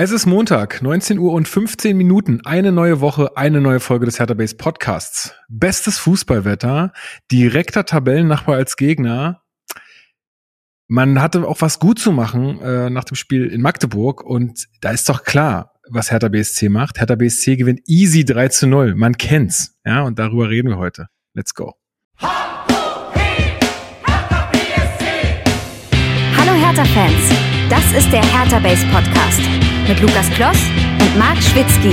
Es ist Montag, 19 Uhr und 15 Minuten. Eine neue Woche, eine neue Folge des Hertha Base Podcasts. Bestes Fußballwetter, direkter Tabellennachbar als Gegner. Man hatte auch was gut zu machen äh, nach dem Spiel in Magdeburg und da ist doch klar, was Hertha BSC macht. Hertha BSC gewinnt easy 3 zu 0. Man kennt's. Ja, und darüber reden wir heute. Let's go. Hallo Hertha-Fans, das ist der Hertha Base Podcast mit Lukas Kloss und Marc Schwitzky.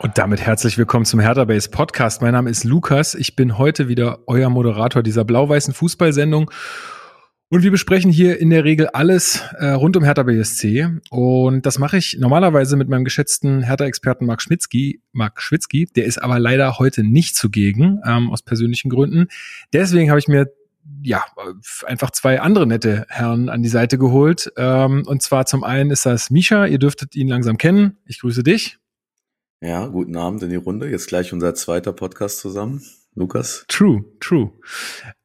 Und damit herzlich willkommen zum Hertha Base Podcast. Mein Name ist Lukas. Ich bin heute wieder euer Moderator dieser blau-weißen Fußballsendung. Und wir besprechen hier in der Regel alles äh, rund um Hertha BSC. Und das mache ich normalerweise mit meinem geschätzten Hertha-Experten Marc Schmitzky. Marc Schwitzky, der ist aber leider heute nicht zugegen, ähm, aus persönlichen Gründen. Deswegen habe ich mir ja, einfach zwei andere nette Herren an die Seite geholt. Ähm, und zwar zum einen ist das Misha, ihr dürftet ihn langsam kennen. Ich grüße dich. Ja, guten Abend in die Runde. Jetzt gleich unser zweiter Podcast zusammen. Lukas. True, true.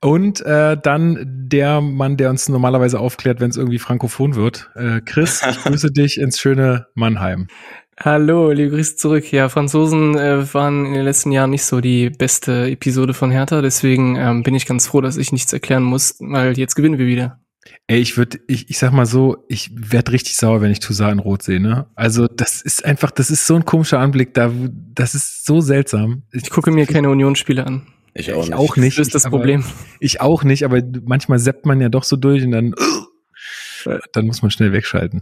Und äh, dann der Mann, der uns normalerweise aufklärt, wenn es irgendwie frankophon wird. Äh, Chris, ich grüße dich ins schöne Mannheim. Hallo, liebe Grüße zurück. Ja, Franzosen äh, waren in den letzten Jahren nicht so die beste Episode von Hertha, deswegen ähm, bin ich ganz froh, dass ich nichts erklären muss, weil jetzt gewinnen wir wieder. Ey, ich würde, ich, ich sag mal so, ich werd richtig sauer, wenn ich Toussaint in Rot sehe, ne? Also, das ist einfach, das ist so ein komischer Anblick, da, das ist so seltsam. Ich, ich gucke mir keine Unionsspiele an. Ich auch ich nicht. Auch nicht. Das ist das Problem. Ich auch nicht, aber manchmal seppt man ja doch so durch und dann, dann muss man schnell wegschalten.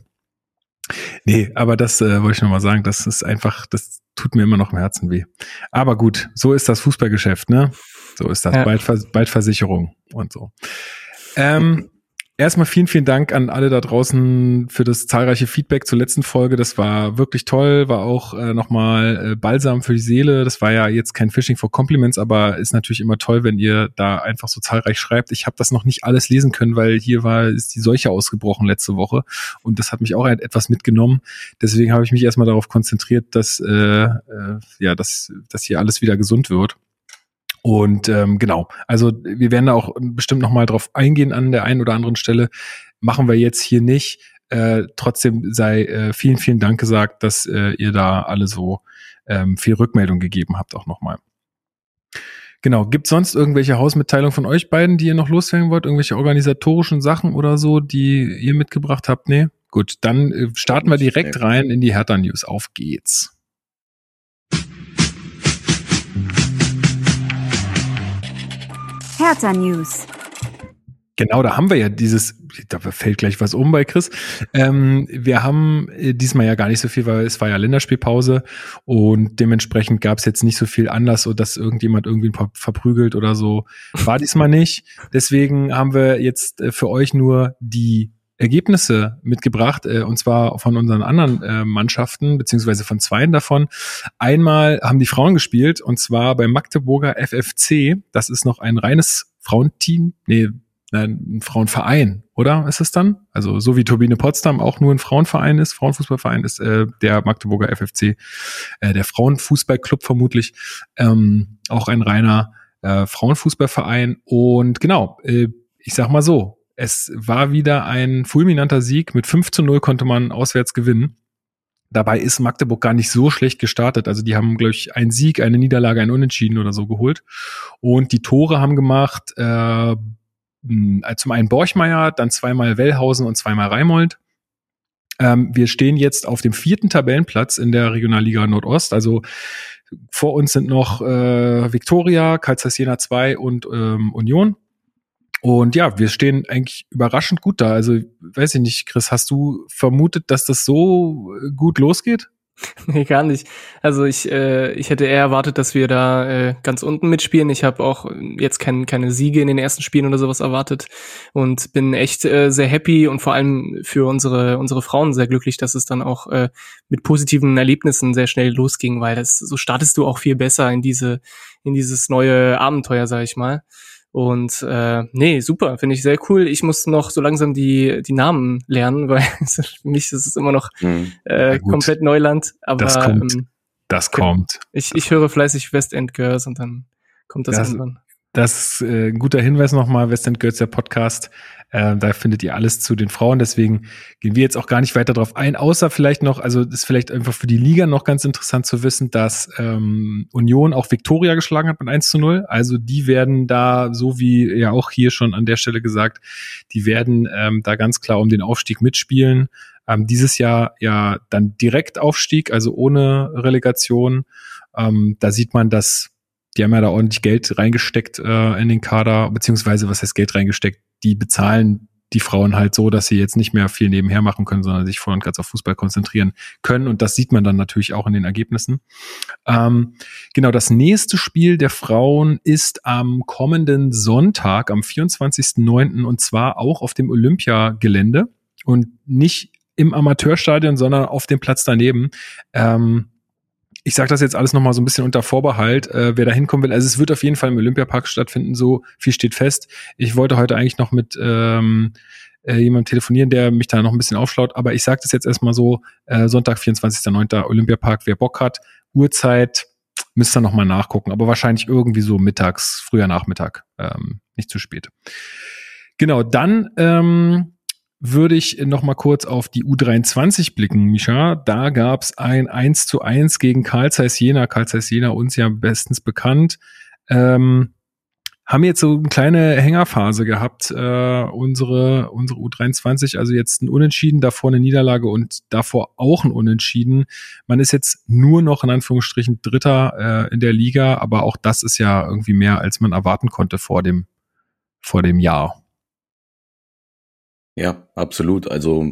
Nee, aber das äh, wollte ich nochmal sagen, das ist einfach, das tut mir immer noch im Herzen weh. Aber gut, so ist das Fußballgeschäft, ne? So ist das. Ja. Bald, bald Versicherung und so. Ähm, Erstmal vielen, vielen Dank an alle da draußen für das zahlreiche Feedback zur letzten Folge. Das war wirklich toll, war auch äh, nochmal äh, balsam für die Seele. Das war ja jetzt kein Phishing for Compliments, aber ist natürlich immer toll, wenn ihr da einfach so zahlreich schreibt. Ich habe das noch nicht alles lesen können, weil hier war ist die Seuche ausgebrochen letzte Woche und das hat mich auch etwas mitgenommen. Deswegen habe ich mich erstmal darauf konzentriert, dass äh, äh, ja, dass, dass hier alles wieder gesund wird. Und ähm, genau, also wir werden da auch bestimmt noch mal drauf eingehen an der einen oder anderen Stelle. Machen wir jetzt hier nicht. Äh, trotzdem sei äh, vielen, vielen Dank gesagt, dass äh, ihr da alle so ähm, viel Rückmeldung gegeben habt auch noch mal. Genau, gibt sonst irgendwelche Hausmitteilungen von euch beiden, die ihr noch loswerden wollt? Irgendwelche organisatorischen Sachen oder so, die ihr mitgebracht habt? Nee? Gut, dann äh, starten wir direkt rein in die Hertha News. Auf geht's. Hertha News. Genau, da haben wir ja dieses, da fällt gleich was um bei Chris. Ähm, wir haben äh, diesmal ja gar nicht so viel, weil es war ja Länderspielpause und dementsprechend gab es jetzt nicht so viel Anlass, dass irgendjemand irgendwie verprügelt oder so. War diesmal nicht. Deswegen haben wir jetzt äh, für euch nur die Ergebnisse mitgebracht, äh, und zwar von unseren anderen äh, Mannschaften, beziehungsweise von zweien davon. Einmal haben die Frauen gespielt, und zwar beim Magdeburger FFC. Das ist noch ein reines Frauenteam, nee, ein Frauenverein, oder ist es dann? Also so wie Turbine Potsdam auch nur ein Frauenverein ist, Frauenfußballverein ist äh, der Magdeburger FFC, äh, der Frauenfußballclub vermutlich, ähm, auch ein reiner äh, Frauenfußballverein. Und genau, äh, ich sag mal so, es war wieder ein fulminanter Sieg. Mit 5 zu 0 konnte man auswärts gewinnen. Dabei ist Magdeburg gar nicht so schlecht gestartet. Also die haben, glaube ich, einen Sieg, eine Niederlage, ein Unentschieden oder so geholt. Und die Tore haben gemacht äh, zum einen Borchmeier, dann zweimal Wellhausen und zweimal Reimold. Ähm, wir stehen jetzt auf dem vierten Tabellenplatz in der Regionalliga Nordost. Also vor uns sind noch äh, Viktoria, Karlsruhe Jena 2 und ähm, Union. Und ja, wir stehen eigentlich überraschend gut da. Also, weiß ich nicht, Chris, hast du vermutet, dass das so äh, gut losgeht? Nee, gar nicht. Also ich, äh, ich hätte eher erwartet, dass wir da äh, ganz unten mitspielen. Ich habe auch jetzt kein, keine Siege in den ersten Spielen oder sowas erwartet und bin echt äh, sehr happy und vor allem für unsere, unsere Frauen sehr glücklich, dass es dann auch äh, mit positiven Erlebnissen sehr schnell losging, weil das so startest du auch viel besser in diese, in dieses neue Abenteuer, sag ich mal. Und äh, nee, super, finde ich sehr cool. Ich muss noch so langsam die, die Namen lernen, weil für mich ist es immer noch hm. äh, komplett Neuland. Aber das kommt. Ähm, das kommt. Ich, ich höre fleißig West End Girls und dann kommt das, Das- irgendwann. Das ist äh, ein guter Hinweis nochmal, Westend Girls, der Podcast. Äh, da findet ihr alles zu den Frauen. Deswegen gehen wir jetzt auch gar nicht weiter drauf ein, außer vielleicht noch, also ist vielleicht einfach für die Liga noch ganz interessant zu wissen, dass ähm, Union auch Viktoria geschlagen hat mit 1 zu 0. Also die werden da, so wie ja auch hier schon an der Stelle gesagt, die werden ähm, da ganz klar um den Aufstieg mitspielen. Ähm, dieses Jahr ja dann direkt Aufstieg, also ohne Relegation. Ähm, da sieht man, dass die haben ja da ordentlich Geld reingesteckt äh, in den Kader, beziehungsweise was heißt Geld reingesteckt? Die bezahlen die Frauen halt so, dass sie jetzt nicht mehr viel nebenher machen können, sondern sich voll und ganz auf Fußball konzentrieren können. Und das sieht man dann natürlich auch in den Ergebnissen. Ähm, genau, das nächste Spiel der Frauen ist am kommenden Sonntag, am 24.09. und zwar auch auf dem Olympiagelände und nicht im Amateurstadion, sondern auf dem Platz daneben. Ähm, ich sage das jetzt alles nochmal so ein bisschen unter Vorbehalt, äh, wer da hinkommen will. Also es wird auf jeden Fall im Olympiapark stattfinden, so viel steht fest. Ich wollte heute eigentlich noch mit ähm, äh, jemandem telefonieren, der mich da noch ein bisschen aufschlaut, aber ich sage das jetzt erstmal so, äh, Sonntag, 24.09. Olympiapark, wer Bock hat, Uhrzeit, müsst ihr nochmal nachgucken, aber wahrscheinlich irgendwie so mittags, früher Nachmittag, ähm, nicht zu spät. Genau, dann ähm, würde ich noch mal kurz auf die U23 blicken, Misha. Da gab's ein 1 zu 1 gegen Karl Zeiss Jena. Karl Zeiss Jena uns ja bestens bekannt. Ähm, haben jetzt so eine kleine Hängerphase gehabt, äh, unsere, unsere U23, also jetzt ein Unentschieden, davor eine Niederlage und davor auch ein Unentschieden. Man ist jetzt nur noch in Anführungsstrichen Dritter äh, in der Liga, aber auch das ist ja irgendwie mehr, als man erwarten konnte vor dem, vor dem Jahr. Ja, absolut. Also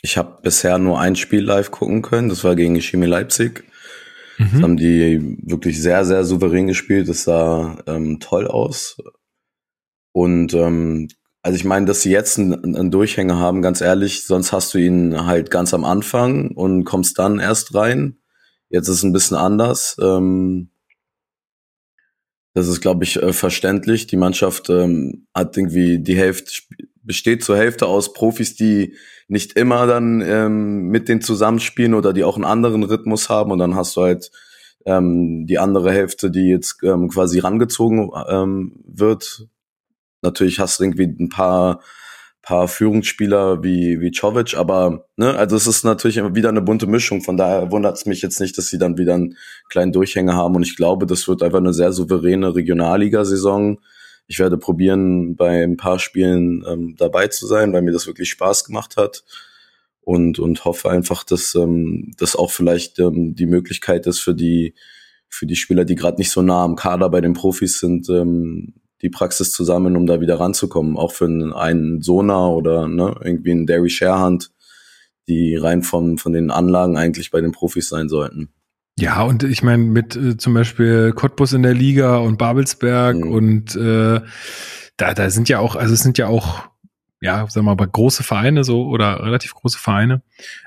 ich habe bisher nur ein Spiel live gucken können. Das war gegen Chemie Leipzig. Das Mhm. haben die wirklich sehr, sehr souverän gespielt. Das sah ähm, toll aus. Und ähm, also ich meine, dass sie jetzt einen, einen Durchhänger haben, ganz ehrlich, sonst hast du ihn halt ganz am Anfang und kommst dann erst rein. Jetzt ist es ein bisschen anders. Ähm, das ist, glaube ich, äh, verständlich. Die Mannschaft ähm, hat irgendwie die Hälfte, besteht zur Hälfte aus Profis, die nicht immer dann ähm, mit denen zusammenspielen oder die auch einen anderen Rhythmus haben und dann hast du halt ähm, die andere Hälfte, die jetzt ähm, quasi rangezogen ähm, wird. Natürlich hast du irgendwie ein paar paar Führungsspieler wie wie Czovic, aber ne, also es ist natürlich immer wieder eine bunte Mischung. Von daher wundert es mich jetzt nicht, dass sie dann wieder einen kleinen Durchhänger haben und ich glaube, das wird einfach eine sehr souveräne Regionalliga-Saison. Ich werde probieren, bei ein paar Spielen ähm, dabei zu sein, weil mir das wirklich Spaß gemacht hat und und hoffe einfach, dass ähm, das auch vielleicht ähm, die Möglichkeit ist für die für die Spieler, die gerade nicht so nah am Kader bei den Profis sind, ähm, die Praxis zusammen, um da wieder ranzukommen. Auch für einen, einen Sona oder ne, irgendwie einen Derry Sharehand, die rein von von den Anlagen eigentlich bei den Profis sein sollten. Ja, und ich meine, mit äh, zum Beispiel Cottbus in der Liga und Babelsberg Mhm. und äh, da, da sind ja auch, also es sind ja auch, ja, sagen wir mal, große Vereine so oder relativ große Vereine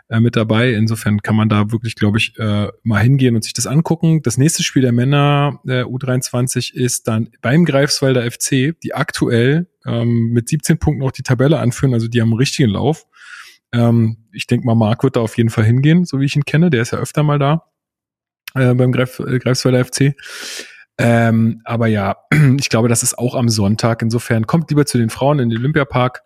äh, mit dabei. Insofern kann man da wirklich, glaube ich, äh, mal hingehen und sich das angucken. Das nächste Spiel der Männer äh, U23 ist dann beim Greifswalder FC, die aktuell ähm, mit 17 Punkten auch die Tabelle anführen, also die haben einen richtigen Lauf. Ähm, ich denke mal, Marc wird da auf jeden Fall hingehen, so wie ich ihn kenne. Der ist ja öfter mal da äh, beim Greif, äh, Greifswalder FC. Ähm, aber ja, ich glaube, das ist auch am Sonntag. Insofern kommt lieber zu den Frauen in den Olympiapark.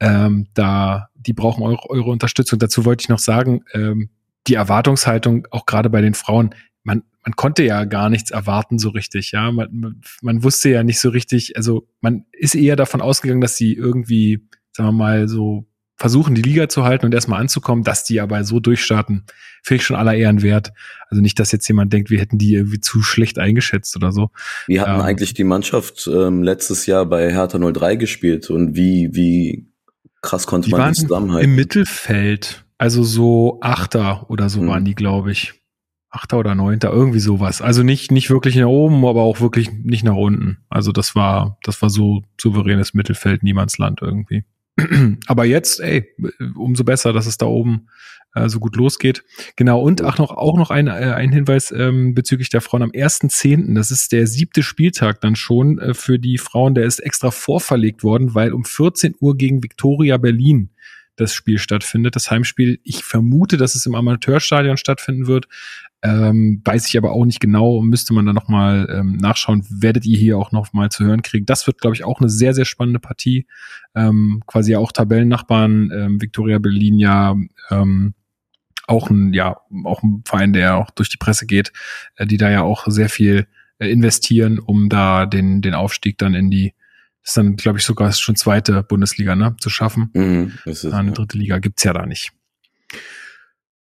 Ähm, da, die brauchen eure, eure Unterstützung. Dazu wollte ich noch sagen, ähm, die Erwartungshaltung, auch gerade bei den Frauen, man, man konnte ja gar nichts erwarten so richtig, ja. Man, man, man wusste ja nicht so richtig, also man ist eher davon ausgegangen, dass sie irgendwie, sagen wir mal, so versuchen, die Liga zu halten und erstmal anzukommen, dass die aber so durchstarten, finde ich schon aller Ehren wert. Also nicht, dass jetzt jemand denkt, wir hätten die irgendwie zu schlecht eingeschätzt oder so. Wie hat denn Ähm. eigentlich die Mannschaft ähm, letztes Jahr bei Hertha 03 gespielt und wie, wie krass konnte Die man waren die zusammenhalten? im Mittelfeld, also so Achter oder so Hm. waren die, glaube ich. Achter oder Neunter, irgendwie sowas. Also nicht, nicht wirklich nach oben, aber auch wirklich nicht nach unten. Also das war, das war so souveränes Mittelfeld, Niemandsland irgendwie. aber jetzt, ey, umso besser, dass es da oben äh, so gut losgeht. Genau, und auch noch, auch noch ein, äh, ein Hinweis ähm, bezüglich der Frauen am 1.10., das ist der siebte Spieltag dann schon äh, für die Frauen, der ist extra vorverlegt worden, weil um 14 Uhr gegen Viktoria Berlin das Spiel stattfindet. Das Heimspiel, ich vermute, dass es im Amateurstadion stattfinden wird. Ähm, weiß ich aber auch nicht genau müsste man da nochmal ähm, nachschauen. Werdet ihr hier auch noch mal zu hören kriegen. Das wird, glaube ich, auch eine sehr, sehr spannende Partie. Ähm, quasi auch Tabellennachbarn, ähm, Victoria Berlin ja ähm, auch ein, ja, auch ein Verein, der auch durch die Presse geht, äh, die da ja auch sehr viel äh, investieren, um da den, den Aufstieg dann in die, ist dann, glaube ich, sogar schon zweite Bundesliga, ne, zu schaffen. Mhm, ist, eine dritte Liga gibt's ja da nicht.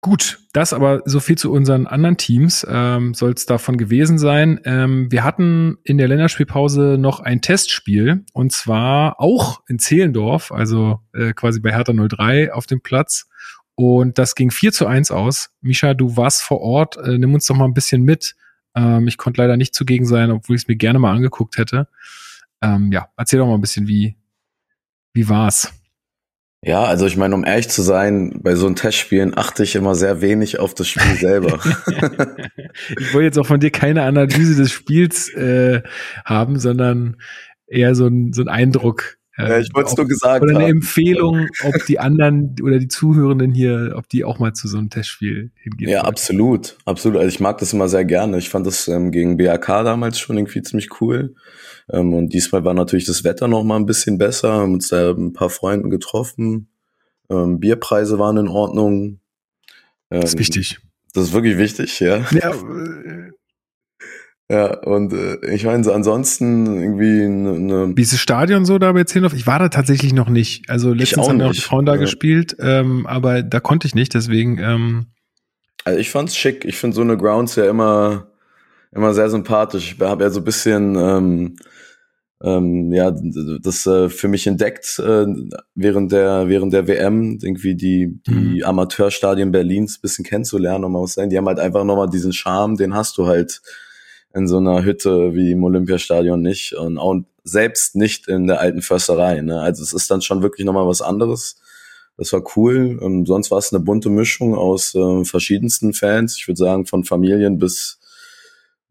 Gut, das aber so viel zu unseren anderen Teams ähm, soll es davon gewesen sein. Ähm, wir hatten in der Länderspielpause noch ein Testspiel und zwar auch in Zehlendorf, also äh, quasi bei Hertha 03 auf dem Platz. Und das ging 4 zu 1 aus. Misha, du warst vor Ort, äh, nimm uns doch mal ein bisschen mit. Ähm, ich konnte leider nicht zugegen sein, obwohl ich es mir gerne mal angeguckt hätte. Ähm, ja, erzähl doch mal ein bisschen, wie, wie war's? Ja, also ich meine, um ehrlich zu sein, bei so einem Testspielen achte ich immer sehr wenig auf das Spiel selber. ich wollte jetzt auch von dir keine Analyse des Spiels äh, haben, sondern eher so ein, so ein Eindruck, ja, ich wollte es nur gesagt Oder eine haben. Empfehlung, ob die anderen oder die Zuhörenden hier, ob die auch mal zu so einem Testspiel hingehen. Ja, wollen. absolut, absolut. Also ich mag das immer sehr gerne. Ich fand das ähm, gegen BAK damals schon irgendwie ziemlich cool. Ähm, und diesmal war natürlich das Wetter noch mal ein bisschen besser. Haben uns da ein paar Freunden getroffen. Ähm, Bierpreise waren in Ordnung. das ist wichtig. Das ist wirklich wichtig, ja. Ja, ja, und äh, ich meine, so ansonsten irgendwie eine. Ne Wie ist das Stadion so da bei Zehlendorf? Ich war da tatsächlich noch nicht. Also letztens haben wir auch die Frauen da ja. gespielt, ähm, aber da konnte ich nicht, deswegen. Ähm also ich fand's schick. Ich finde so eine Grounds ja immer, immer sehr sympathisch. Ich habe ja so ein bisschen ähm, ähm, ja, das äh, für mich entdeckt äh, während der während der WM irgendwie die die mhm. Amateurstadien Berlins bisschen kennenzulernen und man muss sagen, die haben halt einfach nochmal diesen Charme, den hast du halt in so einer Hütte wie im Olympiastadion nicht und auch selbst nicht in der alten Försterei. Ne? Also es ist dann schon wirklich nochmal was anderes. Das war cool. Ähm, sonst war es eine bunte Mischung aus äh, verschiedensten Fans. Ich würde sagen, von Familien bis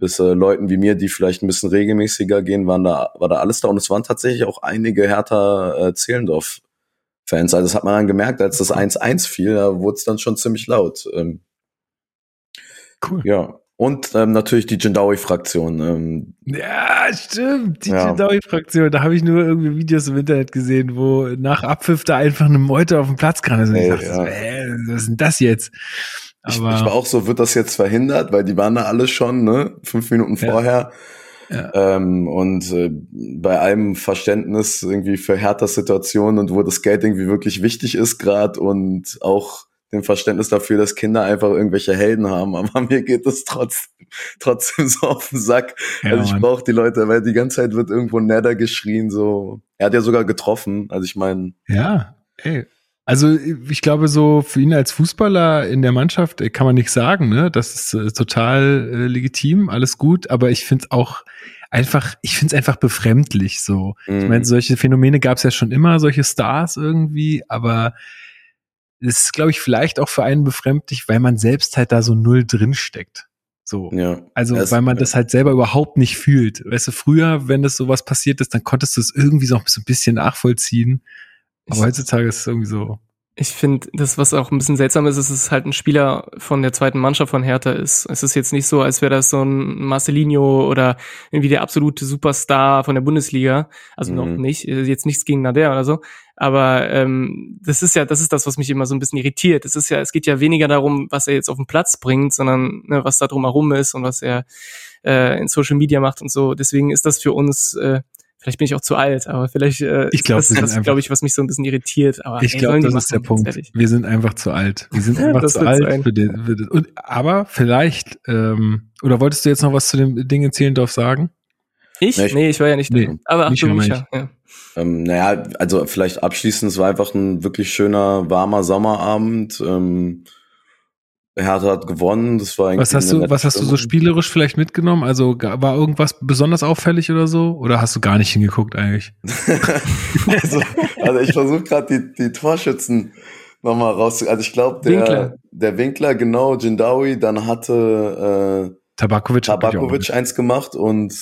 bis äh, Leuten wie mir, die vielleicht ein bisschen regelmäßiger gehen, waren da, war da alles da. Und es waren tatsächlich auch einige Hertha äh, Zehlendorf-Fans. Also das hat man dann gemerkt, als das 1-1 fiel, da wurde es dann schon ziemlich laut. Ähm, cool. Ja, und ähm, natürlich die Jindawi-Fraktion. Ähm. Ja, stimmt, die ja. Jindawi-Fraktion. Da habe ich nur irgendwie Videos im Internet gesehen, wo nach Abpfiff da einfach eine Meute auf dem Platz kann. Also hey, ich dachte, ja. so, äh, was ist denn das jetzt? Ich, ich, war auch so, wird das jetzt verhindert, weil die waren da alle schon, ne? Fünf Minuten ja. vorher. Ja. Ähm, und äh, bei allem Verständnis irgendwie für härter Situationen und wo das Geld irgendwie wirklich wichtig ist gerade und auch dem Verständnis dafür, dass Kinder einfach irgendwelche Helden haben, aber mir geht es trotzdem, trotzdem so auf den Sack. Ja, also ich brauche die Leute, weil die ganze Zeit wird irgendwo Nether geschrien, so. Er hat ja sogar getroffen, also ich meine. Ja, ey. Also ich glaube, so für ihn als Fußballer in der Mannschaft äh, kann man nichts sagen, ne? Das ist äh, total äh, legitim, alles gut, aber ich finde auch einfach, ich finde es einfach befremdlich so. Mhm. Ich meine, solche Phänomene gab es ja schon immer, solche Stars irgendwie, aber das ist, glaube ich, vielleicht auch für einen befremdlich, weil man selbst halt da so null drin steckt. So. Ja, also, weil man ja. das halt selber überhaupt nicht fühlt. Weißt du, früher, wenn das sowas passiert ist, dann konntest du es irgendwie so ein bisschen nachvollziehen. Aber ich, heutzutage ist es irgendwie so. Ich finde, das, was auch ein bisschen seltsam ist, ist, dass es halt ein Spieler von der zweiten Mannschaft von Hertha ist. Es ist jetzt nicht so, als wäre das so ein Marcelinho oder irgendwie der absolute Superstar von der Bundesliga. Also mhm. noch nicht. Jetzt nichts gegen Nader oder so. Aber ähm, das ist ja, das ist das, was mich immer so ein bisschen irritiert. Es ist ja, es geht ja weniger darum, was er jetzt auf den Platz bringt, sondern ne, was da drumherum ist und was er äh, in Social Media macht und so. Deswegen ist das für uns äh, Vielleicht bin ich auch zu alt, aber vielleicht äh, ich glaub, das, das glaube ich, was mich so ein bisschen irritiert. Aber ich glaube, das ist der Punkt. Wir sind einfach zu alt. Wir sind einfach zu alt für den, für den. Und, aber vielleicht, ähm, oder wolltest du jetzt noch was zu dem Ding in Zehlendorf sagen? Ich? Nee, ich, nee, ich war ja nicht nee, da. Aber ach du, Micha. Ja. Ähm, naja, also vielleicht abschließend, es war einfach ein wirklich schöner, warmer Sommerabend. Ähm, Hertha hat gewonnen. Das war was hast du, was hast du so spielerisch vielleicht mitgenommen? Also war irgendwas besonders auffällig oder so? Oder hast du gar nicht hingeguckt eigentlich? also, also ich versuche gerade die, die Torschützen nochmal raus. Also ich glaube der Winkler. der Winkler genau Jindawi, dann hatte äh, Tabakovic, Tabakovic eins gemacht und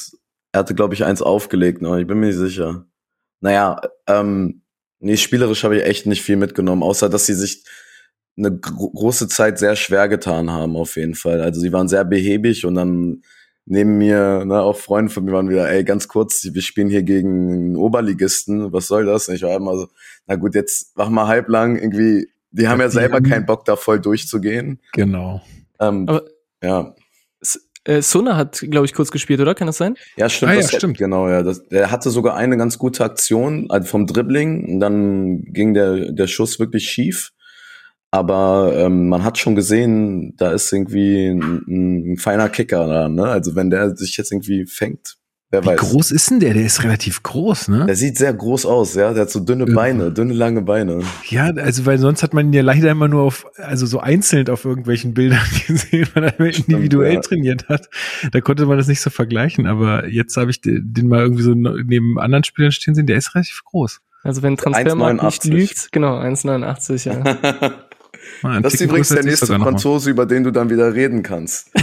er hatte glaube ich eins aufgelegt. Ne? Ich bin mir nicht sicher. Naja, ähm, Nee, spielerisch habe ich echt nicht viel mitgenommen, außer dass sie sich eine gro große Zeit sehr schwer getan haben, auf jeden Fall. Also sie waren sehr behäbig und dann neben mir, ne, auch Freunde von mir waren wieder, ey, ganz kurz, wir spielen hier gegen einen Oberligisten, was soll das? Und ich war immer so, na gut, jetzt mach mal halblang irgendwie, die haben ja, ja selber keinen Bock, da voll durchzugehen. Genau. Ähm, Aber ja. Äh, Sona hat, glaube ich, kurz gespielt, oder? Kann das sein? Ja, stimmt. Ah, ja, das stimmt. Genau, ja. Das, der hatte sogar eine ganz gute Aktion also vom Dribbling und dann ging der, der Schuss wirklich schief. Aber ähm, man hat schon gesehen, da ist irgendwie ein, ein feiner Kicker da. Ne? Also wenn der sich jetzt irgendwie fängt, wer Wie weiß. groß ist denn der? Der ist relativ groß, ne? Der sieht sehr groß aus, ja. Der hat so dünne Ja. Beine, dünne lange Beine. Ja, also weil sonst hat man ihn ja leider immer nur auf, also so einzeln auf irgendwelchen Bildern gesehen, weil er immer individuell ja. trainiert hat. Da konnte man das nicht so vergleichen, aber jetzt habe ich den, mal irgendwie so neben anderen Spielern stehen sehen, der ist relativ groß. Also wenn Transfermarkt nicht 1,89. lügt, genau, 1,89, ja. Ah, das ist übrigens der nächste. Franzose, über den du dann wieder reden kannst.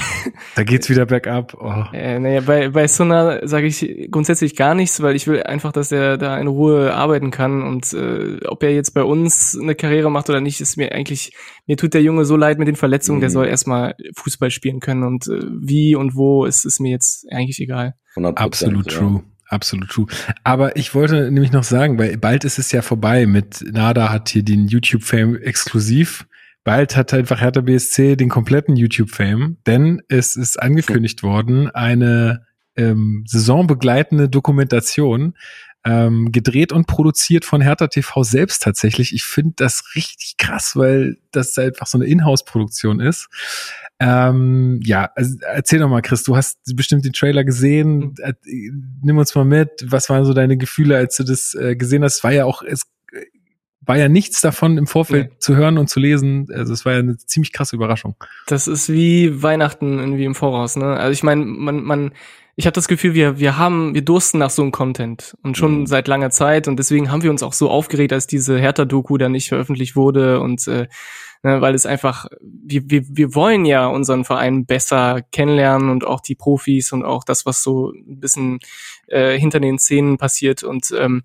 Da geht's wieder bergab. Oh. Äh, naja, bei, bei Sona sage ich grundsätzlich gar nichts, weil ich will einfach, dass er da in Ruhe arbeiten kann und äh, ob er jetzt bei uns eine Karriere macht oder nicht, ist mir eigentlich, mir tut der Junge so leid mit den Verletzungen, der Mhm. soll erstmal Fußball spielen können und äh, wie und wo ist, ist mir jetzt eigentlich egal. 100%, Absolut ja. true. Absolut true. Aber ich wollte nämlich noch sagen, weil bald ist es ja vorbei mit Nada hat hier den YouTube-Fame exklusiv. Bald hat einfach Hertha BSC den kompletten YouTube-Fame, denn es ist angekündigt worden, eine ähm, saisonbegleitende Dokumentation, ähm, gedreht und produziert von Hertha TV selbst tatsächlich. Ich finde das richtig krass, weil das einfach so eine Inhouse-Produktion ist. Ähm, ja, also erzähl doch mal, Chris, du hast bestimmt den Trailer gesehen. Äh, Nimm uns mal mit. Was waren so deine Gefühle, als du das äh, gesehen hast? Es war ja auch, es war ja nichts davon im Vorfeld Nee. zu hören und zu lesen. Also es war ja eine ziemlich krasse Überraschung. Das ist wie Weihnachten irgendwie im Voraus, ne? Also ich meine, man, man, ich habe das Gefühl, wir, wir haben, wir dursten nach so einem Content und schon Mhm. seit langer Zeit und deswegen haben wir uns auch so aufgeregt, als diese Hertha-Doku dann nicht veröffentlicht wurde und äh, ne, weil es einfach, wir, wir, wir wollen ja unseren Verein besser kennenlernen und auch die Profis und auch das, was so ein bisschen äh, hinter den Szenen passiert und ähm,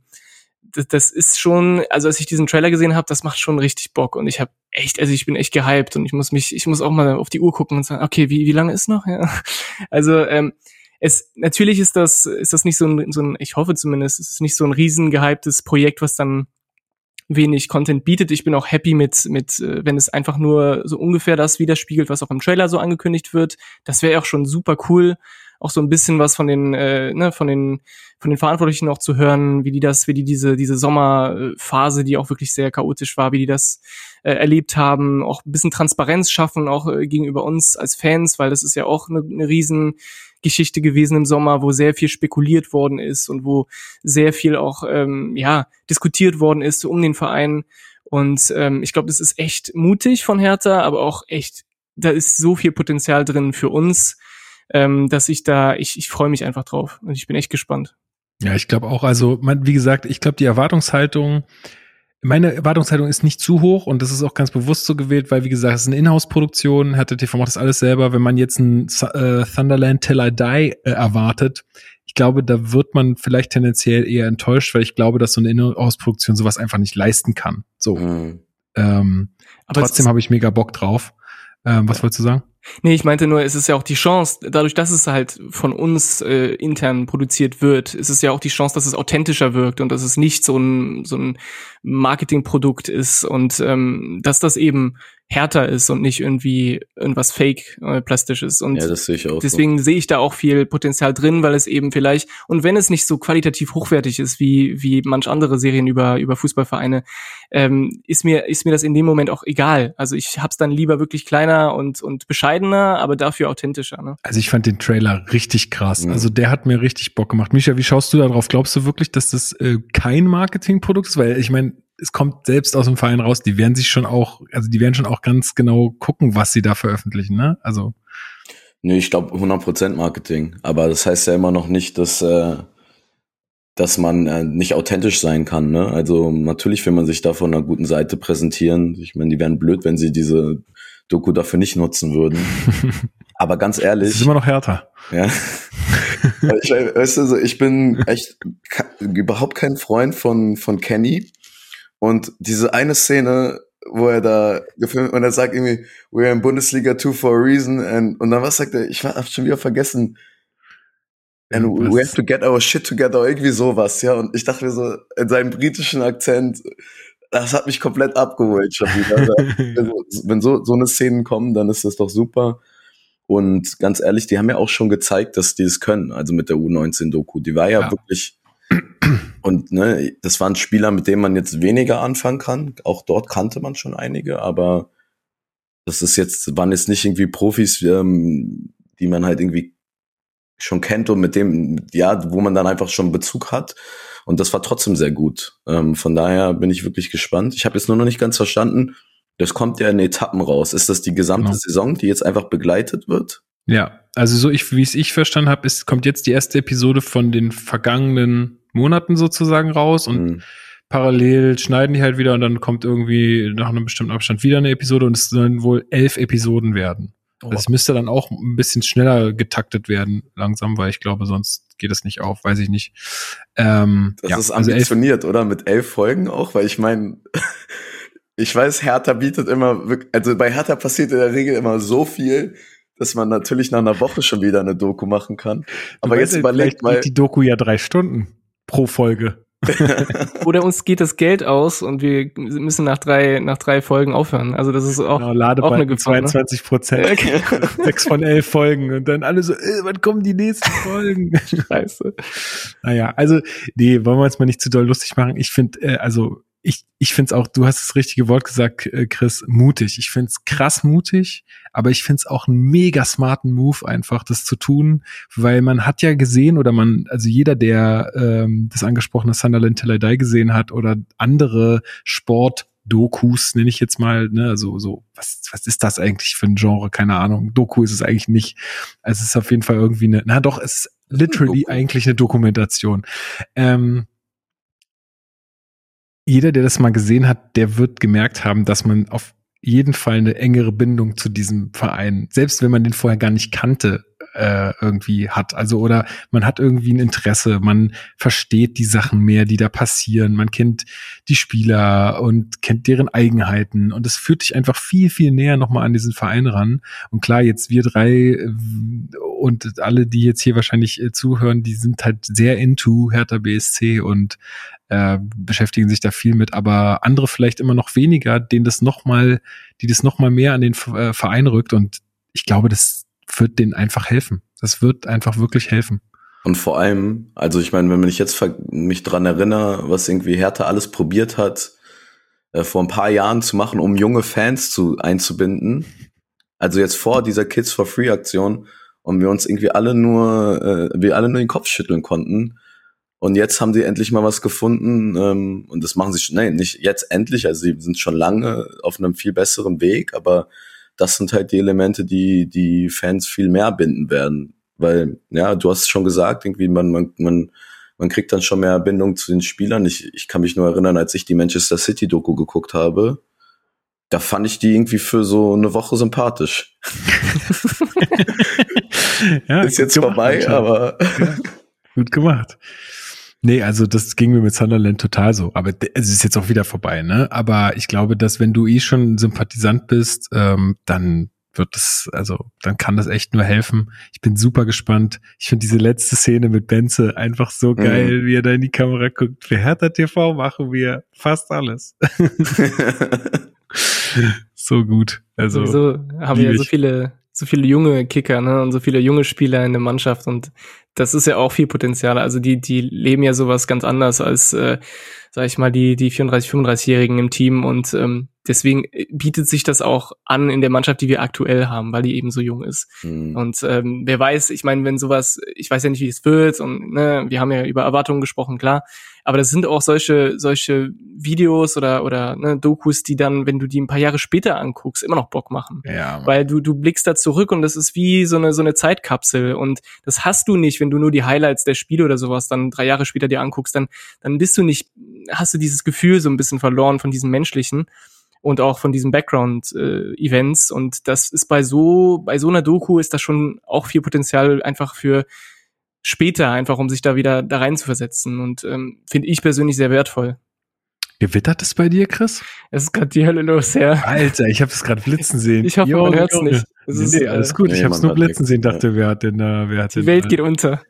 das, das ist schon, also als ich diesen Trailer gesehen habe, das macht schon richtig Bock und ich habe echt, also ich bin echt gehypt und ich muss mich, ich muss auch mal auf die Uhr gucken und sagen, okay, wie, wie lange ist noch? Ja. Also ähm, es natürlich ist das, ist das nicht so ein, so ein, ich hoffe zumindest, es ist nicht so ein riesen gehyptes Projekt, was dann wenig Content bietet. Ich bin auch happy mit, mit, äh, wenn es einfach nur so ungefähr das widerspiegelt, was auch im Trailer so angekündigt wird. Das wäre auch schon super cool, auch so ein bisschen was von den, äh, ne, von den, von den Verantwortlichen auch zu hören, wie die das, wie die diese, diese Sommerphase, die auch wirklich sehr chaotisch war, wie die das äh, erlebt haben, auch ein bisschen Transparenz schaffen, auch äh, gegenüber uns als Fans, weil das ist ja auch eine, eine riesen Geschichte gewesen im Sommer, wo sehr viel spekuliert worden ist und wo sehr viel auch ähm, ja diskutiert worden ist um den Verein. Und ähm, ich glaube, das ist echt mutig von Hertha, aber auch echt, da ist so viel Potenzial drin für uns, ähm, dass ich da, ich, ich freue mich einfach drauf und ich bin echt gespannt. Ja, ich glaube auch, also man, wie gesagt, ich glaube, die Erwartungshaltung, meine Erwartungshaltung ist nicht zu hoch und das ist auch ganz bewusst so gewählt, weil wie gesagt, es ist eine Inhouse-Produktion, hatte TV macht das alles selber. Wenn man jetzt ein äh, Thunderland Till I Die äh, erwartet, ich glaube, da wird man vielleicht tendenziell eher enttäuscht, weil ich glaube, dass so eine Inhouse-Produktion sowas einfach nicht leisten kann. So, Mhm. ähm, Aber trotzdem habe ich mega Bock drauf. Ähm, was wolltest du sagen? Nee, ich meinte nur, es ist ja auch die Chance, dadurch, dass es halt von uns äh, intern produziert wird, ist es ja auch die Chance, dass es authentischer wirkt und dass es nicht so ein, so ein Marketingprodukt ist und ähm, dass das eben härter ist und nicht irgendwie irgendwas fake äh, plastisches. Und Ja, das sehe ich auch. so. Deswegen sehe ich da auch viel Potenzial drin, weil es eben vielleicht, und wenn es nicht so qualitativ hochwertig ist wie, wie manch andere Serien über, über Fußballvereine, ähm, ist mir, ist mir das in dem Moment auch egal. Also ich hab's dann lieber wirklich kleiner und, und bescheidener, aber dafür authentischer, ne? Also ich fand den Trailer richtig krass. Mhm. Also der hat mir richtig Bock gemacht. Micha, wie schaust du da drauf? Glaubst du wirklich, dass das äh, kein Marketingprodukt ist? Weil ich meine, es kommt selbst aus dem Verein raus, die werden sich schon auch, also die werden schon auch ganz genau gucken, was sie da veröffentlichen, ne? Also Nee, ich glaube 100% Marketing. Aber das heißt ja immer noch nicht, dass, äh, dass man äh, nicht authentisch sein kann. Ne? Also natürlich will man sich da von einer guten Seite präsentieren. Ich meine, die wären blöd, wenn sie diese Doku dafür nicht nutzen würden. Aber ganz ehrlich, ist immer noch härter. ja. ich, weißt du, ich bin echt überhaupt kein Freund von, von Kenny. Und diese eine Szene, wo er da gefilmt und er sagt irgendwie, we're in Bundesliga 2 for a reason. And, und dann was sagt er? Ich hab schon wieder vergessen. And we have to get our shit together, irgendwie sowas, ja. Und ich dachte mir so, in seinem britischen Akzent, das hat mich komplett abgeholt schon wieder. Also, wenn so, so eine Szenen kommen, dann ist das doch super. Und ganz ehrlich, die haben ja auch schon gezeigt, dass die es können. Also mit der U19-Doku. Die war ja, ja. wirklich. Und ne, das waren Spieler, mit denen man jetzt weniger anfangen kann. Auch dort kannte man schon einige, aber das ist jetzt, waren jetzt nicht irgendwie Profis, ähm, die man halt irgendwie schon kennt und mit dem, ja, wo man dann einfach schon Bezug hat. Und das war trotzdem sehr gut. Ähm, von daher bin ich wirklich gespannt. Ich habe jetzt nur noch nicht ganz verstanden, das kommt ja in Etappen raus. Ist das die gesamte genau. Saison, die jetzt einfach begleitet wird? Ja, also so ich, wie es ich verstanden habe, ist kommt jetzt die erste Episode von den vergangenen Monaten sozusagen raus und mhm. parallel schneiden die halt wieder und dann kommt irgendwie nach einem bestimmten Abstand wieder eine Episode und es sollen wohl elf Episoden werden. Oh. Das müsste dann auch ein bisschen schneller getaktet werden, langsam, weil ich glaube, sonst geht es nicht auf, weiß ich nicht. Ähm, das ja, ist ambitioniert, also oder? Mit elf Folgen auch, weil ich meine, ich weiß, Hertha bietet immer, also bei Hertha passiert in der Regel immer so viel, dass man natürlich nach einer Woche schon wieder eine Doku machen kann. Aber jetzt überlegt mal. die Doku ja drei Stunden pro Folge. Oder uns geht das Geld aus und wir müssen nach drei, nach drei Folgen aufhören. Also das ist auch, genau, auch eine Gefahr. 22 ne? Prozent. Okay. Sechs von elf Folgen. Und dann alle so, äh, wann kommen die nächsten Folgen? Scheiße. Naja, also, nee, wollen wir uns mal nicht zu doll lustig machen. Ich finde, äh, also ich, ich finde es auch, du hast das richtige Wort gesagt, äh, Chris, mutig. Ich finde es krass mutig, aber ich finde es auch einen mega smarten Move, einfach das zu tun, weil man hat ja gesehen oder man, also jeder, der ähm, das angesprochene Sunderland Till I Die gesehen hat oder andere Sport Dokus, nenne ich jetzt mal, ne, also so, was, was ist das eigentlich für ein Genre? Keine Ahnung. Doku ist es eigentlich nicht. Also es ist auf jeden Fall irgendwie eine, na doch, es ist literally eigentlich eine Dokumentation. Ähm, jeder, der das mal gesehen hat, der wird gemerkt haben, dass man auf jeden Fall eine engere Bindung zu diesem Verein, selbst wenn man den vorher gar nicht kannte, äh, irgendwie hat. Also oder man hat irgendwie ein Interesse, man versteht die Sachen mehr, die da passieren, man kennt die Spieler und kennt deren Eigenheiten und es führt dich einfach viel, viel näher nochmal an diesen Verein ran. Und klar, jetzt wir drei äh, und alle, die jetzt hier wahrscheinlich äh, zuhören, die sind halt sehr into Hertha BSC und äh, beschäftigen sich da viel mit, aber andere vielleicht immer noch weniger, denen das noch mal, die das noch mal mehr an den äh, Verein rückt und ich glaube, das wird denen einfach helfen. Das wird einfach wirklich helfen. Und vor allem, also ich meine, wenn ich jetzt mich dran erinnere, was irgendwie Hertha alles probiert hat, äh, vor ein paar Jahren zu machen, um junge Fans zu einzubinden. Also jetzt vor dieser Kids for Free Aktion und wir uns irgendwie alle nur, äh, wir alle nur den Kopf schütteln konnten, und jetzt haben sie endlich mal was gefunden ähm, und das machen sie schon, nein, nicht jetzt endlich, also sie sind schon lange auf einem viel besseren Weg, aber das sind halt die Elemente, die die Fans viel mehr binden werden. Weil, ja, du hast schon gesagt, irgendwie, man, man, man, man kriegt dann schon mehr Bindung zu den Spielern. Ich, ich kann mich nur erinnern, als ich die Manchester City-Doku geguckt habe, da fand ich die irgendwie für so eine Woche sympathisch. ja, ist jetzt vorbei, aber. Ja, gut gemacht. Nee, also das ging mir mit Sunderland total so. Aber es ist jetzt auch wieder vorbei, ne? Aber ich glaube, dass wenn du eh schon Sympathisant bist, ähm, dann wird es, also dann kann das echt nur helfen. Ich bin super gespannt. Ich finde diese letzte Szene mit Benze einfach so mhm. geil, mhm. wie er da in die Kamera guckt. Für Hertha TV machen wir fast alles. so gut. Also so haben wir ja so viele so viele junge Kicker ne, und so viele junge Spieler in der Mannschaft und das ist ja auch viel Potenzial. Also die, die leben ja sowas ganz anders als, äh, sag ich mal, die, die 34, 35-Jährigen im Team und ähm, deswegen bietet sich das auch an in der Mannschaft, die wir aktuell haben, weil die eben so jung ist. Mhm. Und ähm, wer weiß, ich meine, wenn sowas, ich weiß ja nicht, wie es wird und ne, wir haben ja über Erwartungen gesprochen, klar, aber das sind auch solche, solche Videos oder, oder ne, Dokus, die dann, wenn du die ein paar Jahre später anguckst, immer noch Bock machen. Ja, Weil du, du blickst da zurück und das ist wie so eine, so eine Zeitkapsel. Und das hast du nicht, wenn du nur die Highlights der Spiele oder sowas dann drei Jahre später dir anguckst, dann, dann bist du nicht, hast du dieses Gefühl so ein bisschen verloren von diesem Menschlichen und auch von diesen Background-Events. Äh, und das ist bei so, bei so einer Doku ist das schon auch viel Potenzial einfach für später, einfach um sich da wieder da rein zu versetzen. Und ähm, finde ich persönlich sehr wertvoll. Gewittert es bei dir, Chris? Es ist gerade die Hölle los, ja. Alter, ich habe es gerade blitzen sehen. Ich hoffe, Jo, man hört's Junge. nicht. Es Nee, ist, nee, alles gut. nee, ich habe es nur hört blitzen sehen, ja. dachte, wer hat denn da, wer hat Die denn, Welt äh, geht unter.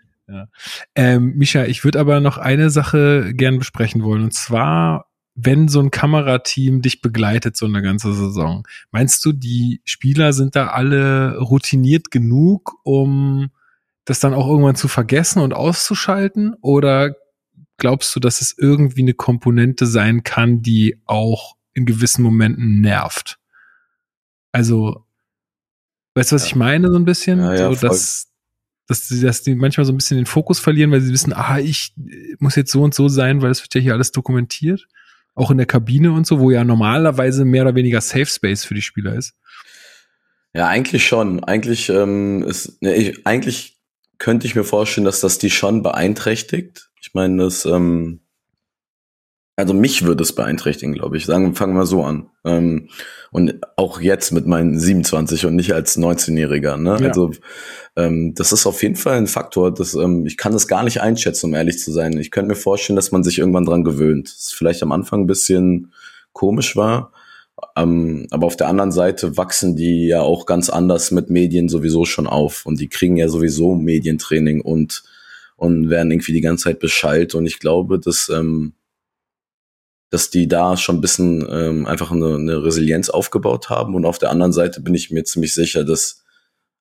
Ähm, Micha, ich würde aber noch eine Sache gern besprechen wollen. Und zwar, wenn so ein Kamerateam dich begleitet so eine ganze Saison, meinst du, die Spieler sind da alle routiniert genug, um das dann auch irgendwann zu vergessen und auszuschalten? Oder glaubst du, dass es irgendwie eine Komponente sein kann, die auch in gewissen Momenten nervt? Also, weißt du, was Ja. ich meine, so ein bisschen? Ja, ja, so, voll. dass, dass, die, dass die manchmal so ein bisschen den Fokus verlieren, weil sie wissen, ah, ich muss jetzt so und so sein, weil es wird ja hier alles dokumentiert. Auch in der Kabine und so, wo ja normalerweise mehr oder weniger Safe Space für die Spieler ist. Ja, eigentlich schon. Eigentlich ähm, ist, ne, ich, eigentlich könnte ich mir vorstellen, dass das die schon beeinträchtigt. Ich meine, das, ähm, also mich würde es beeinträchtigen, glaube ich. Sagen, fangen wir so an. Ähm, und auch jetzt mit meinen 27 und nicht als 19-Jähriger. Ne? Ja. Also ähm, das ist auf jeden Fall ein Faktor. Dass, ähm, ich kann das gar nicht einschätzen, um ehrlich zu sein. Ich könnte mir vorstellen, dass man sich irgendwann dran gewöhnt. Das ist vielleicht am Anfang ein bisschen komisch war. Ähm, aber auf der anderen Seite wachsen die ja auch ganz anders mit Medien sowieso schon auf und die kriegen ja sowieso Medientraining und und werden irgendwie die ganze Zeit beschallt und ich glaube, dass ähm, dass die da schon ein bisschen ähm, einfach eine, eine Resilienz aufgebaut haben und auf der anderen Seite bin ich mir ziemlich sicher, dass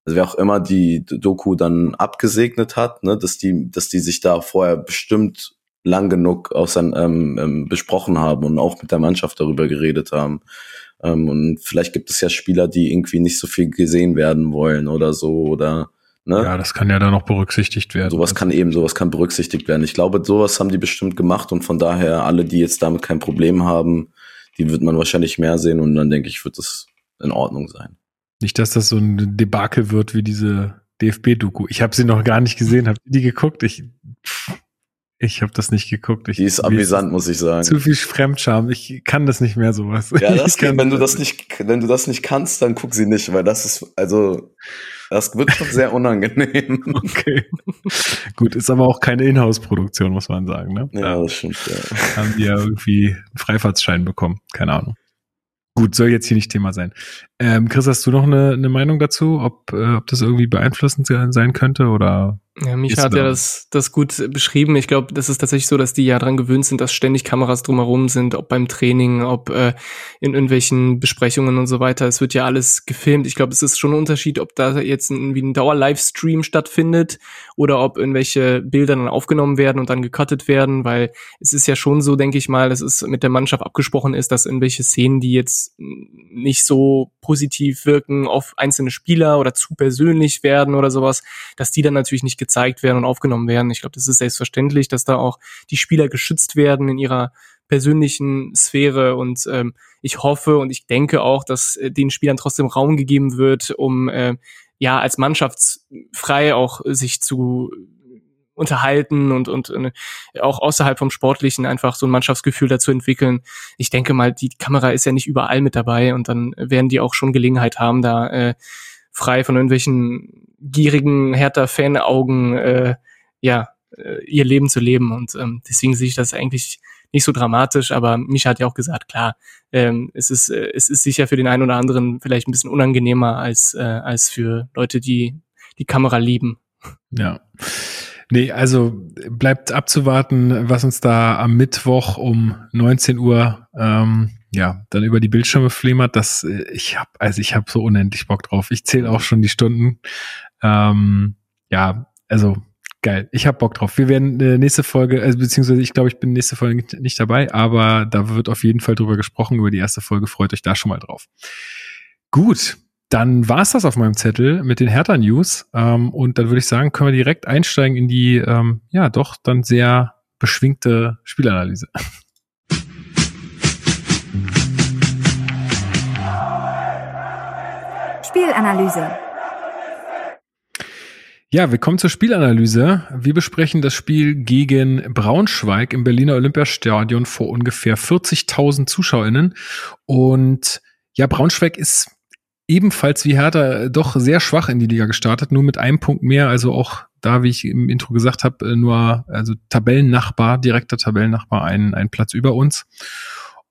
also wer auch immer die Doku dann abgesegnet hat, ne, dass die dass die sich da vorher bestimmt lang genug aus ähm, ähm, besprochen haben und auch mit der Mannschaft darüber geredet haben. Ähm, und vielleicht gibt es ja Spieler, die irgendwie nicht so viel gesehen werden wollen oder so oder ne? Ja, das kann ja dann noch berücksichtigt werden. Sowas kann eben, sowas kann berücksichtigt werden. Ich glaube, sowas haben die bestimmt gemacht und von daher alle, die jetzt damit kein Problem haben, die wird man wahrscheinlich mehr sehen und dann denke ich, wird das in Ordnung sein. Nicht, dass das so ein Debakel wird wie diese DFB-Doku. Ich habe sie noch gar nicht gesehen. Habt ihr die geguckt? Ich, ich habe das nicht geguckt. Ich, Die ist amüsant, muss ich sagen. Zu viel Fremdscham. Ich kann das nicht mehr sowas. Ja, das kann, wenn du das nicht, wenn du das nicht kannst, dann guck sie nicht, weil das ist, also, das wird schon sehr unangenehm. Okay. Gut, ist aber auch keine Inhouse-Produktion, muss man sagen. Ne? Ja, das stimmt, ja. haben die ja irgendwie einen Freifahrtsschein bekommen. Keine Ahnung. Gut, soll jetzt hier nicht Thema sein. Ähm, Chris, hast du noch eine, eine Meinung dazu, ob, äh, ob das irgendwie beeinflussend sein könnte oder? Ja, Micha hat ja da- das, das gut beschrieben. Ich glaube, das ist tatsächlich so, dass die ja dran gewöhnt sind, dass ständig Kameras drumherum sind, ob beim Training, ob äh, in irgendwelchen Besprechungen und so weiter. Es wird ja alles gefilmt. Ich glaube, es ist schon ein Unterschied, ob da jetzt ein, wie ein Dauer-Livestream stattfindet oder ob irgendwelche Bilder dann aufgenommen werden und dann gecuttet werden, weil es ist ja schon so, denke ich mal, dass es mit der Mannschaft abgesprochen ist, dass irgendwelche Szenen, die jetzt nicht so positiv wirken auf einzelne Spieler oder zu persönlich werden oder sowas, dass die dann natürlich nicht gezeigt werden und aufgenommen werden. Ich glaube, das ist selbstverständlich, dass da auch die Spieler geschützt werden in ihrer persönlichen Sphäre und ähm, ich hoffe und ich denke auch, dass äh, den Spielern trotzdem Raum gegeben wird, um äh, ja als mannschaftsfrei auch sich zu unterhalten und und äh, auch außerhalb vom Sportlichen einfach so ein Mannschaftsgefühl dazu entwickeln. Ich denke mal, die Kamera ist ja nicht überall mit dabei und dann werden die auch schon Gelegenheit haben, da äh, frei von irgendwelchen gierigen Hertha-Fan-Augen äh, ja äh, ihr Leben zu leben und ähm, deswegen sehe ich das eigentlich nicht so dramatisch, aber Micha hat ja auch gesagt, klar, ähm, es ist äh, es ist sicher für den einen oder anderen vielleicht ein bisschen unangenehmer als äh, als für Leute, die die Kamera lieben. Ja. Nee, also bleibt abzuwarten, was uns da am Mittwoch um 19 Uhr ähm, ja dann über die Bildschirme flimmert. Das äh, ich habe also ich habe so unendlich Bock drauf. Ich zähle auch schon die Stunden. Ähm, ja, also geil. Ich habe Bock drauf. Wir werden äh, nächste Folge, also beziehungsweise ich glaube, ich bin nächste Folge nicht, nicht dabei, aber da wird auf jeden Fall drüber gesprochen über die erste Folge. Freut euch da schon mal drauf. Gut, dann war's das auf meinem Zettel mit den Hertha-News. Ähm, und dann würde ich sagen, können wir direkt einsteigen in die, ähm, ja, doch dann sehr beschwingte Spielanalyse. Spielanalyse. Ja, wir kommen zur Spielanalyse. Wir besprechen das Spiel gegen Braunschweig im Berliner Olympiastadion vor ungefähr 40.000 ZuschauerInnen. Und ja, Braunschweig ist ebenfalls wie Hertha doch sehr schwach in die Liga gestartet, nur mit einem Punkt mehr, also auch da, wie ich im Intro gesagt habe, nur also Tabellennachbar, direkter Tabellennachbar, ein, ein Platz über uns.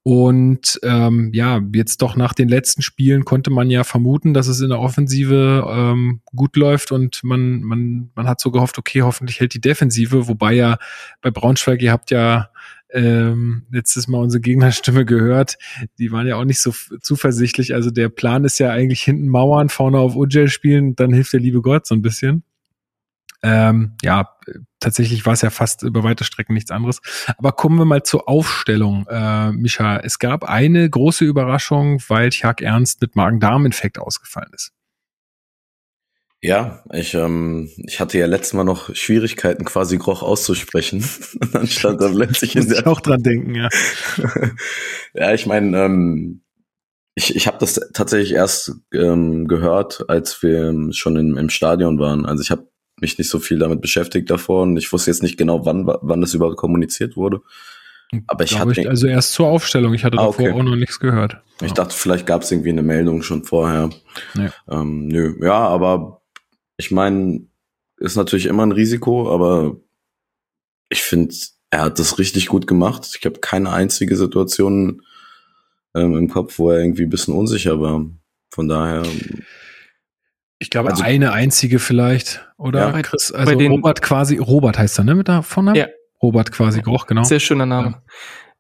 Und ähm, ja, jetzt doch nach den letzten Spielen konnte man ja vermuten, dass es in der Offensive ähm, gut läuft und man, man, man hat so gehofft, okay, hoffentlich hält die Defensive, wobei ja bei Braunschweig, ihr habt ja ähm, letztes Mal unsere Gegnerstimme gehört, die waren ja auch nicht so zuversichtlich. Also der Plan ist ja eigentlich hinten Mauern, vorne auf Ujel spielen, dann hilft der liebe Gott so ein bisschen. Ähm, ja, tatsächlich war es ja fast über weite Strecken nichts anderes. Aber kommen wir mal zur Aufstellung, äh, Micha. Es gab eine große Überraschung, weil Tjag Ernst mit Magen-Darm-Infekt ausgefallen ist. Ja, ich, ähm, ich hatte ja letztes Mal noch Schwierigkeiten, quasi Groch auszusprechen. dann stand da plötzlich in der. Ich auch dran denken, ja. ja, ich meine, ähm, ich, ich habe das tatsächlich erst ähm, gehört, als wir schon in, im Stadion waren. Also ich habe mich nicht so viel damit beschäftigt davor und ich wusste jetzt nicht genau, wann, wann das überhaupt kommuniziert wurde. Aber ich hatte. Ich, also erst zur Aufstellung, ich hatte ah, davor okay. auch noch nichts gehört. Ich ja. dachte, vielleicht gab es irgendwie eine Meldung schon vorher. Nee. Ähm, nö, ja, aber ich meine, ist natürlich immer ein Risiko, aber ich finde, er hat das richtig gut gemacht. Ich habe keine einzige Situation ähm, im Kopf, wo er irgendwie ein bisschen unsicher war. Von daher. Ich glaube, also, eine einzige vielleicht, oder? Ja, Chris, also Robert quasi, Robert heißt er, ne, mit der Vorname? Ja. Robert quasi Groch, genau. Sehr schöner Name. Ja.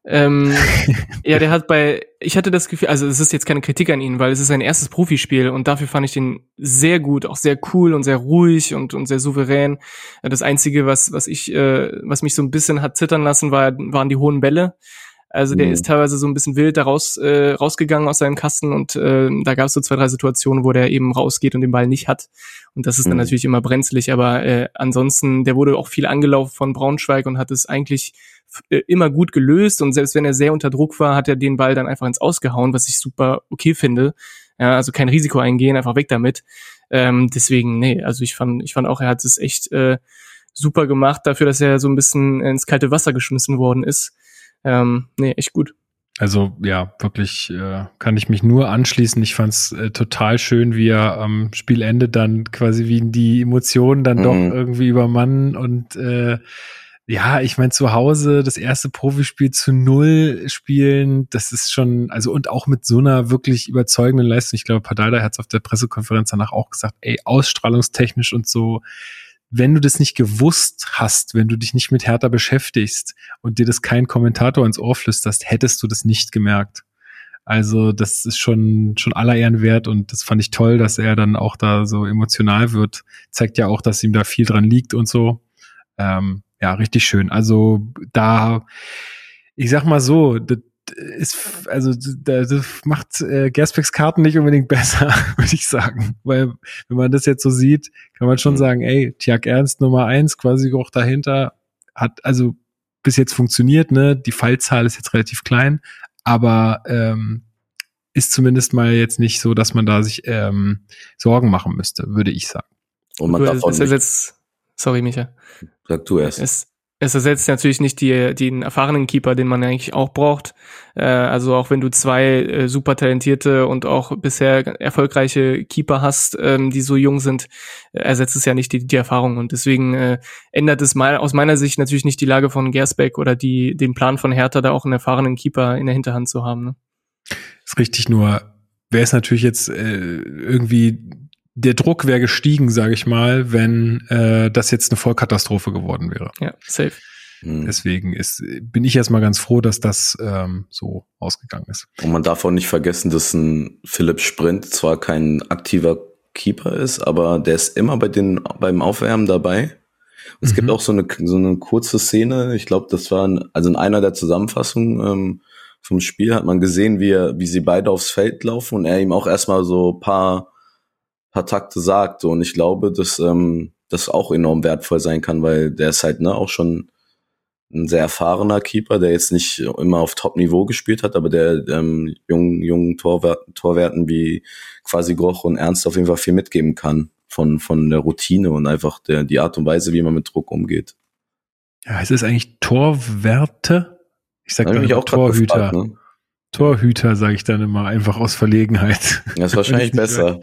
Ähm, ja, der hat bei, ich hatte das Gefühl, also es ist jetzt keine Kritik an ihn, weil es ist sein erstes Profispiel und dafür fand ich den sehr gut, auch sehr cool und sehr ruhig und, und sehr souverän. Das Einzige, was, was ich, äh, was mich so ein bisschen hat zittern lassen, war, waren die hohen Bälle. Also der mhm. ist teilweise so ein bisschen wild da raus, äh, rausgegangen aus seinem Kasten und äh, da gab es so zwei, drei Situationen, wo der eben rausgeht und den Ball nicht hat. Und das ist dann mhm. natürlich immer brenzlig, aber äh, ansonsten, der wurde auch viel angelaufen von Braunschweig und hat es eigentlich äh, immer gut gelöst und selbst wenn er sehr unter Druck war, hat er den Ball dann einfach ins Ausgehauen, was ich super okay finde. Ja, also kein Risiko eingehen, einfach weg damit. Ähm, deswegen, nee, also ich fand, ich fand auch, er hat es echt äh, super gemacht dafür, dass er so ein bisschen ins kalte Wasser geschmissen worden ist. Ähm, nee, echt gut. Also ja, wirklich äh, kann ich mich nur anschließen. Ich fand es äh, total schön, wie er am Spielende dann quasi wie die Emotionen dann mhm. doch irgendwie übermannen und äh, ja, ich meine, zu Hause das erste Profispiel zu null spielen, das ist schon, also und auch mit so einer wirklich überzeugenden Leistung. Ich glaube, Padalda hat es auf der Pressekonferenz danach auch gesagt, ey, ausstrahlungstechnisch und so, wenn du das nicht gewusst hast, wenn du dich nicht mit Hertha beschäftigst und dir das kein Kommentator ins Ohr flüsterst, hättest du das nicht gemerkt. Also das ist schon schon aller Ehren wert und das fand ich toll, dass er dann auch da so emotional wird. Zeigt ja auch, dass ihm da viel dran liegt und so. Ähm, ja, richtig schön. Also da, ich sag mal so, das ist, also das macht äh, Gerspecks Karten nicht unbedingt besser, würde ich sagen. Weil, wenn man das jetzt so sieht, kann man schon mhm. sagen, ey, Tjag Ernst Nummer eins, quasi auch dahinter, hat also bis jetzt funktioniert, ne? Die Fallzahl ist jetzt relativ klein, aber ähm, ist zumindest mal jetzt nicht so, dass man da sich ähm, Sorgen machen müsste, würde ich sagen. Und man darf auch nicht. Jetzt, sorry, Micha. Sag du erst. Es, es ersetzt natürlich nicht die, den erfahrenen Keeper, den man eigentlich auch braucht. Äh, also auch wenn du zwei äh, super talentierte und auch bisher erfolgreiche Keeper hast, ähm, die so jung sind, äh, ersetzt es ja nicht die, die Erfahrung. Und deswegen äh, ändert es mal aus meiner Sicht natürlich nicht die Lage von Gersbeck oder die, den Plan von Hertha, da auch einen erfahrenen Keeper in der Hinterhand zu haben. Ne? Ist richtig, nur wäre es natürlich jetzt äh, irgendwie der Druck wäre gestiegen, sage ich mal, wenn äh, das jetzt eine Vollkatastrophe geworden wäre. Ja, safe. Hm. Deswegen ist, bin ich erstmal ganz froh, dass das ähm, so ausgegangen ist. Und man darf auch nicht vergessen, dass ein Philipp Sprint zwar kein aktiver Keeper ist, aber der ist immer bei den beim Aufwärmen dabei. Es mhm. gibt auch so eine so eine kurze Szene. Ich glaube, das war ein, also in einer der Zusammenfassungen ähm, vom Spiel hat man gesehen, wie er, wie sie beide aufs Feld laufen und er ihm auch erstmal so paar paar Takte sagt. Und ich glaube, dass ähm, das auch enorm wertvoll sein kann, weil der ist halt ne, auch schon ein sehr erfahrener Keeper, der jetzt nicht immer auf Top-Niveau gespielt hat, aber der ähm, jungen, jungen Torwert, Torwerten wie quasi Groch und Ernst auf jeden Fall viel mitgeben kann von, von der Routine und einfach der, die Art und Weise, wie man mit Druck umgeht. Ja, es ist eigentlich Torwerte. Ich sag mal auch Torhüter. Gefragt, ne? Torhüter, sage ich dann immer, einfach aus Verlegenheit. Das ist wahrscheinlich besser.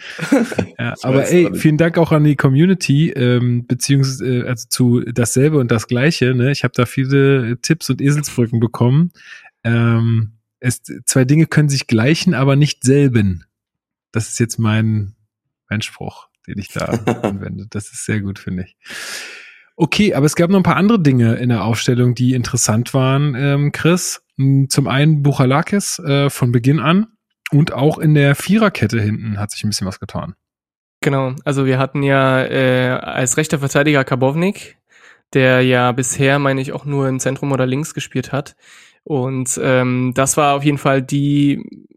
ja, aber ey, vielen Dank auch an die Community, ähm, beziehungsweise äh, also zu dasselbe und das Gleiche. Ne? Ich habe da viele Tipps und Eselsbrücken bekommen. Ähm, es, zwei Dinge können sich gleichen, aber nicht selben. Das ist jetzt mein, mein Spruch, den ich da anwende. Das ist sehr gut, finde ich. Okay, aber es gab noch ein paar andere Dinge in der Aufstellung, die interessant waren, ähm, Chris. Hm, zum einen Buchalakis äh, von Beginn an und auch in der Viererkette hinten hat sich ein bisschen was getan. Genau, also wir hatten ja äh, als rechter Verteidiger Karbovnik, der ja bisher, meine ich, auch nur im Zentrum oder links gespielt hat. Und ähm, das war auf jeden Fall die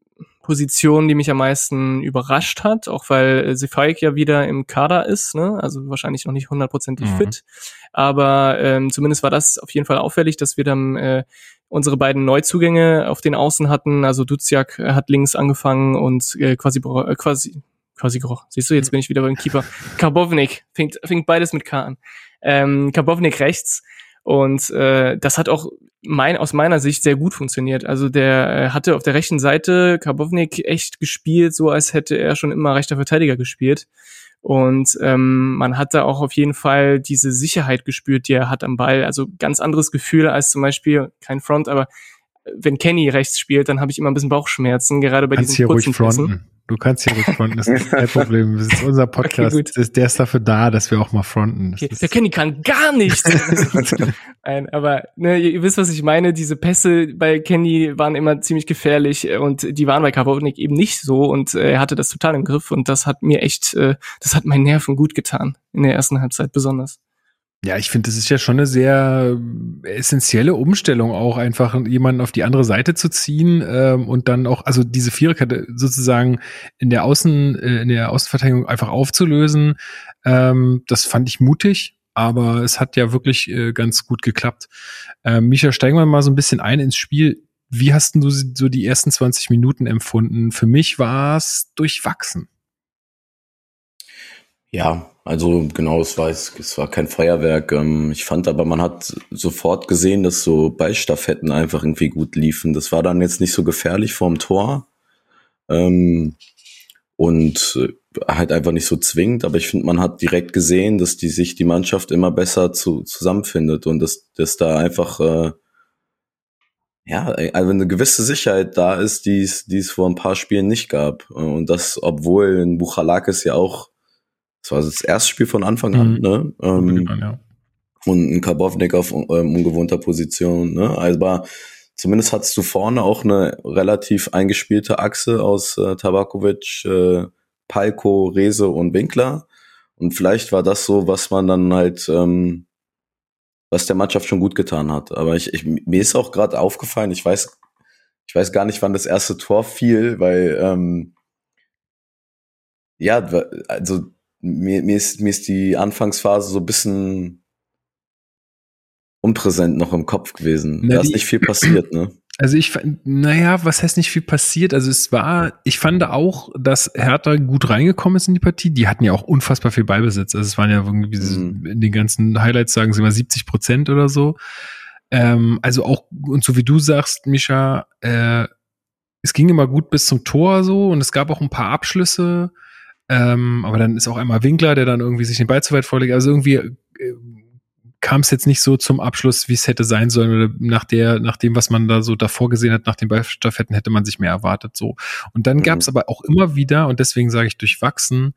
Position, die mich am meisten überrascht hat, auch weil Sefaik ja wieder im Kader ist, ne? also wahrscheinlich noch nicht hundertprozentig mhm. fit. Aber ähm, zumindest war das auf jeden Fall auffällig, dass wir dann äh, unsere beiden Neuzugänge auf den Außen hatten. Also Duziak hat links angefangen und äh, quasi äh, quasi quasi Geruch. Siehst du, jetzt bin ich wieder beim Keeper. Karbovnik fängt, fängt beides mit K an. Ähm, Karbovnik rechts. Und äh, das hat auch mein, aus meiner Sicht sehr gut funktioniert. Also der äh, hatte auf der rechten Seite Karbovnik echt gespielt, so als hätte er schon immer rechter Verteidiger gespielt. Und ähm, man hat da auch auf jeden Fall diese Sicherheit gespürt, die er hat am Ball. Also ganz anderes Gefühl als zum Beispiel, kein Front, aber wenn Kenny rechts spielt, dann habe ich immer ein bisschen Bauchschmerzen, gerade bei Kannst diesen kurzen Pässen. Du kannst hier fronten, das ist kein Problem. Das ist unser Podcast, okay, ist, der ist dafür da, dass wir auch mal fronten. Okay, der Kenny kann gar nichts. Nein, aber ne, ihr wisst, was ich meine. Diese Pässe bei Kenny waren immer ziemlich gefährlich und die waren bei Karbovnik eben nicht so und äh, er hatte das total im Griff und das hat mir echt, äh, das hat meinen Nerven gut getan, in der ersten Halbzeit besonders. Ja, ich finde, das ist ja schon eine sehr essentielle Umstellung, auch einfach jemanden auf die andere Seite zu ziehen ähm, und dann auch, also diese Viererkette sozusagen in der Außen, äh, in der Außenverteidigung einfach aufzulösen. Ähm, das fand ich mutig, aber es hat ja wirklich äh, ganz gut geklappt. Ähm, Micha, steigen wir mal so ein bisschen ein ins Spiel. Wie hast du so die ersten 20 Minuten empfunden? Für mich war es durchwachsen. Ja, also genau, es war, es war kein Feuerwerk. Ähm, ich fand aber, man hat sofort gesehen, dass so Ballstaffetten einfach irgendwie gut liefen. Das war dann jetzt nicht so gefährlich vorm Tor. Ähm, und äh, halt einfach nicht so zwingend, aber ich finde, man hat direkt gesehen, dass die sich die Mannschaft immer besser zu, zusammenfindet und dass, dass da einfach äh, ja, also eine gewisse Sicherheit da ist, die es, die es vor ein paar Spielen nicht gab. Und das, obwohl in Buchalakis ja auch das war das erste Spiel von Anfang an, mhm. ne? Ähm, ja. Und ein Karbovnik auf ähm, ungewohnter Position, ne? Also zumindest hattest du vorne auch eine relativ eingespielte Achse aus äh, Tabakovic, äh, Palko, Rese und Winkler. Und vielleicht war das so, was man dann halt, ähm, was der Mannschaft schon gut getan hat. Aber ich, ich mir ist auch gerade aufgefallen, ich weiß, ich weiß gar nicht, wann das erste Tor fiel, weil ähm, ja, also mir, mir, ist, mir ist die Anfangsphase so ein bisschen unpräsent noch im Kopf gewesen. Na, da ist nicht viel passiert, ne? Also ich, naja, was heißt nicht viel passiert? Also es war, ich fand auch, dass Hertha gut reingekommen ist in die Partie. Die hatten ja auch unfassbar viel Beibesitz. Also es waren ja irgendwie mhm. in den ganzen Highlights sagen sie mal 70 Prozent oder so. Ähm, also auch, und so wie du sagst, Mischa, äh, es ging immer gut bis zum Tor so und es gab auch ein paar Abschlüsse. Ähm, aber dann ist auch einmal Winkler, der dann irgendwie sich den Ball zu weit vorlegt. Also irgendwie äh, kam es jetzt nicht so zum Abschluss, wie es hätte sein sollen. Oder nach der, nach dem, was man da so davor gesehen hat, nach den Ballstaffetten, hätte man sich mehr erwartet. So. Und dann mhm. gab es aber auch immer wieder, und deswegen sage ich durchwachsen,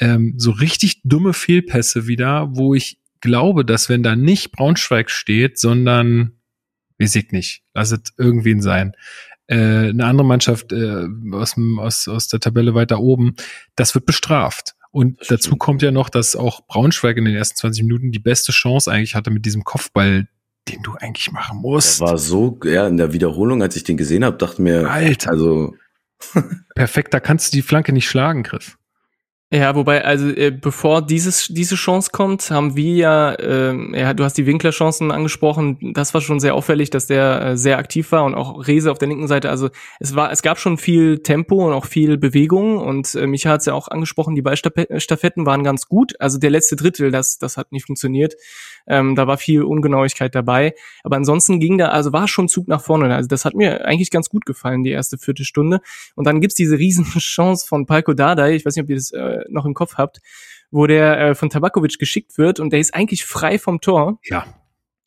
ähm, so richtig dumme Fehlpässe wieder, wo ich glaube, dass wenn da nicht Braunschweig steht, sondern weiß ich nicht, lass es irgendwen sein, äh, eine andere Mannschaft äh, aus, aus, aus der Tabelle weiter oben, das wird bestraft. Und das dazu kommt ja noch, dass auch Braunschweig in den ersten 20 Minuten die beste Chance eigentlich hatte mit diesem Kopfball, den du eigentlich machen musst. Der war so, ja, in der Wiederholung, als ich den gesehen habe, dachte mir, Alter, also perfekt, da kannst du die Flanke nicht schlagen, Chris. Ja, wobei, also äh, bevor dieses, diese Chance kommt, haben wir ja, äh, ja, du hast die Winkler-Chancen angesprochen, das war schon sehr auffällig, dass der äh, sehr aktiv war und auch Rese auf der linken Seite. Also es war, es gab schon viel Tempo und auch viel Bewegung und äh, Micha hat es ja auch angesprochen, die Ballstaffetten waren ganz gut. Also der letzte Drittel, das, das hat nicht funktioniert. Ähm, da war viel Ungenauigkeit dabei. Aber ansonsten ging da, also war schon Zug nach vorne. Also das hat mir eigentlich ganz gut gefallen, die erste Viertelstunde. Und dann gibt's diese riesen Chance von Palko Dardai, ich weiß nicht, ob ihr das äh, noch im Kopf habt, wo der äh, von Tabakovic geschickt wird und der ist eigentlich frei vom Tor. Ja.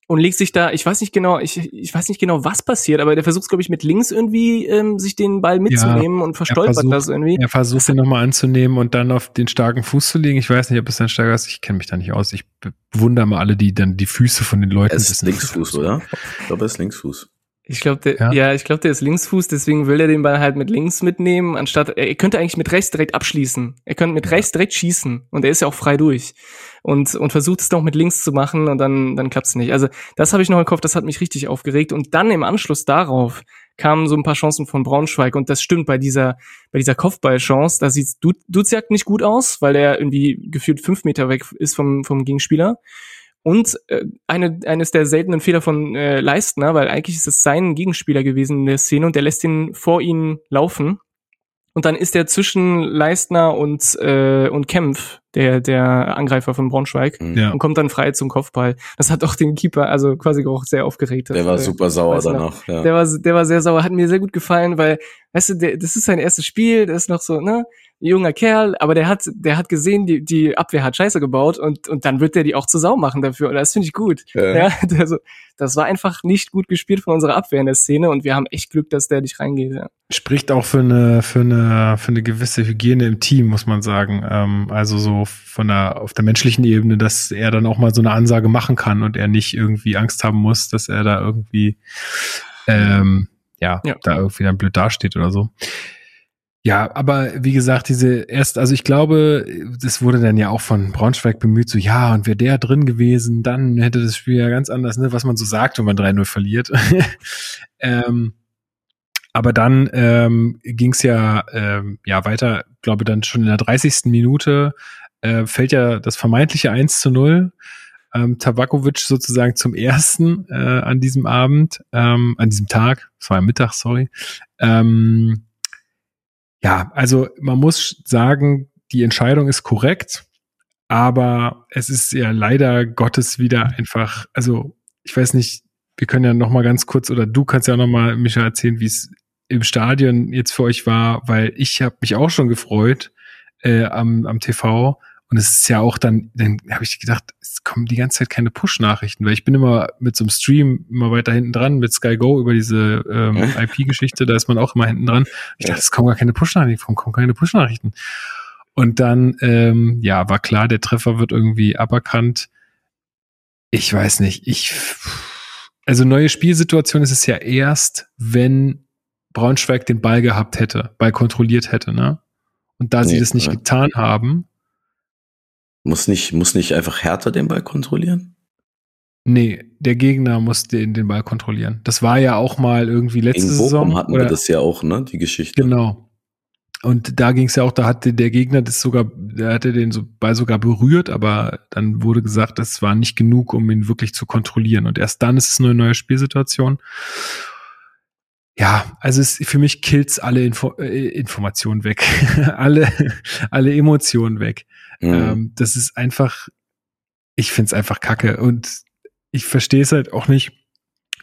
und legt sich da, ich weiß nicht genau, ich, ich weiß nicht genau, was passiert, aber der versucht, glaube ich, mit links irgendwie ähm, sich den Ball mitzunehmen ja, und verstolpert versucht, das irgendwie. Er versucht ihn nochmal anzunehmen und dann auf den starken Fuß zu legen. Ich weiß nicht, ob es ein starker ist. Ich kenne mich da nicht aus. Ich bewundere mal alle, die dann die Füße von den Leuten. Es ist Linksfuß, oder? Ich glaube, er ist Linksfuß. Ich glaube, der, ja, ja ich glaube, der ist Linksfuß, deswegen will er den Ball halt mit links mitnehmen, anstatt er könnte eigentlich mit rechts direkt abschließen. Er könnte mit ja. rechts direkt schießen und er ist ja auch frei durch und und versucht es noch mit links zu machen und dann dann klappt's nicht. Also das habe ich noch im Kopf, das hat mich richtig aufgeregt und dann im Anschluss darauf kamen so ein paar Chancen von Braunschweig und das stimmt bei dieser bei dieser Kopfballchance, da sieht Duziak nicht gut aus, weil er irgendwie gefühlt fünf Meter weg ist vom vom Gegenspieler und äh, eine, eines der seltenen Fehler von äh, Leistner, weil eigentlich ist es sein Gegenspieler gewesen in der Szene und der lässt ihn vor ihn laufen. Und dann ist er zwischen Leistner und, äh, und Kempf, der, der Angreifer von Braunschweig, mhm. ja. und kommt dann frei zum Kopfball. Das hat auch den Keeper, also quasi auch sehr aufgeregt. Der war äh, super sauer danach. Ja. Der war, der war sehr sauer, hat mir sehr gut gefallen, weil, weißt du, der, das ist sein erstes Spiel, der ist noch so, ne, junger Kerl, aber der hat, der hat gesehen, die, die Abwehr hat Scheiße gebaut und, und dann wird der die auch zu Sau machen dafür. Und das finde ich gut. Ja. ja also, das war einfach nicht gut gespielt von unserer Abwehr in der Szene und wir haben echt Glück, dass der nicht reingeht. Ja. Spricht auch für eine, für eine, für eine gewisse Hygiene im Team, muss man sagen. Ähm, also so von der, auf der menschlichen Ebene, dass er dann auch mal so eine Ansage machen kann und er nicht irgendwie Angst haben muss, dass er da irgendwie, ähm, ja, ja. da irgendwie dann blöd dasteht oder so. Ja, aber wie gesagt, diese erst, also ich glaube, das wurde dann ja auch von Braunschweig bemüht, so ja, und wäre der drin gewesen, dann hätte das Spiel ja ganz anders, ne, was man so sagt, wenn man 3-0 verliert. ähm, aber dann ähm, ging es ja, ähm, ja weiter, glaube dann schon in der 30. Minute äh, fällt ja das vermeintliche 1 zu 0. Ähm, Tabakovic sozusagen zum ersten äh, an diesem Abend, ähm, an diesem Tag, es war ja Mittag, sorry. Ähm, ja, also man muss sagen, die Entscheidung ist korrekt, aber es ist ja leider Gottes wieder einfach, also ich weiß nicht, wir können ja noch mal ganz kurz oder du kannst ja noch mal Micha erzählen, wie es im Stadion jetzt für euch war, weil ich habe mich auch schon gefreut äh, am, am TV und es ist ja auch dann, dann habe ich gedacht, es kommen die ganze Zeit keine Push-Nachrichten, weil ich bin immer mit so einem Stream immer weiter hinten dran, mit Sky Go über diese ähm, IP-Geschichte, da ist man auch immer hinten dran. Ich dachte, es kommen gar keine Push-Nachrichten, kommen keine Push-Nachrichten. Und dann, ähm, ja, war klar, der Treffer wird irgendwie aberkannt. Ich weiß nicht, ich, also neue Spielsituation ist es ja erst, wenn Braunschweig den Ball gehabt hätte, Ball kontrolliert hätte, ne? Und da nee, sie das nicht ja. getan haben, muss nicht, muss nicht einfach Hertha den Ball kontrollieren? Nee, der Gegner muss den, den Ball kontrollieren. Das war ja auch mal irgendwie letzte Gegen Saison. hatten oder? wir das ja auch, ne? Die Geschichte. Genau. Und da ging es ja auch, da hatte der Gegner das sogar, der hatte den so Ball sogar berührt, aber dann wurde gesagt, das war nicht genug, um ihn wirklich zu kontrollieren. Und erst dann ist es eine neue Spielsituation. Ja, also es, für mich killt's alle Info, äh, Informationen weg, alle, alle Emotionen weg. Mhm. Ähm, das ist einfach, ich find's einfach kacke und ich verstehe es halt auch nicht,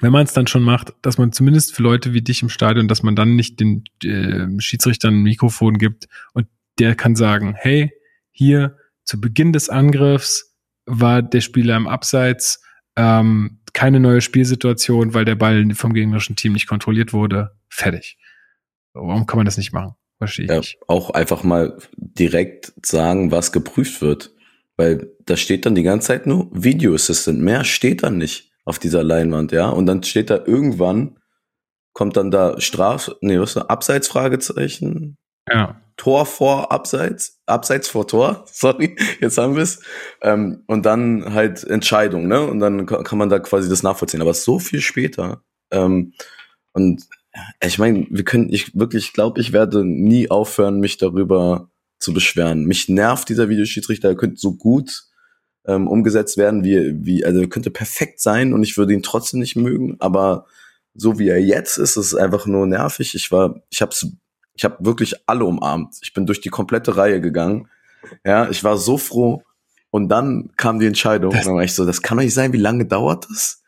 wenn man es dann schon macht, dass man zumindest für Leute wie dich im Stadion, dass man dann nicht den äh, Schiedsrichtern ein Mikrofon gibt und der kann sagen, hey, hier zu Beginn des Angriffs war der Spieler im Abseits, ähm, keine neue Spielsituation, weil der Ball vom gegnerischen Team nicht kontrolliert wurde. Fertig. Warum kann man das nicht machen? Verstehe ich ja, nicht. Auch einfach mal direkt sagen, was geprüft wird. Weil da steht dann die ganze Zeit nur Video Assistant. Mehr steht dann nicht auf dieser Leinwand, ja. Und dann steht da irgendwann, kommt dann da Straf, nee, was ist das? Abseitsfragezeichen? Ja. Tor vor Abseits, Abseits vor Tor, sorry, jetzt haben wir es. Ähm, und dann halt Entscheidung, ne? Und dann kann man da quasi das nachvollziehen. Aber so viel später. Ähm, und ich meine, wir können, ich wirklich glaube, ich werde nie aufhören, mich darüber zu beschweren. Mich nervt dieser Videoschiedsrichter, er könnte so gut ähm, umgesetzt werden, wie, wie, also er könnte perfekt sein und ich würde ihn trotzdem nicht mögen, aber so wie er jetzt ist, ist es einfach nur nervig. Ich war, ich hab's, ich habe wirklich alle umarmt. Ich bin durch die komplette Reihe gegangen. Ja, ich war so froh. Und dann kam die Entscheidung. Das und dann war ich so, das kann doch nicht sein, wie lange dauert das?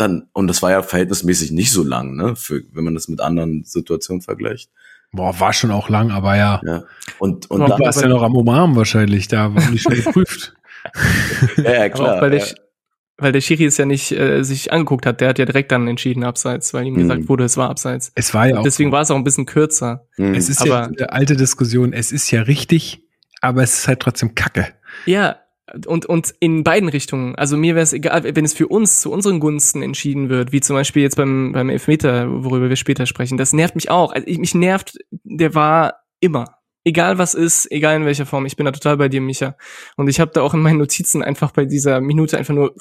dann, und das war ja verhältnismäßig nicht so lang, ne, für, wenn man das mit anderen Situationen vergleicht. Boah, war schon auch lang, aber ja. ja. Und, und dann war es ja noch am Umarmen wahrscheinlich, da war nicht schon geprüft. ja, ja, klar. Aber auch bei, ja. Weil der Schiri es ja nicht äh, sich angeguckt hat, der hat ja direkt dann entschieden abseits, weil ihm Mhm. gesagt wurde, es war abseits. Es war ja auch. Deswegen war es auch ein bisschen kürzer. Mhm. Es ist Aber- ja eine alte Diskussion. Es ist ja richtig, aber es ist halt trotzdem Kacke. Ja, und, und in beiden Richtungen. Also mir wäre es egal, wenn es für uns zu unseren Gunsten entschieden wird, wie zum Beispiel jetzt beim, beim Elfmeter, worüber wir später sprechen. Das nervt mich auch. Also ich, mich nervt, der war immer. Egal was ist, egal in welcher Form. Ich bin da total bei dir, Micha. Und ich habe da auch in meinen Notizen einfach bei dieser Minute einfach nur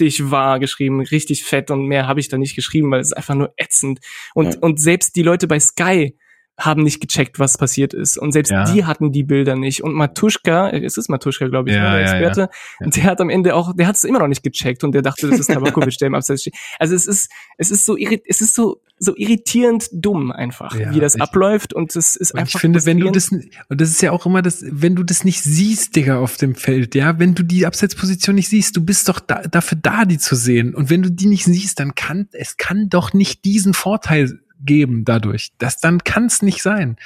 dich war geschrieben, richtig fett und mehr habe ich da nicht geschrieben, weil es ist einfach nur ätzend. Und, Ja. und selbst die Leute bei Sky haben nicht gecheckt, was passiert ist. Und selbst Ja. die hatten die Bilder nicht. Und Matuschka, äh, es ist Matuschka, glaube ich, Ja, ne, der. Experte, Ja. und der hat am Ende auch, der hat es immer noch nicht gecheckt und der dachte, das ist Tabakovic, der im Abseits steht. Also es ist, es ist so, es ist so, so irritierend dumm einfach, wie das ich- abläuft und es ist Und einfach. ich finde, wenn du das, und das ist ja auch immer das, wenn du das nicht siehst, Digga, auf dem Feld, ja, wenn du die Abseitsposition nicht siehst, du bist doch da, dafür da, die zu sehen. Und wenn du die nicht siehst, dann kann, es kann doch nicht diesen Vorteil geben dadurch. Das, dann kann es nicht sein.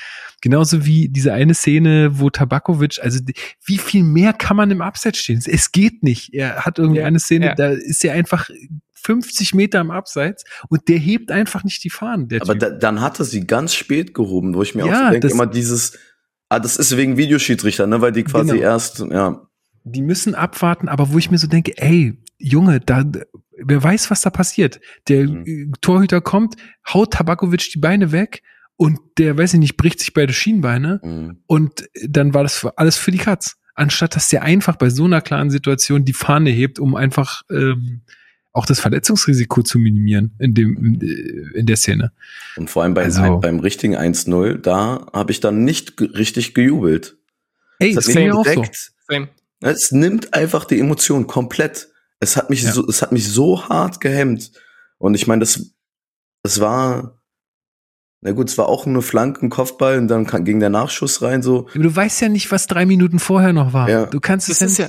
Genauso wie diese eine Szene, wo Tabakovic, also wie viel mehr kann man im Abseits stehen? Es geht nicht. Er hat irgendwie Ja, eine Szene, ja. da ist er einfach 50 Meter im Abseits und der hebt einfach nicht die Fahnen. Der Aber da, dann hat er sie ganz spät gehoben, wo ich mir Ja, auch so denke, das- immer dieses, ah, das ist wegen Videoschiedsrichter, ne, weil die quasi Genau. erst, ja, die müssen abwarten, aber wo ich mir so denke, ey, Junge, da, wer weiß, was da passiert. Der Mhm. äh, Torhüter kommt, haut Tabakovic die Beine weg und der, weiß ich nicht, bricht sich beide Schienbeine mh. und dann war das für, alles für die Katz. Anstatt dass der einfach bei so einer klaren Situation die Fahne hebt, um einfach ähm, auch das Verletzungsrisiko zu minimieren in dem äh, in der Szene. Und vor allem beim, Also- beim richtigen 1-0, da habe ich dann nicht richtig gejubelt. Ey, Das das mir auch so. Same. es nimmt einfach die Emotion komplett. Es hat mich Ja. so, es hat mich so hart gehemmt. Und ich meine, das, das war, na gut, es war auch nur Flanken, Kopfball und dann ging der Nachschuss rein, so. Aber du weißt ja nicht, was drei Minuten vorher noch war. Ja. Du kannst es ja,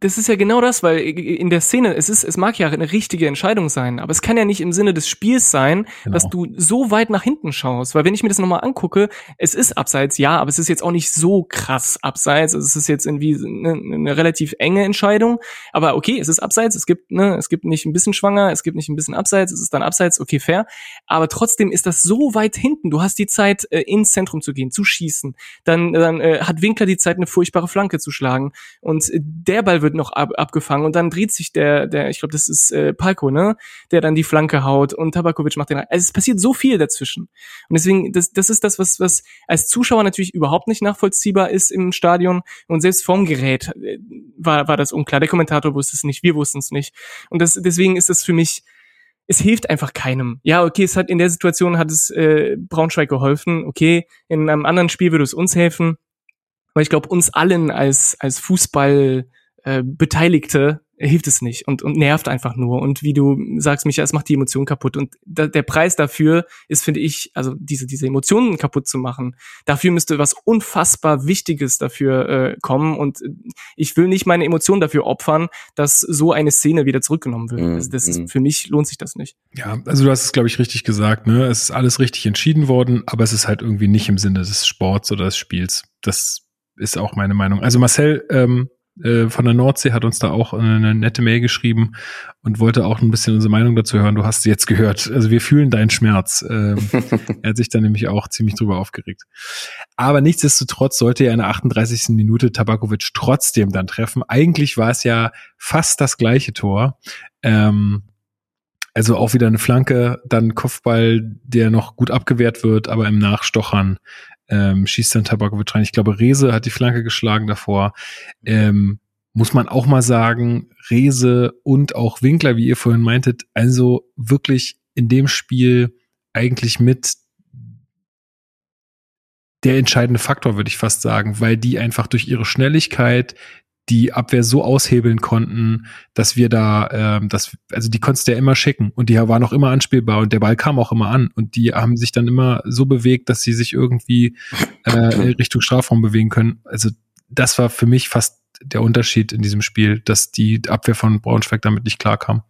das ist ja genau das, weil in der Szene, es ist, es mag ja eine richtige Entscheidung sein, aber es kann ja nicht im Sinne des Spiels sein, Genau. dass du so weit nach hinten schaust. Weil wenn ich mir das nochmal angucke, es ist abseits, ja, aber es ist jetzt auch nicht so krass abseits. Also es ist jetzt irgendwie eine, eine relativ enge Entscheidung. Aber okay, es ist abseits, es gibt, ne, es gibt nicht ein bisschen schwanger, es gibt nicht ein bisschen abseits, es ist dann abseits, okay, fair. Aber trotzdem ist das so weit hinten. Du hast die Zeit, äh, ins Zentrum zu gehen, zu schießen. Dann, dann äh, hat Winkler die Zeit, eine furchtbare Flanke zu schlagen. Und äh, der Ball wird noch ab, abgefangen und dann dreht sich der, der, ich glaube, das ist äh, Palko, ne, der dann die Flanke haut und Tabakovic macht den. Also es passiert so viel dazwischen. Und deswegen, das, das ist das, was, was als Zuschauer natürlich überhaupt nicht nachvollziehbar ist im Stadion. Und selbst vom Gerät äh, war, war das unklar. Der Kommentator wusste es nicht, wir wussten es nicht. Und das, deswegen ist das für mich, es hilft einfach keinem. Ja, okay, es hat in der Situation hat es äh, Braunschweig geholfen. Okay, in einem anderen Spiel würde es uns helfen. Aber ich glaube, uns allen als, als Fußball äh, Beteiligte hilft es nicht und, und nervt einfach nur. Und wie du sagst, Micha, es macht die Emotion kaputt. Und da, der Preis dafür ist, finde ich, also diese, diese Emotionen kaputt zu machen, dafür müsste was unfassbar Wichtiges dafür äh, kommen. Und äh, ich will nicht meine Emotionen dafür opfern, dass so eine Szene wieder zurückgenommen wird. Mhm, Also das mhm. ist, für mich lohnt sich das nicht. Ja, also du hast es, glaube ich, richtig gesagt, ne? Es ist alles richtig entschieden worden, aber es ist halt irgendwie nicht im Sinne des Sports oder des Spiels. Das ist auch meine Meinung. Also Marcel ähm, äh, von der Nordsee hat uns da auch eine nette Mail geschrieben und wollte auch ein bisschen unsere Meinung dazu hören. Du hast sie jetzt gehört. Also wir fühlen deinen Schmerz. Ähm, er hat sich dann nämlich auch ziemlich drüber aufgeregt. Aber nichtsdestotrotz sollte er in der 38. Minute Tabakovic trotzdem dann treffen. Eigentlich war es ja fast das gleiche Tor. Ähm, also auch wieder eine Flanke, dann Kopfball, der noch gut abgewehrt wird, aber im Nachstochern ähm, schießt dann Tabakovic rein. Ich glaube, Rese hat die Flanke geschlagen davor. Ähm, muss man auch mal sagen, Rese und auch Winkler, wie ihr vorhin meintet, also wirklich in dem Spiel eigentlich mit der entscheidende Faktor, würde ich fast sagen, weil die einfach durch ihre Schnelligkeit die Abwehr so aushebeln konnten, dass wir da, ähm, das, also die konntest du ja immer schicken und die waren auch immer anspielbar und der Ball kam auch immer an und die haben sich dann immer so bewegt, dass sie sich irgendwie äh, Richtung Strafraum bewegen können. Also das war für mich fast der Unterschied in diesem Spiel, dass die Abwehr von Braunschweig damit nicht klarkam.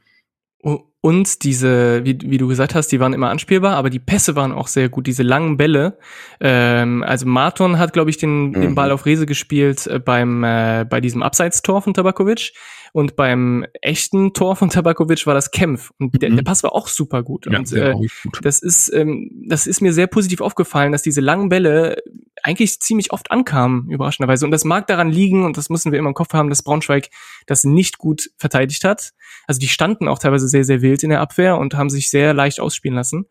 Und diese, wie, wie du gesagt hast, die waren immer anspielbar, aber die Pässe waren auch sehr gut, diese langen Bälle. Ähm, also Marton hat, glaube ich, den, den Mhm. Ball auf Rese gespielt äh, beim äh, bei diesem Abseitstor von Tabakovic. Und beim echten Tor von Tabakovic war das Kempf. Und der, Mhm. der Pass war auch super gut. Ja, und äh, gut. das ist, ähm, das ist mir sehr positiv aufgefallen, dass diese langen Bälle eigentlich ziemlich oft ankamen, überraschenderweise. Und das mag daran liegen, und das müssen wir immer im Kopf haben, dass Braunschweig das nicht gut verteidigt hat. Also die standen auch teilweise sehr, sehr wild in der Abwehr und haben sich sehr leicht ausspielen lassen.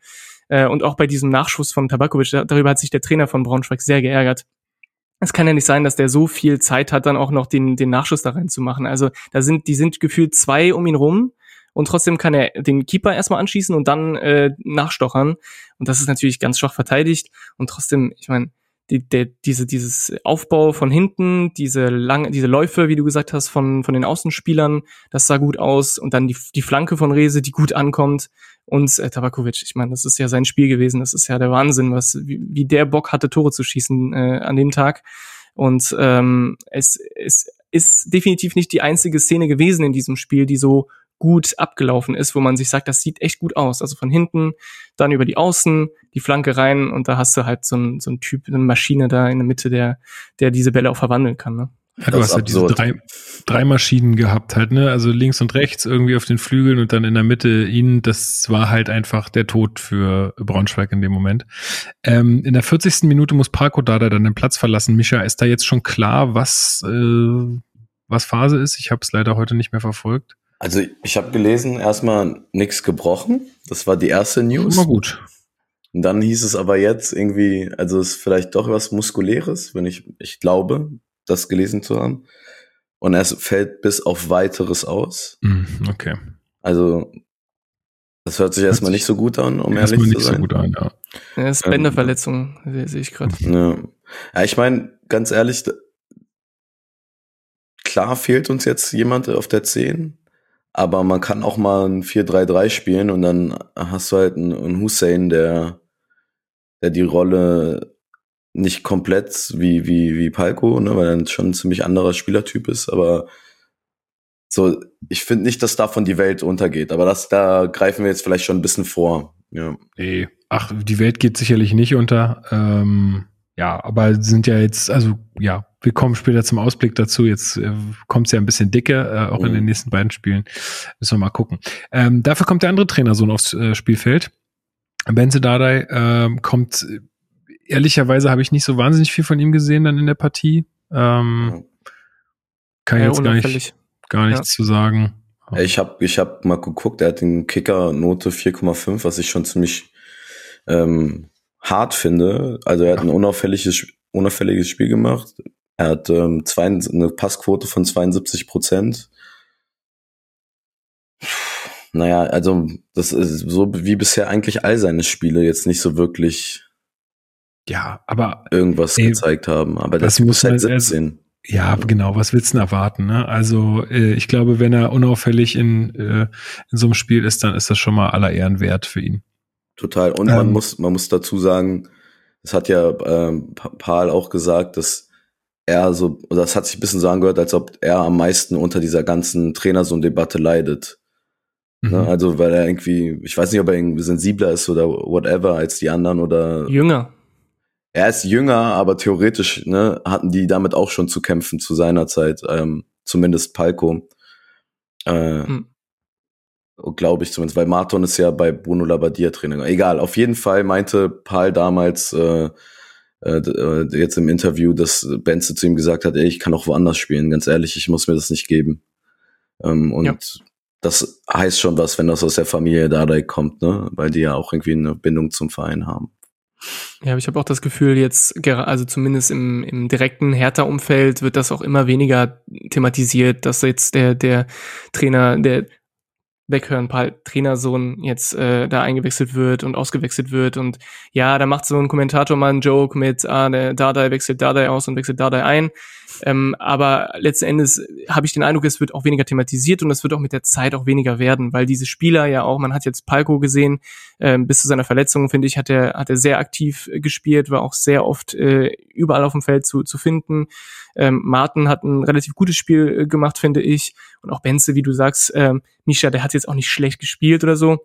Äh, und auch bei diesem Nachschuss von Tabakovic, da- darüber hat sich der Trainer von Braunschweig sehr geärgert. Es kann ja nicht sein, dass der so viel Zeit hat, dann auch noch den, den Nachschuss da reinzumachen. Also da sind, die sind gefühlt zwei um ihn rum und trotzdem kann er den Keeper erstmal anschießen und dann äh, nachstochern. Und das ist natürlich ganz schwach verteidigt. Und trotzdem, ich meine, die, der, diese, dieses Aufbau von hinten, diese lange, diese Läufe, wie du gesagt hast, von, von den Außenspielern, das sah gut aus. Und dann die, die Flanke von Rese, die gut ankommt. Und äh, Tabakovic, ich meine, das ist ja sein Spiel gewesen. Das ist ja der Wahnsinn, was, wie, wie der Bock hatte, Tore zu schießen äh, an dem Tag. Und ähm, es, es ist definitiv nicht die einzige Szene gewesen in diesem Spiel, die so gut abgelaufen ist, wo man sich sagt, das sieht echt gut aus. Also von hinten, dann über die Außen, die Flanke rein und da hast du halt so ein, so ein Typ, eine Maschine da in der Mitte, der, der diese Bälle auch verwandeln kann. Ne? Ja, du hast ja diese drei, drei Maschinen gehabt halt, ne? Also links und rechts irgendwie auf den Flügeln und dann in der Mitte ihn. Das war halt einfach der Tod für Braunschweig in dem Moment. Ähm, in der 40. Minute muss Parko Dada dann den Platz verlassen. Micha, ist da jetzt schon klar, was, äh, was Phase ist? Ich habe es leider heute nicht mehr verfolgt. Also ich habe gelesen, erstmal nichts gebrochen. Das war die erste News. Immer gut. Und dann hieß es aber jetzt irgendwie, also es ist vielleicht doch was Muskuläres, wenn ich, ich glaube, das gelesen zu haben. Und es fällt bis auf weiteres aus. Hm, Okay. Also das hört sich erstmal sich nicht so gut an, um ehrlich nicht zu so sein. gut an, ja. Das ist Ähm, Bänderverletzung, sehe ich gerade. Ja. ja, ich meine, ganz ehrlich, klar fehlt uns jetzt jemand auf der 10, aber man kann auch mal ein 4-3-3 spielen und dann hast du halt einen, Hussein, der, der die Rolle nicht komplett wie, wie, wie Palko, ne, weil er schon ein ziemlich anderer Spielertyp ist, aber so, ich finde nicht, dass davon die Welt untergeht, aber das, da greifen wir jetzt vielleicht schon ein bisschen vor. Ja. Nee. Ach, die Welt geht sicherlich nicht unter. Ähm, ja, aber sind ja jetzt, also ja, wir kommen später zum Ausblick dazu. Jetzt äh, kommt es ja ein bisschen dicker, äh, auch in Mhm. den nächsten beiden Spielen. Müssen wir mal gucken. Ähm, dafür kommt der andere Trainersohn aufs äh, Spielfeld. Benze Dardai ähm, kommt, äh, ehrlicherweise habe ich nicht so wahnsinnig viel von ihm gesehen dann in der Partie. Ähm, kann ich Ja, jetzt gar nicht, gar nichts zu sagen. Ich habe ich hab mal geguckt, er hat den Kicker-Note 4,5, was ich schon ziemlich ähm, hart finde. Also er hat ein unauffälliges, unauffälliges Spiel gemacht. Er hat ähm, zwei, eine Passquote von 72 Prozent. Naja, also das ist so wie bisher eigentlich all seine Spiele jetzt nicht so wirklich Ja, aber irgendwas Ey, gezeigt haben. Aber das muss halt man jetzt- 17. Ja, genau, was willst du denn erwarten? Ne? Also äh, ich glaube, wenn er unauffällig in, äh, in so einem Spiel ist, dann ist das schon mal aller Ehren wert für ihn. Total. Und man Ähm, muss, man muss dazu sagen, das hat ja ähm, Pa- Paul auch gesagt, dass er so, oder das hat sich ein bisschen so angehört, als ob er am meisten unter dieser ganzen Trainersohn-Debatte leidet. Ne? Mhm. Also, weil er irgendwie, ich weiß nicht, ob er irgendwie sensibler ist oder whatever als die anderen oder Jünger. er ist jünger, aber theoretisch ne, hatten die damit auch schon zu kämpfen zu seiner Zeit, ähm, zumindest Palko. Äh, Hm. Glaube ich zumindest, weil Marton ist ja bei Bruno Labbadia Trainer. Egal, auf jeden Fall meinte Paul damals äh, äh, äh, jetzt im Interview, dass Benze zu ihm gesagt hat, ey, ich kann auch woanders spielen, ganz ehrlich, ich muss mir das nicht geben. Ähm, und Ja. das heißt schon was, wenn das aus der Familie Dardai kommt, ne? Weil die ja auch irgendwie eine Bindung zum Verein haben. Ja, aber ich habe auch das Gefühl, jetzt, also zumindest im, im direkten Hertha-Umfeld wird das auch immer weniger thematisiert, dass jetzt der, der Trainer, der Weghören, Paul, Trainersohn jetzt äh, da eingewechselt wird und ausgewechselt wird. Und ja, da macht so ein Kommentator mal einen Joke mit, ah, der Dardai wechselt Dardai aus und wechselt Dardai ein. Ähm, aber letzten Endes habe ich den Eindruck, es wird auch weniger thematisiert und es wird auch mit der Zeit auch weniger werden, weil diese Spieler ja auch, man hat jetzt Palko gesehen, ähm, bis zu seiner Verletzung, finde ich, hat er, hat er sehr aktiv äh, gespielt, war auch sehr oft äh, überall auf dem Feld zu, zu finden. Ähm, Martin hat ein relativ gutes Spiel äh, gemacht, finde ich. Und auch Benze, wie du sagst, ähm, Misha, der hat jetzt auch nicht schlecht gespielt oder so.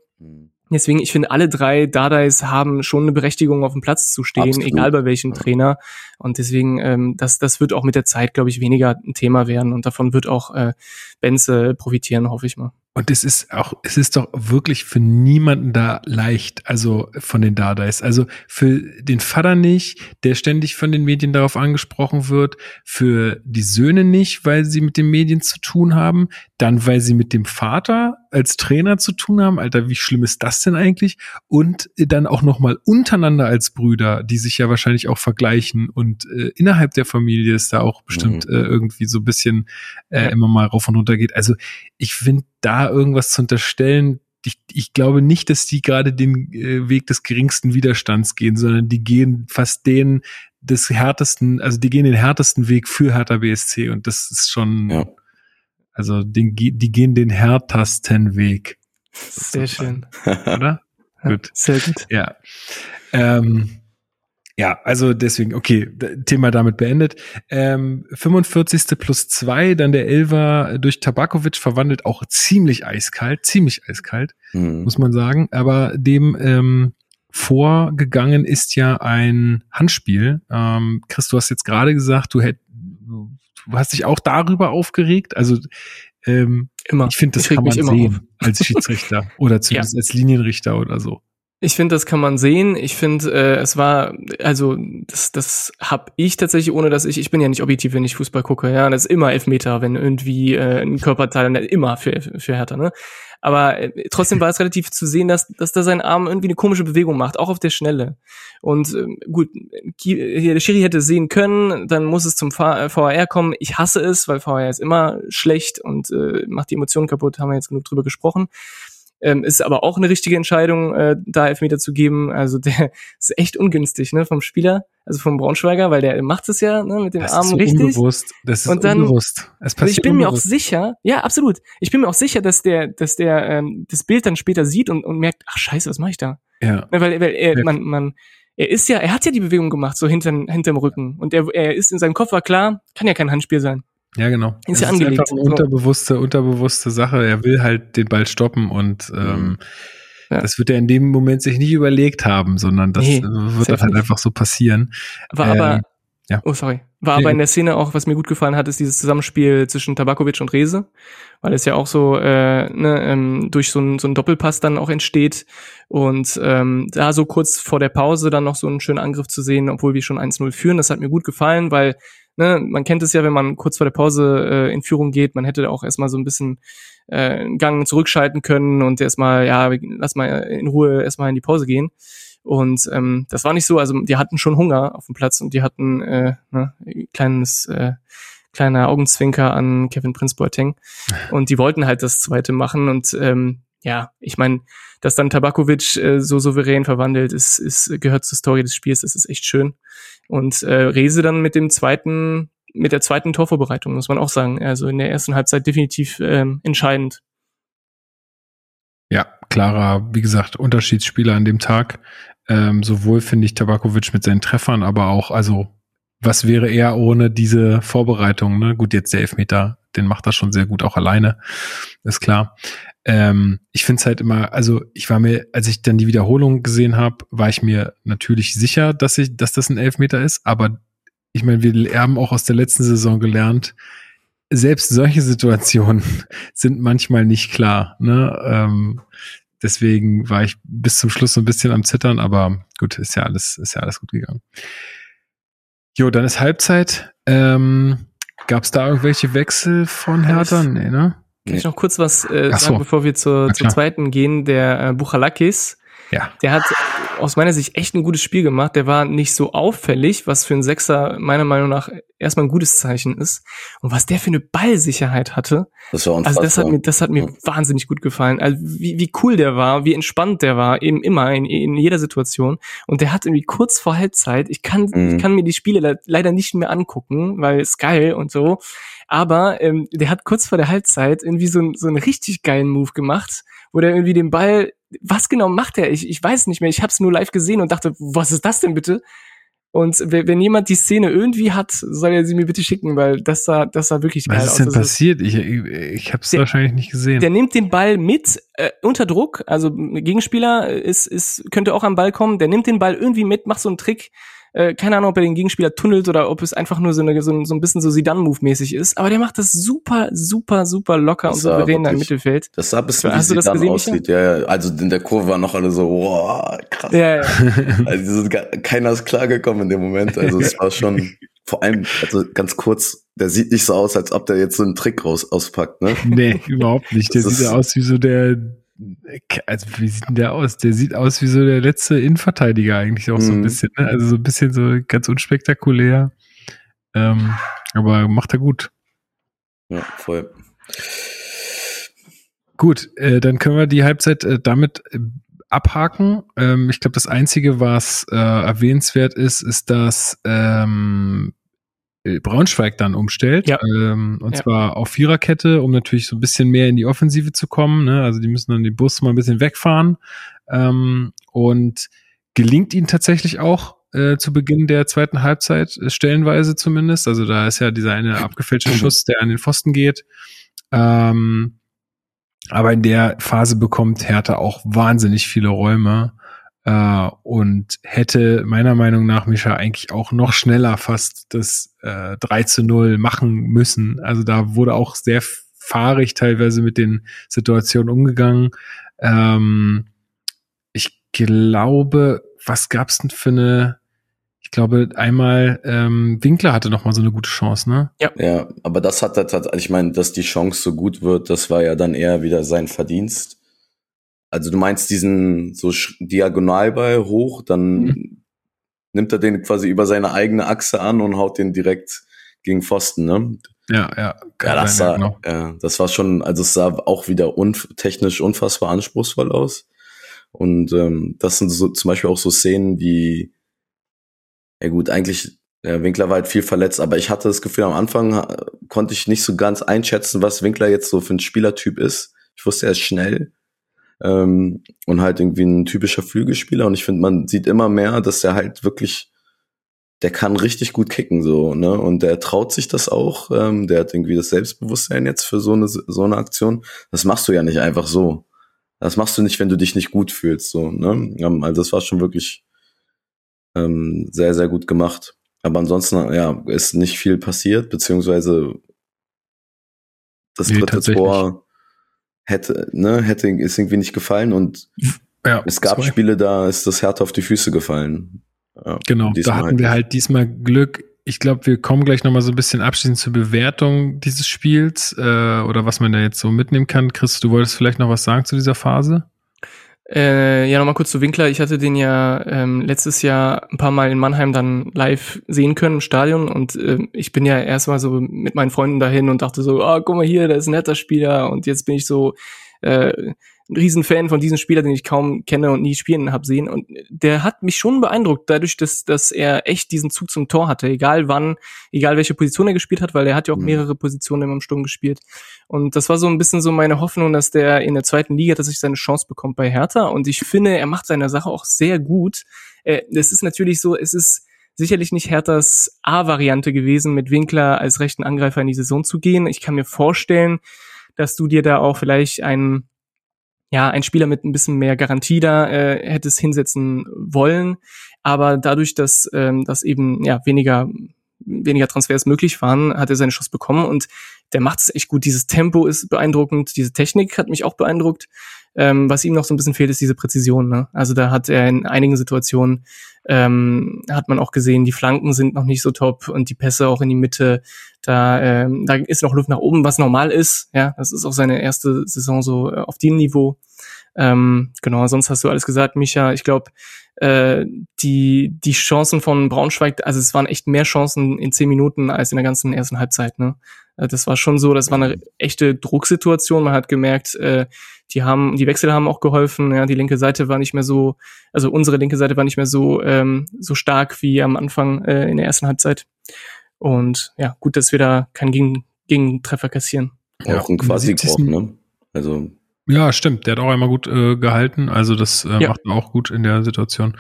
Deswegen, ich finde, alle drei Dardais haben schon eine Berechtigung, auf dem Platz zu stehen, Absolut. egal bei welchem Trainer. Und deswegen, ähm, das, das wird auch mit der Zeit, glaube ich, weniger ein Thema werden. Und davon wird auch äh, Benze profitieren, hoffe ich mal. Und es ist auch, es ist doch wirklich für niemanden da leicht, also von den Dardais. Also für den Vater nicht, der ständig von den Medien darauf angesprochen wird, für die Söhne nicht, weil sie mit den Medien zu tun haben, dann weil sie mit dem Vater als Trainer zu tun haben. Alter, wie schlimm ist das denn eigentlich? Und dann auch nochmal untereinander als Brüder, die sich ja wahrscheinlich auch vergleichen und äh, innerhalb der Familie ist da auch bestimmt Mhm. äh, irgendwie so ein bisschen äh, immer mal rauf und runter geht. Also ich finde da irgendwas zu unterstellen, ich, ich glaube nicht, dass die gerade den äh, Weg des geringsten Widerstands gehen, sondern die gehen fast den des härtesten, also die gehen den härtesten Weg für Hertha BSC und das ist schon, Ja. also den, die gehen den härtesten Weg, Sehr schön. oder? Gut. Sehr gut. Ja. Ähm, ja, also deswegen, okay, Thema damit beendet. Ähm, 45. plus zwei, dann der Elver durch Tabakovic verwandelt, auch ziemlich eiskalt, ziemlich eiskalt, Mhm. muss man sagen. Aber dem ähm, vorgegangen ist ja ein Handspiel. Ähm, Chris, du hast jetzt gerade gesagt, du hätt, du hast dich auch darüber aufgeregt. Also ähm, Immer. ich finde, das Ich kann man immer auf. sehen als Schiedsrichter oder zumindest als Linienrichter oder so. Ich finde, das kann man sehen. Ich finde, äh, es war, also das, das hab ich tatsächlich, ohne dass ich, ich bin ja nicht objektiv, wenn ich Fußball gucke, ja, das ist immer Elfmeter, wenn irgendwie äh, ein Körperteil, immer für, für Hertha, ne? Aber äh, trotzdem war es relativ zu sehen, dass, dass da sein Arm irgendwie eine komische Bewegung macht, auch auf der Schnelle. Und ähm, gut, der Schiri hätte sehen können, dann muss es zum V- äh, VAR kommen. Ich hasse es, weil VAR ist immer schlecht und äh, macht die Emotionen kaputt, haben wir jetzt genug drüber gesprochen. Ähm, ist aber auch eine richtige Entscheidung, äh, da Elfmeter zu geben. Also der ist echt ungünstig, ne, vom Spieler, also vom Braunschweiger, weil der macht es ja, ne, mit dem Das Arm ist so richtig. unbewusst. Das ist Und dann- unbewusst. Es Also passiert ich bin mir auch unbewusst. sicher, ja, absolut. Ich bin mir auch sicher, dass der, dass der ähm, das Bild dann später sieht und, und merkt, ach scheiße, was mache ich da? Ja. Ne, weil, weil er, Ja. man, man, er ist ja, er hat ja die Bewegung gemacht, so hinterm, hinterm Rücken. Und er, er ist in seinem Kopf war klar, kann ja kein Handspiel sein. Ja, genau. Ist ja angelegt. einfach eine unterbewusste, unterbewusste Sache. Er will halt den Ball stoppen und ähm, Ja. das wird er in dem Moment sich nicht überlegt haben, sondern das Nee, äh, wird dann halt nicht. einfach so passieren. War Ähm, aber, ja. oh sorry, war aber in der Szene auch, was mir gut gefallen hat, ist dieses Zusammenspiel zwischen Tabakovic und Rese, weil es ja auch so äh, ne, ähm, durch so einen so einen Doppelpass dann auch entsteht und ähm, da so kurz vor der Pause dann noch so einen schönen Angriff zu sehen, obwohl wir schon 1-0 führen, das hat mir gut gefallen, weil ne, man kennt es ja, wenn man kurz vor der Pause äh, in Führung geht, man hätte auch erstmal so ein bisschen äh, einen Gang zurückschalten können und erstmal, ja, lass mal in Ruhe erstmal in die Pause gehen. Und ähm, das war nicht so, also die hatten schon Hunger auf dem Platz und die hatten äh, ne, kleines äh, kleiner Augenzwinker an Kevin Prince Boateng und die wollten halt das zweite machen und ähm, ja, ich meine, dass dann Tabakovic äh, so souverän verwandelt ist, ist gehört zur Story des Spiels, das ist echt schön. Und äh, Rese dann mit dem zweiten mit der zweiten Torvorbereitung, muss man auch sagen. Also in der ersten Halbzeit definitiv ähm, entscheidend. Ja, klarer, wie gesagt, Unterschiedsspieler an dem Tag. Ähm, sowohl finde ich Tabakovic mit seinen Treffern, aber auch, also, was wäre er ohne diese Vorbereitung? Ne? Gut, jetzt der Elfmeter, den macht er schon sehr gut, auch alleine, ist klar. Ähm, ich finde es halt immer, also ich war mir, als ich dann die Wiederholung gesehen habe, war ich mir natürlich sicher, dass ich, dass das ein Elfmeter ist, aber ich meine, wir haben auch aus der letzten Saison gelernt, selbst solche Situationen sind manchmal nicht klar. Ne? Ähm, deswegen war ich bis zum Schluss so ein bisschen am Zittern, aber gut, ist ja alles, ist ja alles gut gegangen. Jo, dann ist Halbzeit. Ähm, Gab es da irgendwelche Wechsel von Hertha? Nee, ne? Kann ich noch kurz was äh, so. sagen, bevor wir zur, zur zweiten gehen? Der äh, Buchalakis, Ja. der hat aus meiner Sicht echt ein gutes Spiel gemacht. Der war nicht so auffällig, was für einen Sechser meiner Meinung nach erstmal ein gutes Zeichen ist. Und was der für eine Ballsicherheit hatte, Das war also unfassbar. das hat mir, das hat mir Ja. wahnsinnig gut gefallen. Also wie, wie cool der war, wie entspannt der war, eben immer in, in jeder Situation. Und der hat irgendwie kurz vor Halbzeit, ich kann, Mhm. ich kann mir die Spiele le leider nicht mehr angucken, weil es geil und so. Aber ähm, der hat kurz vor der Halbzeit irgendwie so, einen- so einen richtig geilen Move gemacht, wo der irgendwie den Ball, was genau macht er? Ich, ich weiß nicht mehr. Ich habe es nur live gesehen und dachte, was ist das denn bitte? Und wenn jemand die Szene irgendwie hat, soll er sie mir bitte schicken, weil das sah, das sah wirklich geil aus. Was ist denn Also, passiert? Ich, ich, ich habe es wahrscheinlich nicht gesehen. Der nimmt den Ball mit äh, unter Druck, also ein Gegenspieler ist, ist könnte auch am Ball kommen. Der nimmt den Ball irgendwie mit, macht so einen Trick. Äh, keine Ahnung, ob er den Gegenspieler tunnelt oder ob es einfach nur so, eine, so, ein- so ein bisschen so Zidane-Move-mäßig ist. Aber der macht das super, super, super locker Das und souverän im Mittelfeld. Das sah ein bisschen Hast wie gesehen, aussieht. Ja, ja, also in der Kurve waren noch alle so, wow, krass. Ja, ja. Also die sind gar, keiner ist klargekommen in dem Moment. Also es war schon, vor allem, also ganz kurz, der sieht nicht so aus, als ob der jetzt so einen Trick raus auspackt, ne? Nee, überhaupt nicht. Der Das sieht ja aus wie so der, also wie sieht denn der aus? Der sieht aus wie so der letzte Innenverteidiger eigentlich auch so ein Mhm. bisschen, ne? Also so ein bisschen so ganz unspektakulär. Ähm, aber macht er gut. Ja, voll. Gut, äh, dann können wir die Halbzeit äh, damit äh, abhaken. Ähm, ich glaube, das Einzige, was äh, erwähnenswert ist, ist, dass ähm, äh, Braunschweig dann umstellt. Ja. Ähm, und Ja. zwar auf Viererkette, um natürlich so ein bisschen mehr in die Offensive zu kommen. Ne? Also die müssen dann den Bus mal ein bisschen wegfahren. Ähm, und gelingt ihnen tatsächlich auch äh, zu Beginn der zweiten Halbzeit, äh, stellenweise zumindest. Also da ist ja dieser eine abgefälschte Schuss, der an den Pfosten geht. Ähm, aber in der Phase bekommt Hertha auch wahnsinnig viele Räume äh, und hätte meiner Meinung nach Mischa eigentlich auch noch schneller fast das äh, 3 zu 0 machen müssen. Also da wurde auch sehr fahrig teilweise mit den Situationen umgegangen. Ähm, ich glaube, was gab's denn für eine, ich glaube, einmal ähm, Winkler hatte noch mal so eine gute Chance, ne? Ja, aber das hat er tat- ich meine, dass die Chance so gut wird, das war ja dann eher wieder sein Verdienst. Also du meinst diesen so Diagonalball hoch, dann Mhm. nimmt er den quasi über seine eigene Achse an und haut den direkt gegen Pfosten, ne? Ja, ja. Ja, das sein, sah, genau. ja, das war schon, also es sah auch wieder unf technisch unfassbar anspruchsvoll aus. Und ähm, das sind so zum Beispiel auch so Szenen, die, ja gut, eigentlich, ja, Winkler war halt viel verletzt, aber ich hatte das Gefühl, am Anfang äh, konnte ich nicht so ganz einschätzen, was Winkler jetzt so für ein Spielertyp ist. Ich wusste, er ist schnell ähm, und halt irgendwie ein typischer Flügelspieler. Und ich finde, man sieht immer mehr, dass er halt wirklich der kann richtig gut kicken, so, ne? Und der traut sich das auch. Ähm, der hat irgendwie das Selbstbewusstsein jetzt für so eine, so eine Aktion. Das machst du ja nicht einfach so. Das machst du nicht, wenn du dich nicht gut fühlst, so, ne? Ähm, Also das war schon wirklich ähm, sehr, sehr gut gemacht. Aber ansonsten, ja, ist nicht viel passiert, beziehungsweise das Nee, dritte. Tor hätte, ne, hätte, ist irgendwie nicht gefallen und Ja, es gab sorry. Spiele, da ist das Härte auf die Füße gefallen. Ja, Genau, da hatten wir halt diesmal Glück. Ich glaube, wir kommen gleich nochmal so ein bisschen abschließend zur Bewertung dieses Spiels äh, oder was man da jetzt so mitnehmen kann. Chris, du wolltest vielleicht noch was sagen zu dieser Phase? Äh, ja, nochmal kurz zu Winkler. Ich hatte den ja ähm, letztes Jahr ein paar Mal in Mannheim dann live sehen können im Stadion und ähm, ich bin ja erstmal so mit meinen Freunden dahin und dachte so, ah, guck mal hier, der ist ein netter Spieler und jetzt bin ich so äh, ein Riesenfan von diesem Spieler, den ich kaum kenne und nie spielen habe sehen. Und der hat mich schon beeindruckt, dadurch, dass, dass er echt diesen Zug zum Tor hatte, egal wann, egal welche Position er gespielt hat, weil er hat ja auch Mhm. mehrere Positionen im Sturm gespielt. Und das war so ein bisschen so meine Hoffnung, dass der in der zweiten Liga tatsächlich seine Chance bekommt bei Hertha. Und ich finde, er macht seine Sache auch sehr gut. Äh, Es ist natürlich so, es ist sicherlich nicht Herthas A-Variante gewesen, mit Winkler als rechten Angreifer in die Saison zu gehen. Ich kann mir vorstellen, dass du dir da auch vielleicht einen ja, ein Spieler mit ein bisschen mehr Garantie da äh, hättest hinsetzen wollen. Aber dadurch, dass, ähm, dass eben ja weniger, weniger Transfers möglich waren, hat er seine Chance bekommen und der macht es echt gut. Dieses Tempo ist beeindruckend, diese Technik hat mich auch beeindruckt. Ähm, was ihm noch so ein bisschen fehlt, ist diese Präzision. Ne? Also da hat er in einigen Situationen, ähm, hat man auch gesehen, die Flanken sind noch nicht so top und die Pässe auch in die Mitte, da, ähm, da ist noch Luft nach oben, was normal ist. Ja, das ist auch seine erste Saison so äh, auf dem Niveau. Ähm, genau, sonst hast du alles gesagt, Micha. Ich glaube, äh, die, die Chancen von Braunschweig, also es waren echt mehr Chancen in zehn Minuten als in der ganzen ersten Halbzeit. Ne? Äh, Das war schon so, das war eine echte Drucksituation. Man hat gemerkt, äh, die haben, die Wechsel haben auch geholfen. Ja, die linke Seite war nicht mehr so, also unsere linke Seite war nicht mehr so ähm, so stark wie am Anfang äh, in der ersten Halbzeit. Und ja, gut, dass wir da keinen Gegen Gegentreffer kassieren. auch ein 70. Quasi-Krog, ne? Also Ja, stimmt. Der hat auch einmal gut äh, gehalten. Also das äh, Ja. macht auch gut in der Situation.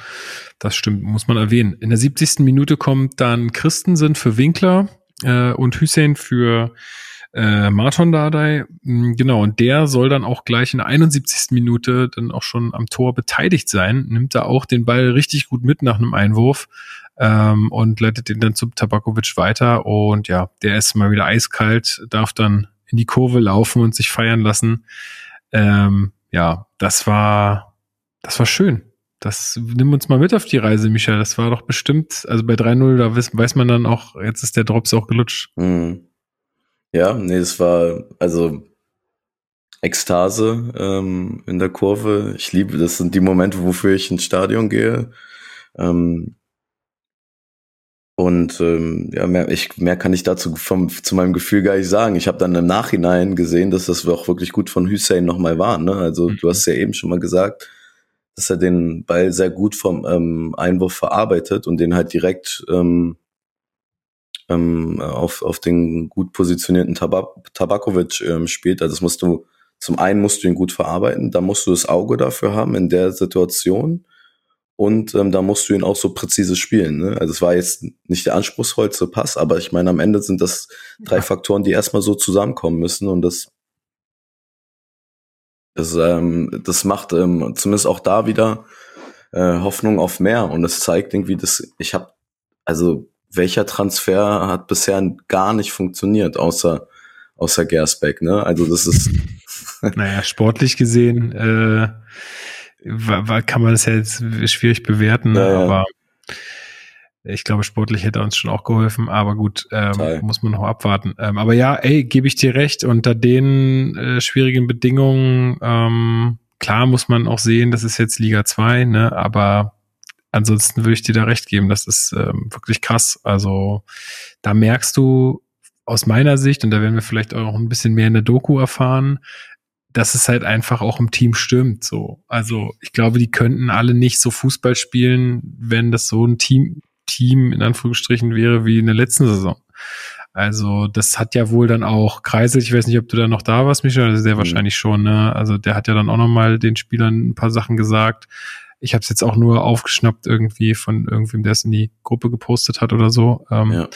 Das stimmt, muss man erwähnen. In der 70. Minute kommt dann Christensen für Winkler äh, und Hussein für äh, Marton Dardai. Mm, Genau, und der soll dann auch gleich in der 71. Minute dann auch schon am Tor beteiligt sein. Nimmt da auch den Ball richtig gut mit nach einem Einwurf ähm, und leitet den dann zu Tabakovic weiter. Und ja, der ist mal wieder eiskalt, darf dann in die Kurve laufen und sich feiern lassen. Ähm, ja, das war, das war schön. Das nimm uns mal mit auf die Reise, Micha. Das war doch bestimmt, also bei 3-0, da weiß, weiß man dann auch, jetzt ist der Drops auch gelutscht. Mhm. Ja, nee, es war also Ekstase ähm, in der Kurve. Ich liebe, das sind die Momente, wofür ich ins Stadion gehe. Ähm, und ähm, ja, mehr, ich, mehr kann ich dazu vom, zu meinem Gefühl gar nicht sagen. Ich habe dann im Nachhinein gesehen, dass das auch wirklich gut von Hussein nochmal war. Ne? Also Mhm. du hast ja eben schon mal gesagt, dass er den Ball sehr gut vom ähm, Einwurf verarbeitet und den halt direkt ähm, ähm, auf, auf den gut positionierten Tabak Tabakovic ähm, spielt. Also das musst du, zum einen musst du ihn gut verarbeiten, da musst du das Auge dafür haben in der Situation und ähm, da musst du ihn auch so präzise spielen. Ne? Also es war jetzt nicht der anspruchsvollste Pass, aber ich meine, am Ende sind das drei Faktoren, die erstmal so zusammenkommen müssen und das das, ähm, das macht ähm, zumindest auch da wieder äh, Hoffnung auf mehr und das zeigt irgendwie, dass ich habe also welcher Transfer hat bisher gar nicht funktioniert außer außer Gersbeck, ne? Also das ist Naja, sportlich gesehen äh, kann man das ja jetzt schwierig bewerten, ne? Ja, ja. aber ich glaube, sportlich hätte uns schon auch geholfen, aber gut, ähm, muss man noch abwarten. Ähm, aber ja, ey, gebe ich dir recht, unter den äh, schwierigen Bedingungen, ähm, klar muss man auch sehen, das ist jetzt Liga 2, ne, aber ansonsten würde ich dir da recht geben, das ist ähm, wirklich krass. Also da merkst du aus meiner Sicht, und da werden wir vielleicht auch ein bisschen mehr in der Doku erfahren, dass es halt einfach auch im Team stimmt. So, also ich glaube, die könnten alle nicht so Fußball spielen, wenn das so ein Team Team in Anführungsstrichen wäre wie in der letzten Saison. Also das hat ja wohl dann auch Kreisel. Ich weiß nicht, ob du da noch da warst, Micha. Das ist der Mhm. wahrscheinlich schon. Ne? Also der hat ja dann auch noch mal den Spielern ein paar Sachen gesagt. Ich habe es jetzt auch nur aufgeschnappt irgendwie von irgendwem, der es in die Gruppe gepostet hat oder so. Ähm, ja.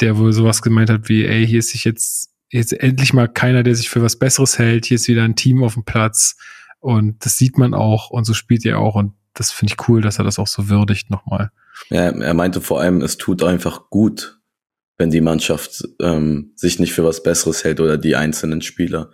der wohl sowas gemeint hat wie, ey, hier ist sich jetzt, jetzt endlich mal keiner, der sich für was Besseres hält, hier ist wieder ein Team auf dem Platz und das sieht man auch und so spielt er auch und das finde ich cool, dass er das auch so würdigt nochmal. Ja, er meinte vor allem, es tut einfach gut, wenn die Mannschaft ähm, sich nicht für was Besseres hält oder die einzelnen Spieler.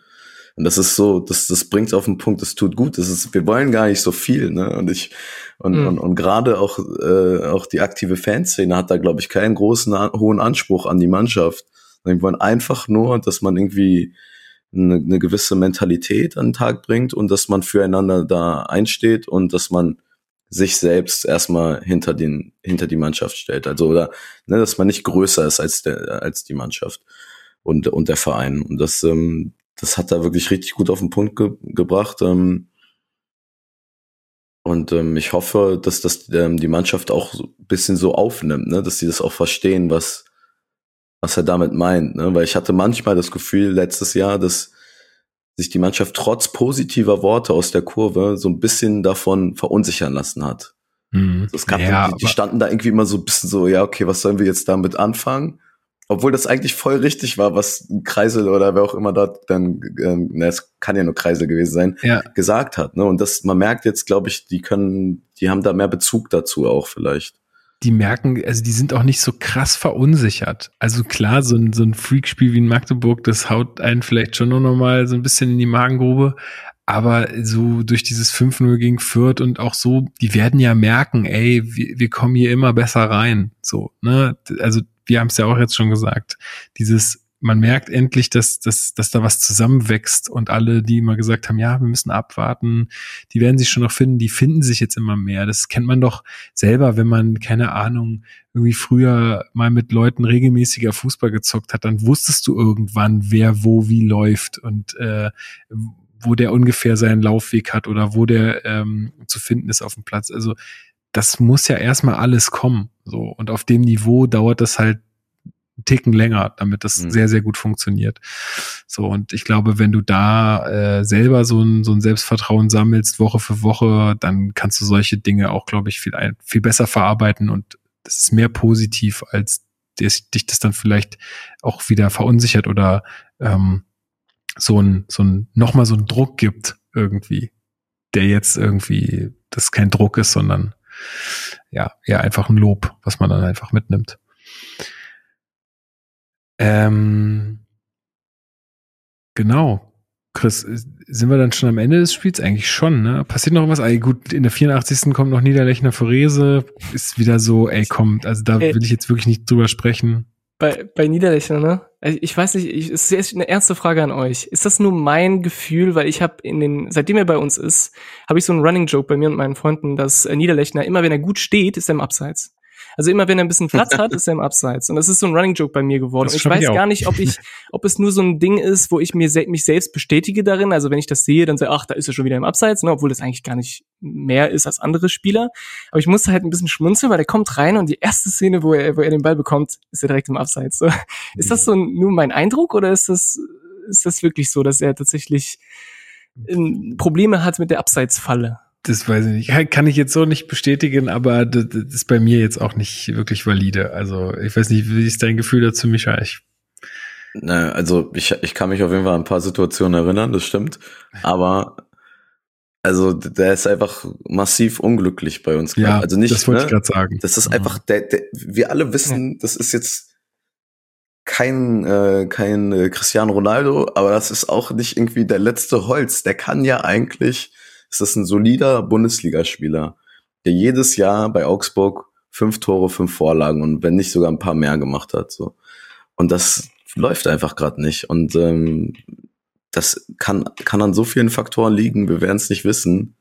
Und das ist so, das, das bringt auf den Punkt, es tut gut. Das ist, wir wollen gar nicht so viel, ne? Und ich und Mhm. und, und gerade auch äh, auch die aktive Fanszene hat da, glaube ich, keinen großen hohen Anspruch an die Mannschaft. Wir wollen einfach nur, dass man irgendwie eine, eine gewisse Mentalität an den Tag bringt und dass man füreinander da einsteht und dass man sich selbst erstmal hinter den hinter die Mannschaft stellt. Also oder ne, dass man nicht größer ist als der als die Mannschaft und und der Verein. Und das ähm, das hat er wirklich richtig gut auf den Punkt ge gebracht. Ähm, und ähm, ich hoffe, dass das ähm, die Mannschaft auch ein bisschen so aufnimmt, ne? dass sie das auch verstehen, was was er damit meint. Ne? Weil ich hatte manchmal das Gefühl letztes Jahr, dass sich die Mannschaft trotz positiver Worte aus der Kurve so ein bisschen davon verunsichern lassen hat. Mhm. Es gab ja, die, die standen da irgendwie immer so ein bisschen so, ja, okay, was sollen wir jetzt damit anfangen? Obwohl das eigentlich voll richtig war, was Kreisel oder wer auch immer dort dann, ähm, na, es kann ja nur Kreisel gewesen sein, ja, gesagt hat. Ne? Und das, man merkt jetzt, glaube ich, die können, die haben da mehr Bezug dazu auch vielleicht. Die merken, also die sind auch nicht so krass verunsichert. Also klar, so ein, so ein Freakspiel wie in Magdeburg, das haut einen vielleicht schon noch mal so ein bisschen in die Magengrube. Aber so durch dieses 5-0 gegen Fürth und auch so, die werden ja merken, ey, wir, wir kommen hier immer besser rein. So, ne? Also wir haben es ja auch jetzt schon gesagt. Dieses, man merkt endlich, dass, dass, dass da was zusammenwächst und alle, die immer gesagt haben, ja, wir müssen abwarten, die werden sich schon noch finden, die finden sich jetzt immer mehr. Das kennt man doch selber, wenn man, keine Ahnung, irgendwie früher mal mit Leuten regelmäßiger Fußball gezockt hat, dann wusstest du irgendwann, wer wo wie läuft und äh, wo der ungefähr seinen Laufweg hat oder wo der ähm, zu finden ist auf dem Platz. Also das muss ja erstmal alles kommen. So. Und auf dem Niveau dauert das halt einen Ticken länger, damit das mhm. sehr, sehr gut funktioniert. So, und ich glaube, wenn du da äh, selber so ein, so ein Selbstvertrauen sammelst, Woche für Woche, dann kannst du solche Dinge auch, glaube ich, viel, viel besser verarbeiten und das ist mehr positiv, als dich das dann vielleicht auch wieder verunsichert oder ähm, so ein, so ein, nochmal so ein Druck gibt irgendwie, der jetzt irgendwie, das kein Druck ist, sondern ja, eher einfach ein Lob, was man dann einfach mitnimmt. Ähm, genau. Chris, sind wir dann schon am Ende des Spiels? Eigentlich schon, ne? Passiert noch was? Ey, gut, in der 84. kommt noch Niederlechner Forese. Ist wieder so, ey, komm, also da will ich jetzt wirklich nicht drüber sprechen. Bei, bei Niederlechner, ne? Also ich weiß nicht, ich, es ist eine ernste Frage an euch. Ist das nur mein Gefühl, weil ich habe in den, seitdem er bei uns ist, habe ich so einen Running Joke bei mir und meinen Freunden, dass Niederlechner immer, wenn er gut steht, ist er im Abseits. Also immer wenn er ein bisschen Platz hat, ist er im Abseits. Und das ist so ein Running Joke bei mir geworden. Und ich weiß gar nicht, ob ich, ob es nur so ein Ding ist, wo ich mir se mich selbst bestätige darin. Also wenn ich das sehe, dann sage ach, da ist er schon wieder im Abseits, ne, obwohl das eigentlich gar nicht mehr ist als andere Spieler. Aber ich musste halt ein bisschen schmunzeln, weil er kommt rein und die erste Szene, wo er, wo er den Ball bekommt, ist er direkt im Abseits. So. Ist das so nur mein Eindruck oder ist das, ist das wirklich so, dass er tatsächlich ähm, Probleme hat mit der Abseitsfalle? Das weiß ich nicht. Kann ich jetzt so nicht bestätigen, aber das, ist bei mir jetzt auch nicht wirklich valide. Also ich weiß nicht, wie ist dein Gefühl dazu, Micha? Ich Ne, also ich, ich kann mich auf jeden Fall an ein paar Situationen erinnern, das stimmt. Aber also der ist einfach massiv unglücklich bei uns. Ja, also nicht, das wollte ne? ich gerade sagen. Das ist einfach, der, der, wir alle wissen, das ist jetzt kein, äh, kein äh, Cristiano Ronaldo, aber das ist auch nicht irgendwie der letzte Holz. Der kann ja eigentlich ist das ein solider Bundesligaspieler, der jedes Jahr bei Augsburg fünf Tore, fünf Vorlagen und wenn nicht sogar ein paar mehr gemacht hat. So. Und das läuft einfach gerade nicht. Und ähm, das kann, kann an so vielen Faktoren liegen, wir werden es nicht wissen.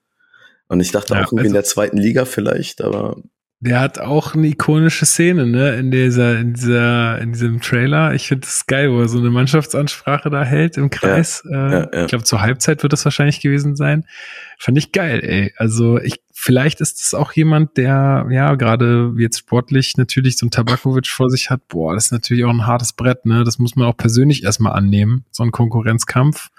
Und ich dachte ja, auch irgendwie also in der zweiten Liga vielleicht, aber der hat auch eine ikonische Szene, ne, in dieser, in dieser, in diesem Trailer. Ich finde das geil, wo er so eine Mannschaftsansprache da hält im Kreis. Ja, äh, ja, ja. Ich glaube, zur Halbzeit wird das wahrscheinlich gewesen sein. Fand ich geil, ey. Also ich, vielleicht ist das auch jemand, der, ja, gerade jetzt sportlich natürlich so ein Tabakovic vor sich hat. Boah, das ist natürlich auch ein hartes Brett, ne. Das muss man auch persönlich erstmal annehmen, so ein Konkurrenzkampf.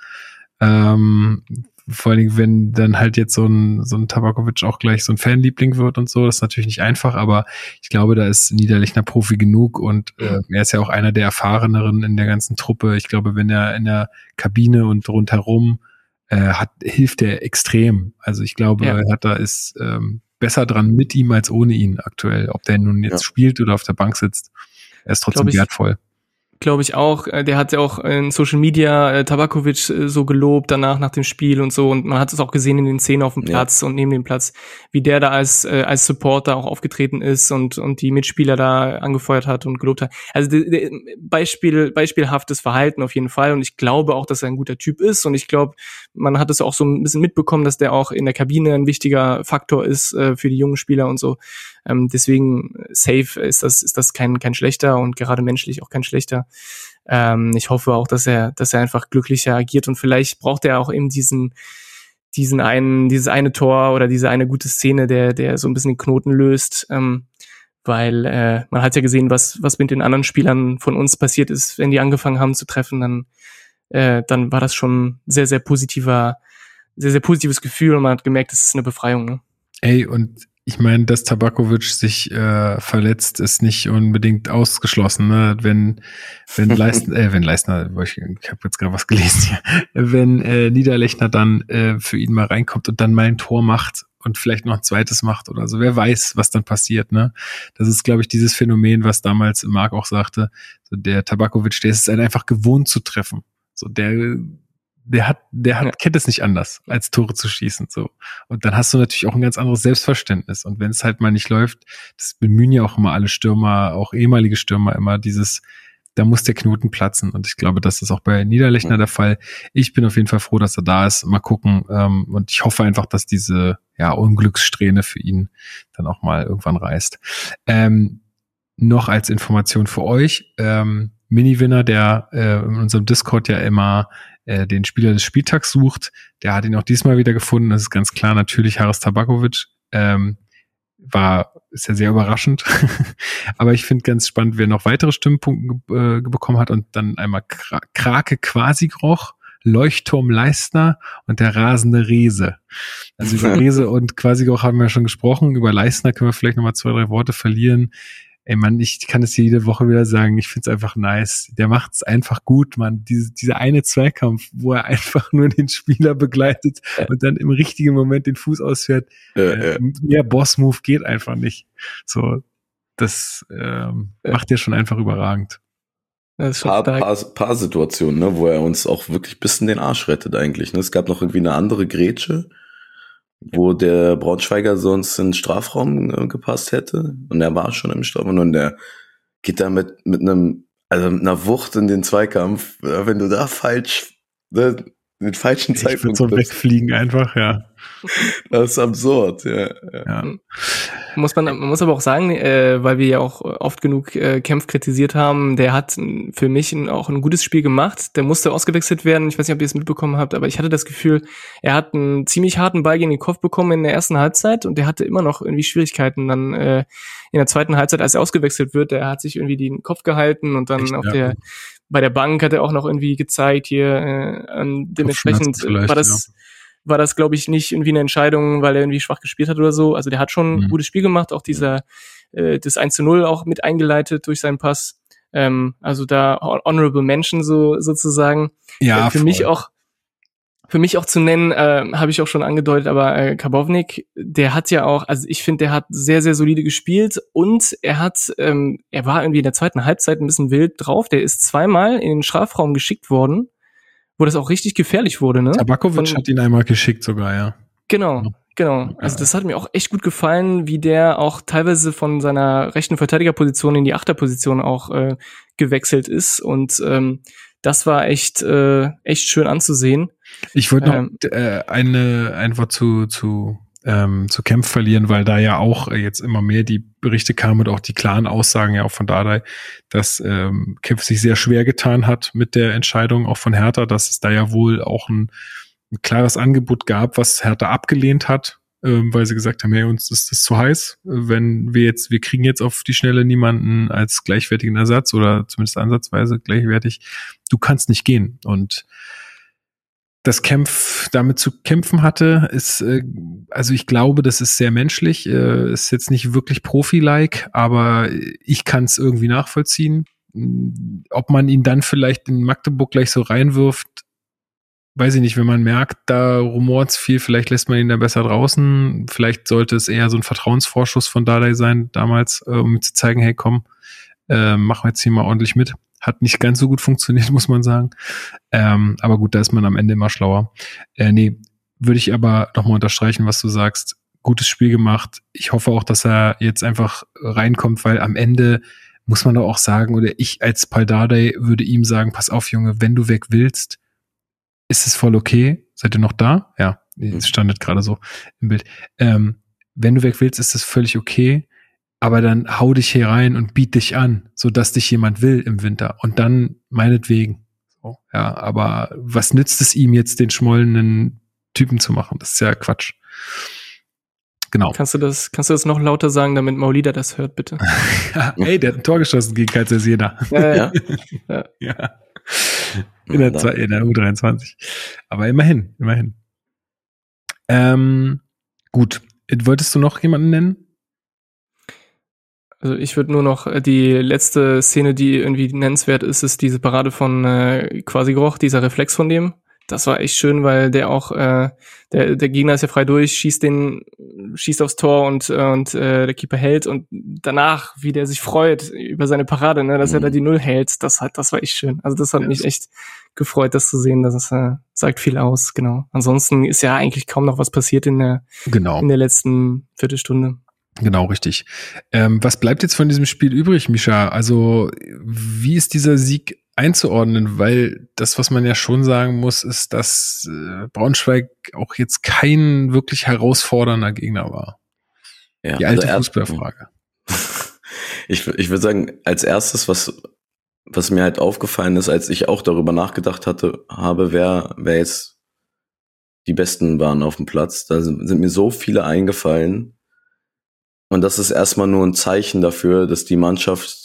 Ähm, vor allen Dingen, wenn dann halt jetzt so ein, so ein Tabakovic auch gleich so ein Fanliebling wird und so, das ist natürlich nicht einfach, aber ich glaube, da ist Niederlechner Profi genug und äh, er ist ja auch einer der erfahreneren in der ganzen Truppe. Ich glaube, wenn er in der Kabine und rundherum äh, hat, hilft er extrem. Also ich glaube, ja. er hat da ist ähm, besser dran mit ihm als ohne ihn aktuell, ob der nun jetzt ja. spielt oder auf der Bank sitzt. Er ist trotzdem ich, wertvoll glaube ich auch. Äh, der hat ja auch in Social Media äh, Tabakovic äh, so gelobt danach nach dem Spiel und so. Und man hat es auch gesehen in den Szenen auf dem Platz ja. und neben dem Platz, wie der da als äh, als Supporter auch aufgetreten ist und und die Mitspieler da angefeuert hat und gelobt hat. Also de, de, Beispiel beispielhaftes Verhalten auf jeden Fall. Und ich glaube auch, dass er ein guter Typ ist. Und ich glaube, man hat es auch so ein bisschen mitbekommen, dass der auch in der Kabine ein wichtiger Faktor ist äh, für die jungen Spieler und so. Ähm, deswegen safe ist das ist das kein kein schlechter und gerade menschlich auch kein schlechter. Ähm, ich hoffe auch, dass er, dass er einfach glücklicher agiert und vielleicht braucht er auch eben diesen, diesen einen, dieses eine Tor oder diese eine gute Szene, der, der so ein bisschen den Knoten löst. Ähm, weil äh, man hat ja gesehen, was, was mit den anderen Spielern von uns passiert ist, wenn die angefangen haben zu treffen, dann, äh, dann war das schon sehr, sehr positiver, sehr, sehr positives Gefühl und man hat gemerkt, das ist eine Befreiung. Ne? Ey, und ich meine, dass Tabakovic sich äh, verletzt, ist nicht unbedingt ausgeschlossen. Ne? Wenn wenn Leistner, äh, wenn Leistner, ich, ich habe jetzt gerade was gelesen hier, wenn äh, Niederlechner dann äh, für ihn mal reinkommt und dann mal ein Tor macht und vielleicht noch ein zweites macht oder so, wer weiß, was dann passiert. Ne? Das ist, glaube ich, dieses Phänomen, was damals Marc auch sagte. So der Tabakovic, der ist es einfach gewohnt zu treffen. So der der hat, der hat, ja. kennt es nicht anders, als Tore zu schießen, so. Und dann hast du natürlich auch ein ganz anderes Selbstverständnis. Und wenn es halt mal nicht läuft, das bemühen ja auch immer alle Stürmer, auch ehemalige Stürmer immer dieses, da muss der Knoten platzen. Und ich glaube, das ist auch bei Niederlechner ja. der Fall. Ich bin auf jeden Fall froh, dass er da ist. Mal gucken. Ähm, und ich hoffe einfach, dass diese, ja, Unglückssträhne für ihn dann auch mal irgendwann reißt. Ähm, noch als Information für euch, ähm, Mini-Winner, der äh, in unserem Discord ja immer äh, den Spieler des Spieltags sucht. Der hat ihn auch diesmal wieder gefunden. Das ist ganz klar natürlich Haris Tabakovic. Ähm, war, ist ja sehr überraschend. Aber ich finde ganz spannend, wer noch weitere Stimmenpunkte äh, bekommen hat und dann einmal Krake quasi Groch Leuchtturm Leistner und der rasende Rese. Also über Rese und quasi auch haben wir schon gesprochen. Über Leistner können wir vielleicht nochmal zwei, drei Worte verlieren. Ey Mann, ich kann es jede Woche wieder sagen, ich find's einfach nice. Der macht's einfach gut, Mann. Diese, dieser eine Zweikampf, wo er einfach nur den Spieler begleitet ja. und dann im richtigen Moment den Fuß ausfährt. Ja, äh, ja. Mehr Boss-Move geht einfach nicht. So, das ähm, macht er schon einfach überragend. Das paar, paar, paar Situationen, ne, wo er uns auch wirklich bis in den Arsch rettet eigentlich. Ne? Es gab noch irgendwie eine andere Grätsche, wo der Braunschweiger sonst in den Strafraum äh, gepasst hätte. Und er war schon im Strafraum und der geht da mit, mit einem, also mit einer Wucht in den Zweikampf. Wenn du da falsch, ne, den falschen Zeitpunkt. Ich so wegfliegen einfach, ja. Das ist absurd, ja. ja. ja. Muss man, man muss aber auch sagen, äh, weil wir ja auch oft genug äh, Kempf kritisiert haben, der hat für mich ein, auch ein gutes Spiel gemacht. Der musste ausgewechselt werden. Ich weiß nicht, ob ihr es mitbekommen habt, aber ich hatte das Gefühl, er hat einen ziemlich harten Ball gegen den Kopf bekommen in der ersten Halbzeit und der hatte immer noch irgendwie Schwierigkeiten dann äh, in der zweiten Halbzeit, als er ausgewechselt wird. Der hat sich irgendwie den Kopf gehalten und dann Echt, auf ja. der bei der Bank hat er auch noch irgendwie gezeigt hier äh, dementsprechend war das ja war das, glaube ich, nicht irgendwie eine Entscheidung, weil er irgendwie schwach gespielt hat oder so. Also der hat schon mhm. ein gutes Spiel gemacht, auch dieser äh, das 1 zu 0 auch mit eingeleitet durch seinen Pass. Ähm, also da Honorable Mention so sozusagen. Ja, äh, für voll. mich auch für mich auch zu nennen, äh, habe ich auch schon angedeutet, aber äh, Karbovnik, der hat ja auch, also ich finde, der hat sehr, sehr solide gespielt und er hat, ähm, er war irgendwie in der zweiten Halbzeit ein bisschen wild drauf. Der ist zweimal in den Strafraum geschickt worden wo das auch richtig gefährlich wurde, ne? Tabakovic Von, hat ihn einmal geschickt sogar, ja. Genau, genau. Also das hat mir auch echt gut gefallen, wie der auch teilweise von seiner rechten Verteidigerposition in die Achterposition auch äh, gewechselt ist und ähm, das war echt äh, echt schön anzusehen. Ich wollte noch ähm, äh, eine ein Wort zu zu ähm, zu Kempf verlieren, weil da ja auch jetzt immer mehr die Berichte kamen und auch die klaren Aussagen ja auch von Dardai, dass ähm, Kempf sich sehr schwer getan hat mit der Entscheidung auch von Hertha, dass es da ja wohl auch ein, ein klares Angebot gab, was Hertha abgelehnt hat, ähm, weil sie gesagt haben, hey, uns ist das zu heiß, wenn wir jetzt, wir kriegen jetzt auf die Schnelle niemanden als gleichwertigen Ersatz oder zumindest ansatzweise gleichwertig, du kannst nicht gehen. Und das Kämpf damit zu kämpfen hatte, ist, äh, also ich glaube, das ist sehr menschlich, äh, ist jetzt nicht wirklich Profi-like, aber ich kann es irgendwie nachvollziehen. Ob man ihn dann vielleicht in Magdeburg gleich so reinwirft, weiß ich nicht, wenn man merkt, da rumort viel, vielleicht lässt man ihn dann besser draußen. Vielleicht sollte es eher so ein Vertrauensvorschuss von Dardai sein damals, äh, um zu zeigen, hey komm, äh, machen wir jetzt hier mal ordentlich mit. Hat nicht ganz so gut funktioniert, muss man sagen. Ähm, aber gut, da ist man am Ende immer schlauer. Äh, nee, würde ich aber nochmal unterstreichen, was du sagst. Gutes Spiel gemacht. Ich hoffe auch, dass er jetzt einfach reinkommt, weil am Ende muss man doch auch sagen, oder ich als Paldade würde ihm sagen, pass auf, Junge, wenn du weg willst, ist es voll okay. Seid ihr noch da? Ja, es standet gerade so im Bild. Ähm, wenn du weg willst, ist es völlig okay aber dann hau dich hier rein und biet dich an, so dass dich jemand will im Winter und dann meinetwegen. So, ja, aber was nützt es ihm jetzt, den schmollenden Typen zu machen? Das ist ja Quatsch. Genau. Kannst du das, kannst du das noch lauter sagen, damit Maulida das hört, bitte? ja, ey, der hat ein Tor geschossen gegen Kaisers Ja, ja. ja. ja. In, der, in der U23. Aber immerhin, immerhin. Ähm, gut. Wolltest du noch jemanden nennen? Also ich würde nur noch äh, die letzte Szene, die irgendwie nennenswert ist, ist diese Parade von äh, Quasi Groch, dieser Reflex von dem. Das war echt schön, weil der auch, äh, der, der Gegner ist ja frei durch, schießt den, schießt aufs Tor und, äh, und äh, der Keeper hält und danach, wie der sich freut über seine Parade, ne, dass mhm. er da die Null hält, das hat, das war echt schön. Also das hat ja, mich echt gefreut, das zu sehen. Das äh, sagt viel aus, genau. Ansonsten ist ja eigentlich kaum noch was passiert in der, genau. in der letzten Viertelstunde. Genau, richtig. Ähm, was bleibt jetzt von diesem Spiel übrig, Misha? Also, wie ist dieser Sieg einzuordnen? Weil das, was man ja schon sagen muss, ist, dass äh, Braunschweig auch jetzt kein wirklich herausfordernder Gegner war. Ja, Die alte also Fußballfrage. Ich, ich würde sagen, als erstes, was, was mir halt aufgefallen ist, als ich auch darüber nachgedacht hatte, habe, wer, wer jetzt die Besten waren auf dem Platz, da sind, sind mir so viele eingefallen, Und das ist erstmal nur ein Zeichen dafür, dass die Mannschaft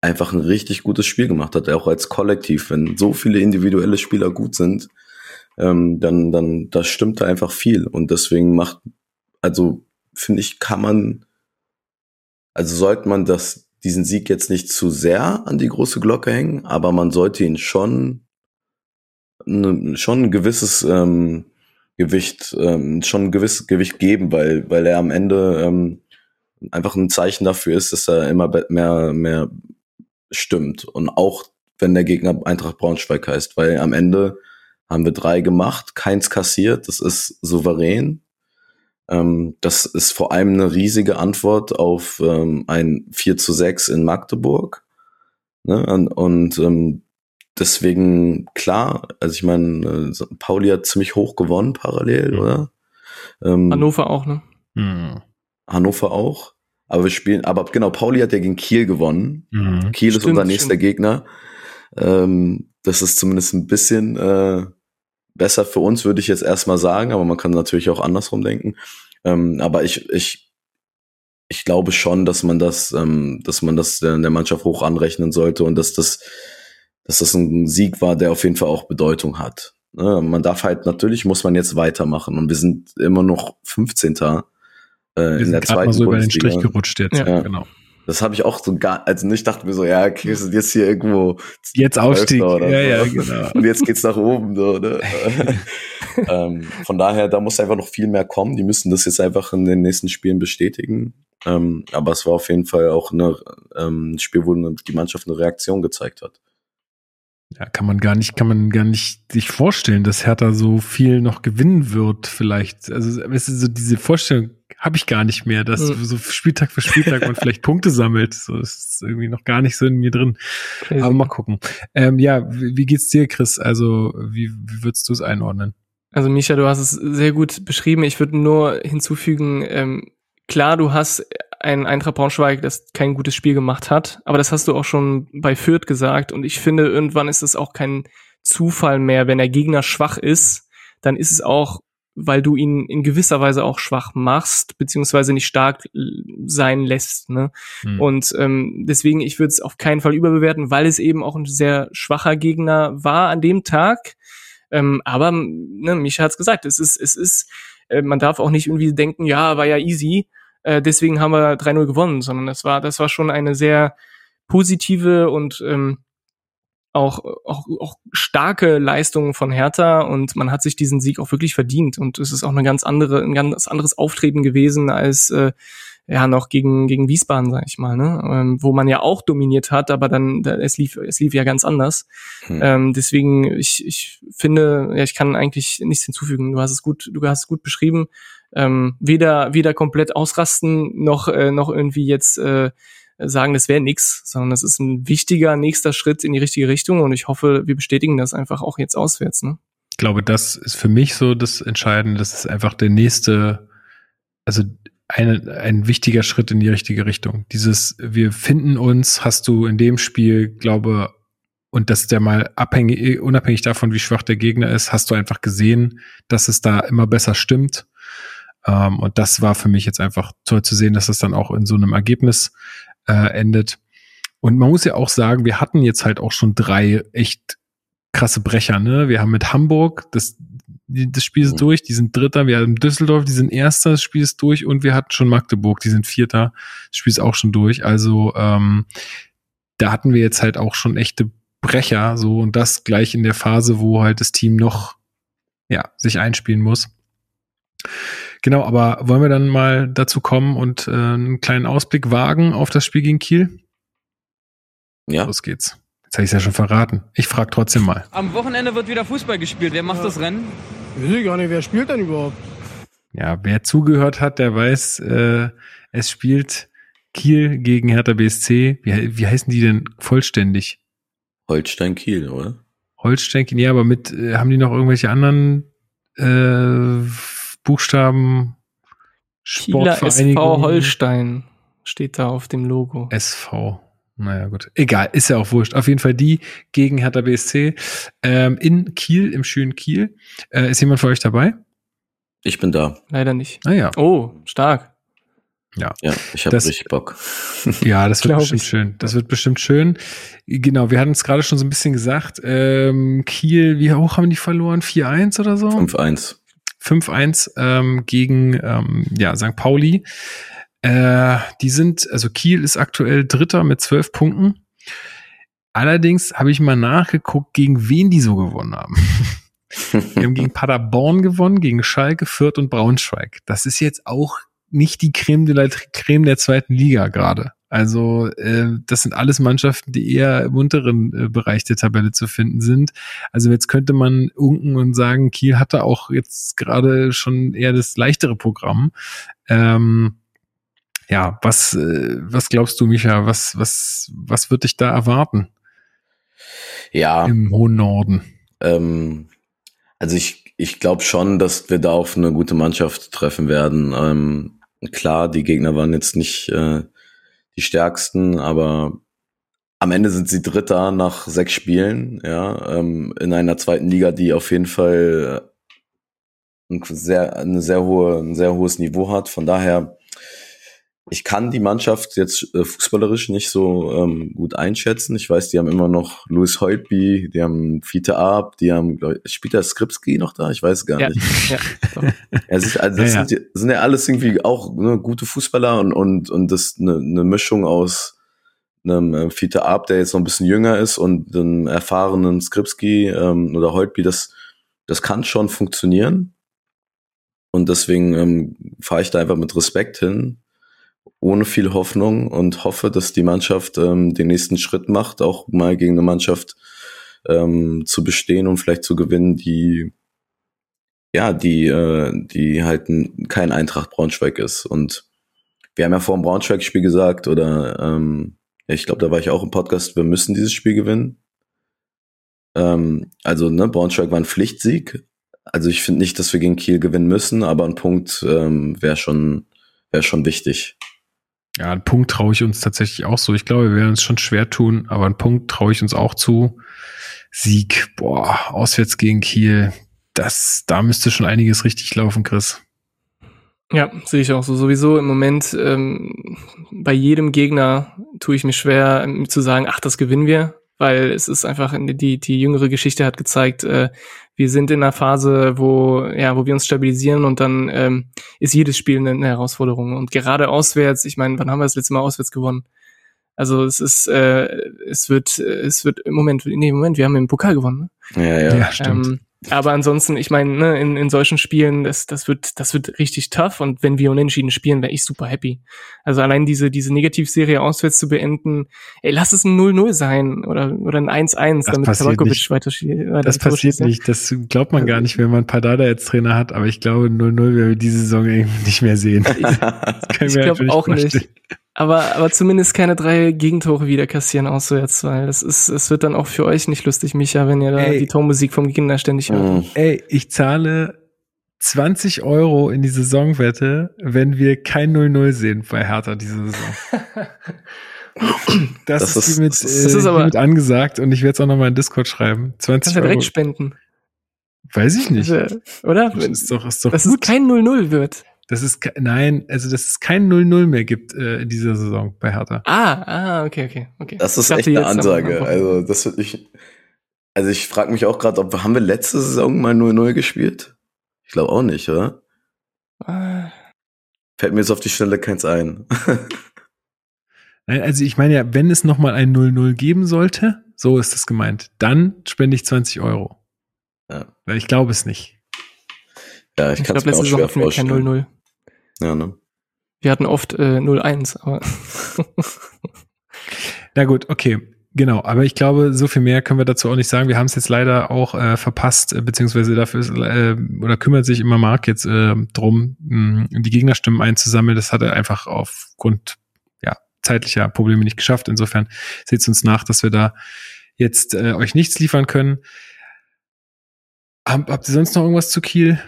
einfach ein richtig gutes Spiel gemacht hat, auch als Kollektiv. Wenn so viele individuelle Spieler gut sind, ähm, dann, dann, da stimmt da einfach viel. Und deswegen macht, also finde ich, kann man, also sollte man das, diesen Sieg jetzt nicht zu sehr an die große Glocke hängen, aber man sollte ihn schon, ne, schon ein gewisses ähm, Gewicht, ähm, schon ein gewisses Gewicht geben, weil, weil er am Ende ähm, einfach ein Zeichen dafür ist, dass er immer mehr, mehr stimmt. Und auch wenn der Gegner Eintracht Braunschweig heißt, weil am Ende haben wir drei gemacht, keins kassiert, das ist souverän. Ähm, das ist vor allem eine riesige Antwort auf ähm, ein 4 zu 6 in Magdeburg. Ne? Und, und ähm, deswegen, klar, also ich meine, äh, Pauli hat ziemlich hoch gewonnen parallel, mhm. oder? Ähm, Hannover auch, ne? Mhm. Hannover auch. Aber wir spielen, aber genau, Pauli hat ja gegen Kiel gewonnen. Mhm. Kiel stimmt, ist unser nächster stimmt. Gegner. Ähm, das ist zumindest ein bisschen äh, besser für uns, würde ich jetzt erstmal sagen, aber man kann natürlich auch andersrum denken. Ähm, aber ich, ich, ich glaube schon, dass man das, ähm, dass man das der, der Mannschaft hoch anrechnen sollte und dass das, dass das ein Sieg war, der auf jeden Fall auch Bedeutung hat. Ne? Man darf halt, natürlich muss man jetzt weitermachen und wir sind immer noch 15 äh, in der zweiten mal so über den Strich gerutscht jetzt, ja, ja genau. Das habe ich auch so gar, also nicht dachte mir so, ja, okay, sind jetzt hier irgendwo jetzt Aufstieg, oder ja, so. ja, genau. Und jetzt geht's nach oben, so, ne? ähm, von daher, da muss einfach noch viel mehr kommen. Die müssen das jetzt einfach in den nächsten Spielen bestätigen. Ähm, aber es war auf jeden Fall auch eine, ähm, ein Spiel, wo die Mannschaft eine Reaktion gezeigt hat. Ja, kann man gar nicht, kann man gar nicht sich vorstellen, dass Hertha so viel noch gewinnen wird, vielleicht. Also, weißt du, so diese Vorstellung habe ich gar nicht mehr, dass mhm. so Spieltag für Spieltag man vielleicht Punkte sammelt. So das ist irgendwie noch gar nicht so in mir drin. Crazy. Aber mal gucken. Ähm, ja, wie, wie, geht's dir, Chris? Also, wie, wie würdest du es einordnen? Also, Micha, du hast es sehr gut beschrieben. Ich würde nur hinzufügen, ähm, klar, du hast ein Eintracht Braunschweig, das kein gutes Spiel gemacht hat, aber das hast du auch schon bei Fürth gesagt und ich finde, irgendwann ist es auch kein Zufall mehr, wenn der Gegner schwach ist, dann ist es auch weil du ihn in gewisser Weise auch schwach machst, beziehungsweise nicht stark sein lässt. Ne? Mhm. Und ähm, deswegen, ich würde es auf keinen Fall überbewerten, weil es eben auch ein sehr schwacher Gegner war an dem Tag. Ähm, aber ne, Micha hat es gesagt, es ist, es ist, äh, man darf auch nicht irgendwie denken, ja, war ja easy, äh, deswegen haben wir 3-0 gewonnen, sondern das war, das war schon eine sehr positive und ähm, auch, auch, auch starke Leistungen von Hertha und man hat sich diesen Sieg auch wirklich verdient und es ist auch eine ganz andere, ein ganz anderes Auftreten gewesen als äh, ja noch gegen gegen Wiesbaden, sag ich mal, ne? Ähm, wo man ja auch dominiert hat, aber dann da, es lief es lief ja ganz anders. Hm. Ähm, deswegen ich ich finde, ja ich kann eigentlich nichts hinzufügen. Du hast es gut, du hast es gut beschrieben. Ähm, weder weder komplett ausrasten noch äh, noch irgendwie jetzt äh, sagen, das wäre nix, sondern das ist ein wichtiger nächster Schritt in die richtige Richtung und ich hoffe, wir bestätigen das einfach auch jetzt auswärts. Ne? Ich glaube, das ist für mich so das Entscheidende. Das ist einfach der nächste, also eine, ein wichtiger Schritt in die richtige Richtung. Dieses, wir finden uns, hast du in dem Spiel, glaube, und das ist ja mal abhängig, unabhängig davon, wie schwach der Gegner ist, hast du einfach gesehen, dass es da immer besser stimmt. Ähm, und das war für mich jetzt einfach toll zu sehen, dass es dann auch in so einem Ergebnis äh, endet. Und man muss ja auch sagen, wir hatten jetzt halt auch schon drei echt krasse Brecher. Ne? Wir haben mit Hamburg, das, das Spiel ist mhm. durch, die sind Dritter. Wir haben Düsseldorf, die sind Erster, das Spiel ist durch. Und wir hatten schon Magdeburg, die sind Vierter, das Spiel ist auch schon durch. Also ähm, da hatten wir jetzt halt auch schon echte Brecher, so und das gleich in der Phase, wo halt das Team noch ja sich einspielen muss. Genau, aber wollen wir dann mal dazu kommen und äh, einen kleinen Ausblick wagen auf das Spiel gegen Kiel? Ja. Los geht's. Jetzt habe ich ja schon verraten. Ich frage trotzdem mal. Am Wochenende wird wieder Fußball gespielt. Wer macht ja. das Rennen? Ich weiß gar nicht, wer spielt denn überhaupt? Ja, wer zugehört hat, der weiß, äh, es spielt Kiel gegen Hertha BSC. Wie, wie heißen die denn vollständig? Holstein Kiel, oder? Holstein Kiel, ja, aber mit, äh, haben die noch irgendwelche anderen äh, Buchstaben Kieler SV Holstein steht da auf dem Logo. SV. Naja, gut. Egal, ist ja auch wurscht. Auf jeden Fall die gegen Hertha BSC ähm, in Kiel, im schönen Kiel. Äh, ist jemand für euch dabei? Ich bin da. Leider nicht. Ah ja. Oh, stark. Ja, Ja, ich habe richtig Bock. ja, das wird bestimmt ich. schön. Das wird bestimmt schön. Genau, wir hatten es gerade schon so ein bisschen gesagt. Ähm, Kiel, wie hoch haben die verloren? 4-1 oder so? 5-1. 5-1 ähm, gegen ähm, ja, St. Pauli. Äh, die sind, also Kiel ist aktuell Dritter mit zwölf Punkten. Allerdings habe ich mal nachgeguckt, gegen wen die so gewonnen haben. Die haben gegen Paderborn gewonnen, gegen Schalke, Fürth und Braunschweig. Das ist jetzt auch nicht die Creme de la Creme der zweiten Liga gerade. Also äh, das sind alles Mannschaften, die eher im unteren äh, Bereich der Tabelle zu finden sind. Also jetzt könnte man unken und sagen, Kiel hatte auch jetzt gerade schon eher das leichtere Programm. Ähm, ja, was äh, was glaubst du, Micha? Was was was wird dich da erwarten Ja, im hohen Norden? ähm, also ich, ich glaube schon, dass wir da auf eine gute Mannschaft treffen werden. Ähm, klar, die Gegner waren jetzt nicht äh, die stärksten, aber am Ende sind sie Dritter nach sechs Spielen, ja, ähm, in einer zweiten Liga, die auf jeden Fall ein sehr, eine sehr hohe, ein sehr hohes Niveau hat. Von daher, ich kann die Mannschaft jetzt äh, fußballerisch nicht so ähm, gut einschätzen. Ich weiß, die haben immer noch Louis Holtby, die haben Fiete Ab, die haben, glaub ich, spielt der Skripski noch da? Ich weiß gar Ja, nicht. ja. Ja, ist, also das Ja, ja. Sind, sind ja alles irgendwie auch ne, gute Fußballer und, und, und das eine ne Mischung aus einem äh, Fiete Ab, der jetzt noch ein bisschen jünger ist und einem erfahrenen Skripski ähm, oder Holtby, das, das kann schon funktionieren. Und deswegen ähm, fahre ich da einfach mit Respekt hin, ohne viel Hoffnung und hoffe, dass die Mannschaft ähm, den nächsten Schritt macht, auch mal gegen eine Mannschaft ähm, zu bestehen und vielleicht zu gewinnen, die ja, die, äh, die halt ein, kein Eintracht Braunschweig ist. Und wir haben ja vor dem Braunschweig-Spiel gesagt, oder ähm, ich glaube, da war ich auch im Podcast, wir müssen dieses Spiel gewinnen. Ähm, also, ne, Braunschweig war ein Pflichtsieg. Also ich finde nicht, dass wir gegen Kiel gewinnen müssen, aber ein Punkt ähm, wäre schon, wäre schon wichtig. Ja, einen Punkt traue ich uns tatsächlich auch so. Ich glaube, wir werden uns schon schwer tun, aber einen Punkt traue ich uns auch zu. Sieg, boah, auswärts gegen Kiel, das, da müsste schon einiges richtig laufen, Chris. Ja, sehe ich auch so. Sowieso im Moment ähm, bei jedem Gegner tue ich mir schwer ähm, zu sagen, ach, das gewinnen wir, weil es ist einfach die die jüngere Geschichte hat gezeigt, äh, wir sind in einer Phase, wo ja, wo wir uns stabilisieren und dann ähm, ist jedes Spiel eine, eine Herausforderung und gerade auswärts. Ich meine, wann haben wir das letzte Mal auswärts gewonnen? Also es ist, äh, es wird, es wird im Moment, nee, Moment, wir haben im Pokal gewonnen. Ne? Ja, ja. stimmt. Ähm, aber ansonsten, ich meine, ne, in, in solchen Spielen, das, das wird, das wird richtig tough und wenn wir unentschieden spielen, wäre ich super happy. Also allein diese, diese Negativserie auswärts zu beenden, ey, lass es ein 0-0 sein oder, oder ein 1-1, Das damit passiert Tabakovic nicht. weiter, weiter das passiert schießt, ne? nicht. Das glaubt man gar nicht, wenn man Padada jetzt Trainer hat, aber ich glaube, 0-0 werden wir diese Saison irgendwie nicht mehr sehen. Ich glaube auch nicht. Aber, aber zumindest keine drei Gegentore wieder kassieren auswärts, weil es ist, es wird dann auch für euch nicht lustig, Micha, wenn ihr da Ey. die Tormusik vom Gegner ständig hört. Mhm. Ey, ich zahle 20 Euro in die Saisonwette, wenn wir kein 0-0 sehen bei Hertha diese Saison. Das, Das ist, ist- hiermit, das äh, ist aber- angesagt und ich werde es auch nochmal in Discord schreiben. 20 Kannst ja Euro. direkt spenden. Weiß ich nicht. Also, Oder? Das ist doch, ist doch Dass es gut. kein 0-0 wird. Das ist nein, also dass es kein 0-0 mehr gibt äh, in dieser Saison bei Hertha. Ah, ah, okay, okay, okay. Das ist echt eine Ansage. Also, das wird ich. Also, ich frage mich auch gerade, ob haben wir letzte Saison mal 0-0 gespielt? Ich glaube auch nicht, oder? Ah, Fällt mir jetzt auf die Schnelle keins ein. Nein, also ich meine ja, wenn es nochmal ein 0-0 geben sollte, so ist das gemeint, dann spende ich 20 Euro. Ja. Weil ich glaube es nicht. ja, ich Ich kann es glaube, letzte Saison hatten wir kein vorstellen. 0-0. Ja, ne? Wir hatten oft äh, 0-1, aber Na gut, okay. Genau, aber ich glaube, so viel mehr können wir dazu auch nicht sagen. Wir haben es jetzt leider auch äh, verpasst, äh, beziehungsweise dafür ist, äh, oder kümmert sich immer Marc jetzt äh, drum, mh, die Gegnerstimmen einzusammeln. Das hat er einfach aufgrund ja, zeitlicher Probleme nicht geschafft. Insofern seht uns nach, dass wir da jetzt äh, euch nichts liefern können. Hab, habt ihr sonst noch irgendwas zu Kiel?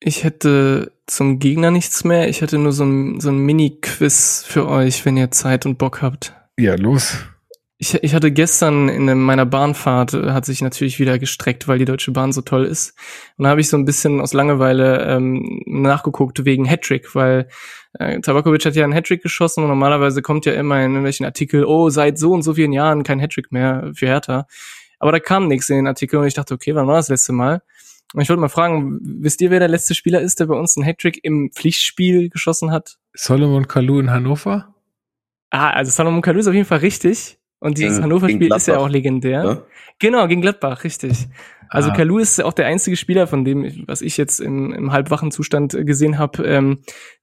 Ich, hätte zum Gegner nichts mehr. Ich hätte nur so ein, so ein Mini-Quiz für euch, wenn ihr Zeit und Bock habt. Ja, los. Ich, ich hatte gestern in meiner Bahnfahrt, äh, hat sich natürlich wieder gestreckt, weil die Deutsche Bahn so toll ist. Und da habe ich so ein bisschen aus Langeweile ähm, nachgeguckt wegen Hattrick, weil Äh, Tabakovic hat ja einen Hattrick geschossen und normalerweise kommt ja immer in irgendwelchen Artikel, oh, seit so und so vielen Jahren kein Hattrick mehr für Hertha. Aber da kam nichts in den Artikeln und ich dachte, okay, wann war das letzte Mal? Und ich wollte mal fragen, wisst ihr, wer der letzte Spieler ist, der bei uns einen Hattrick im Pflichtspiel geschossen hat? Solomon Kalou in Hannover? Ah, also Salomon Kalou ist auf jeden Fall richtig. Und dieses Äh, Hannover-Spiel ist ja auch legendär. Ne? Genau, gegen Gladbach, richtig. Also Ah. Kalou ist auch der einzige Spieler, von dem, ich- was ich jetzt im, im halbwachen Zustand äh, gesehen habe, ähm,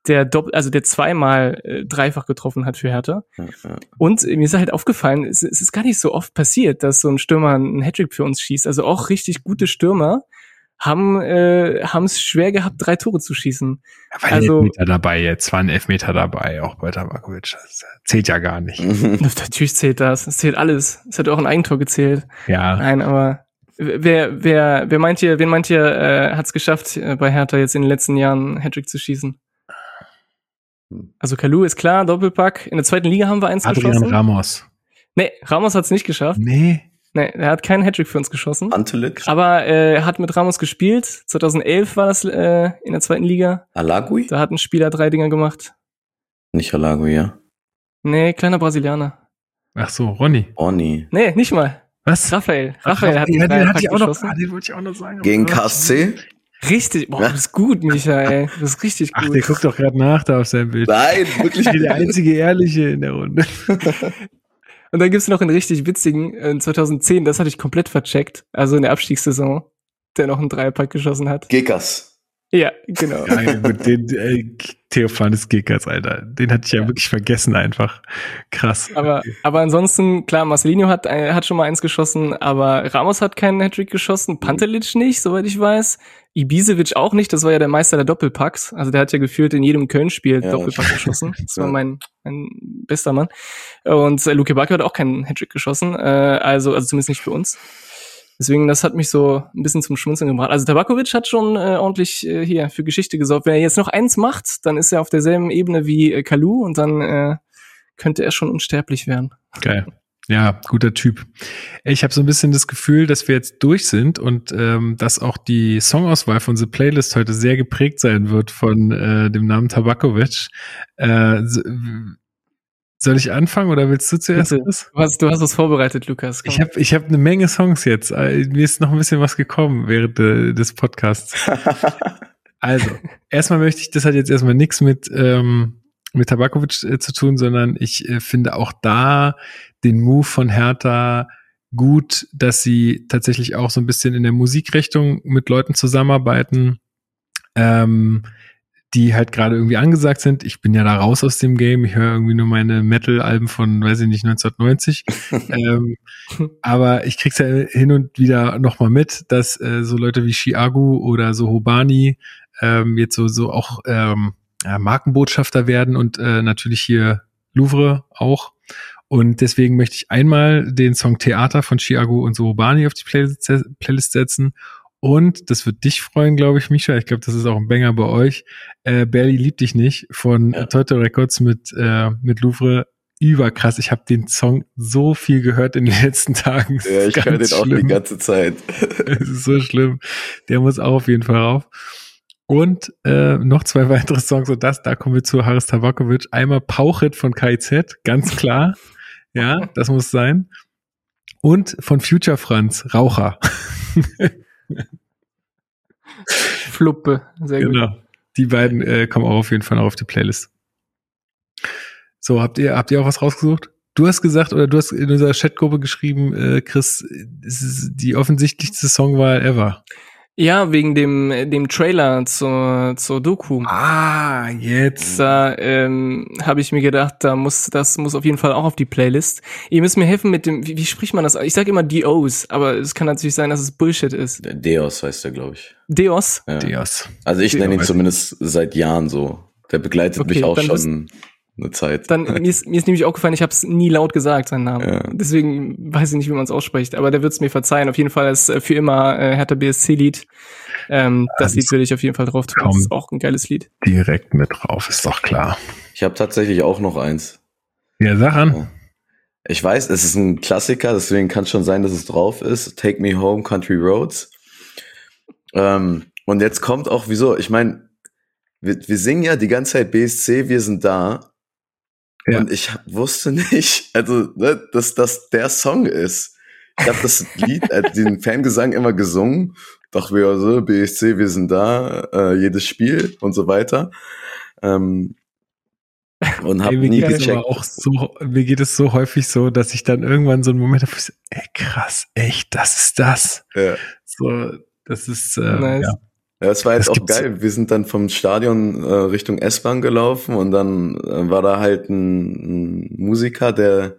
der doppel, also der zweimal äh, dreifach getroffen hat für Hertha. Ja, ja. Und äh, mir ist halt aufgefallen, es, es ist gar nicht so oft passiert, dass so ein Stürmer einen Hattrick für uns schießt. Also auch richtig gute Stürmer haben äh, haben es schwer gehabt, drei Tore zu schießen. Ja, war Also- ein Elfmeter dabei jetzt, war ein Elfmeter dabei, auch bei Tabakovic. Das zählt ja gar nicht. Natürlich zählt das. Es zählt alles. Es hat auch ein Eigentor gezählt. Ja, Nein, aber wer, wer, wer meint ihr, wen meint ihr, äh, hat es geschafft, äh, bei Hertha jetzt in den letzten Jahren Hattrick zu schießen? Also Kalu ist klar, Doppelpack. In der zweiten Liga haben wir eins Adrian geschossen. Ramos. Nee, Ramos hat es nicht geschafft. Nee. Nee, er hat keinen Hattrick für uns geschossen. Antelic, Aber äh, er hat mit Ramos gespielt. 2011 war das äh, in der zweiten Liga. Alagui? Da hat ein Spieler drei Dinger gemacht. Nicht Alagui, ja. Nee, kleiner Brasilianer. Ach so, Ronny. Orni. Nee, nicht mal. Was? Raphael. Ach, Raphael hat einen ja, den hatte ich auch noch, geschossen. ah, den wollte ich auch noch sagen. Gegen KSC? Richtig. Boah, du bist gut, Michael. Du bist richtig Ach, gut. der guckt doch gerade nach da auf seinem Bild. Nein, wirklich. Ich bin der einzige Ehrliche in der Runde. Und dann gibt's noch einen richtig witzigen, äh, in 2010, das hatte ich komplett vercheckt, also in der Abstiegssaison, der noch einen Dreierpack geschossen hat. Gekas. Ja, genau. Ja, ja, gut, den äh, Theophanes Gickers, Alter. Den hatte ich ja, wirklich vergessen einfach. Krass. Aber, aber ansonsten, klar, Marcelinho hat, äh, hat schon mal eins geschossen, aber Ramos hat keinen Hattrick geschossen, Pantelic nicht, soweit ich weiß. Ibisevic auch nicht, das war ja der Meister der Doppelpacks. Also der hat ja gefühlt in jedem Köln-Spiel Ja, Doppelpack geschossen. Das war Ja. mein, mein bester Mann. Und äh, Luke Bacchio hat auch keinen Hattrick geschossen, äh, also, also zumindest nicht für uns. Deswegen, das hat mich so ein bisschen zum Schmunzeln gebracht. Also Tabakovic hat schon äh, ordentlich äh, hier für Geschichte gesorgt. Wenn er jetzt noch eins macht, dann ist er auf derselben Ebene wie äh, Kalu und dann äh, könnte er schon unsterblich werden. Geil. Ja, guter Typ. Ich habe so ein bisschen das Gefühl, dass wir jetzt durch sind und ähm, dass auch die Songauswahl von The Playlist heute sehr geprägt sein wird von äh, dem Namen Tabakovic. Äh, soll ich anfangen oder willst du zuerst? Bitte. Chris? Du hast, du hast was vorbereitet, Lukas. Komm. Ich habe ich hab eine Menge Songs jetzt. Äh, Mir ist noch ein bisschen was gekommen während äh, des Podcasts. Also, erstmal möchte ich, das hat jetzt erstmal nichts mit, ähm, mit Tabakovic äh, zu tun, sondern ich äh, finde auch da den Move von Hertha gut, dass sie tatsächlich auch so ein bisschen in der Musikrichtung mit Leuten zusammenarbeiten, ähm, die halt gerade irgendwie angesagt sind. Ich bin ja da raus aus dem Game. Ich höre irgendwie nur meine Metal-Alben von, weiß ich nicht, 1990. ähm, aber ich krieg's ja hin und wieder nochmal mit, dass äh, so Leute wie Chiagu oder so Hobani ähm, jetzt so, so auch ähm, ja, Markenbotschafter werden und äh, natürlich hier Louvre auch. Und deswegen möchte ich einmal den Song Theater von Chiago und Sohobani auf die Playlist setzen. Und das wird dich freuen, glaube ich, Misha. Ich glaube, das ist auch ein Banger bei euch. Äh, Barely liebt dich nicht von Ja. Toto Records mit, äh, mit Louvre. Überkrass. Ich habe den Song so viel gehört in den letzten Tagen. Ja, ich höre den auch die schlimm. ganze Zeit. Es ist so schlimm. Der muss auch auf jeden Fall rauf. Und äh, noch zwei weitere Songs und das, da kommen wir zu Haris Tabakovic. Einmal Pauchit von KIZ, ganz klar. ja, das muss sein. Und von Future Franz, Raucher. Fluppe. Sehr gut. genau. Die beiden äh, kommen auch auf jeden Fall noch auf die Playlist. So, habt ihr, habt ihr auch was rausgesucht? Du hast gesagt, oder du hast in unserer Chatgruppe geschrieben, äh, Chris, die offensichtlichste Songwahl ever. Ja, wegen dem, dem Trailer zur, zur Doku. Ah, jetzt. Da ähm, habe ich mir gedacht, da muss das muss auf jeden Fall auch auf die Playlist. Ihr müsst mir helfen mit dem, wie, wie spricht man das? Ich sage immer DOs, aber es kann natürlich sein, dass es Bullshit ist. Der Deos heißt der, glaube ich. Deos? Ja. Dios. Also ich nenne ihn zumindest seit Jahren so. Der begleitet Okay, mich auch schon eine Zeit. Dann mir ist, mir ist nämlich aufgefallen, ich habe es nie laut gesagt, seinen Namen. Ja. Deswegen weiß ich nicht, wie man es ausspricht. Aber der wird es mir verzeihen. Auf jeden Fall ist äh, für immer äh, Hertha BSC-Lied. Ähm, das Lied will ich auf jeden Fall drauf tun. Das kommt. ist auch ein geiles Lied. Direkt mit drauf, ist doch klar. Ich habe tatsächlich auch noch eins. Ja, sag an. Ich weiß, es ist ein Klassiker, deswegen kann es schon sein, dass es drauf ist. Take Me Home, Country Roads. Ähm, und jetzt kommt auch, wieso? Ich meine, wir, wir singen ja die ganze Zeit BSC, wir sind da. Ja. Und ich wusste nicht, also, ne, dass das der Song ist. Ich habe das Lied, äh, den Fangesang immer gesungen. Dachte mir so, BSC, wir sind da, äh, jedes Spiel und so weiter. Ähm, und habe Ey, mir nie geht es gecheckt. aber auch so, mir geht es so häufig so, dass ich dann irgendwann so einen Moment habe, ey, krass, echt, das ist das. Ja. So, das ist, äh, Nice. ja. Ja, es war jetzt Das auch geil. Wir sind dann vom Stadion äh, Richtung S-Bahn gelaufen und dann äh, war da halt ein, ein Musiker, der,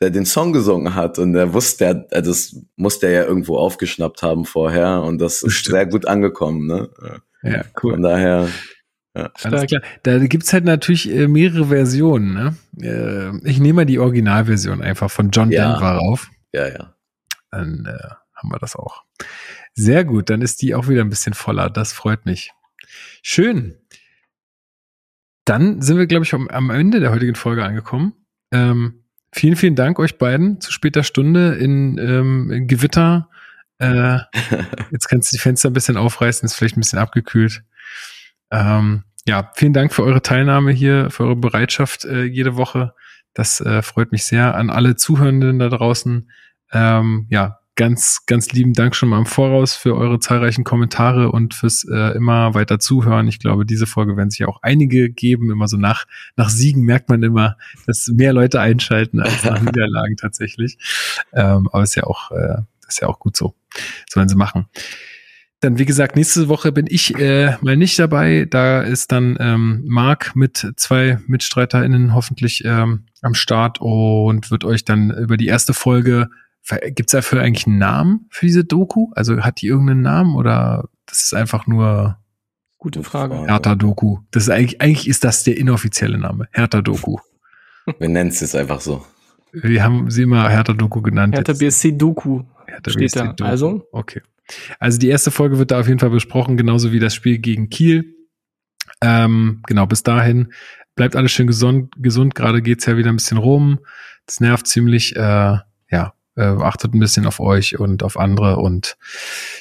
der den Song gesungen hat und der wusste, der, äh, das musste er ja irgendwo aufgeschnappt haben vorher und das ist sehr gut angekommen. Ne? Ja, cool. Von daher, Alles klar. Da gibt's halt natürlich äh, mehrere Versionen. Ne? Äh, ich nehme mal die Originalversion einfach von John Ja. Denver rauf. ja, ja. Dann äh, haben wir das auch. Sehr gut, dann ist die auch wieder ein bisschen voller. Das freut mich. Schön. Dann sind wir, glaube ich, am, Ende der heutigen Folge angekommen. Ähm, vielen, vielen Dank euch beiden zu später Stunde in, ähm, in Gewitter. Äh, jetzt kannst du die Fenster ein bisschen aufreißen, ist vielleicht ein bisschen abgekühlt. Ähm, ja, vielen Dank für eure Teilnahme hier, für eure Bereitschaft äh, jede Woche. Das äh, freut mich sehr. An alle Zuhörenden da draußen. Ähm, ja, ganz, ganz lieben Dank schon mal im Voraus für eure zahlreichen Kommentare und fürs äh, immer weiter Zuhören. Ich glaube, diese Folge werden sich auch einige geben. Immer so nach, nach Siegen merkt man immer, dass mehr Leute einschalten als nach Niederlagen tatsächlich. Ähm, aber ist ja auch, äh, ist ja auch gut so. Sollen sie machen. Dann, wie gesagt, nächste Woche bin ich äh, mal nicht dabei. Da ist dann ähm, Marc mit zwei MitstreiterInnen hoffentlich ähm, am Start und wird euch dann über die erste Folge. Gibt es dafür eigentlich einen Namen für diese Doku? Also hat die irgendeinen Namen oder das ist einfach nur Gute Frage. Hertha Doku? Das ist eigentlich, eigentlich ist das der inoffizielle Name. Hertha Doku. Wir nennen es jetzt einfach so. Wir haben sie immer Hertha Doku genannt. Hertha Jetzt- BSC Doku. Hertha steht BSC da. Doku. Also? Okay. Also die erste Folge wird da auf jeden Fall besprochen, genauso wie das Spiel gegen Kiel. Ähm, genau, bis dahin bleibt alles schön gesund. gesund. Gerade geht's ja wieder ein bisschen rum. Das nervt ziemlich. Äh, ja, äh, achtet ein bisschen auf euch und auf andere. Und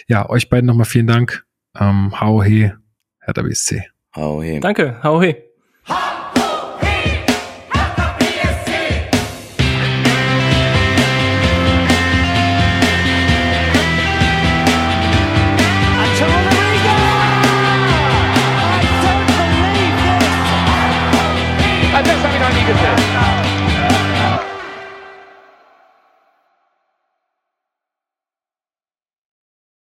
ja, euch beiden nochmal vielen Dank. Ähm, hau he, Hertha BSC. Hau he. Danke, hau he.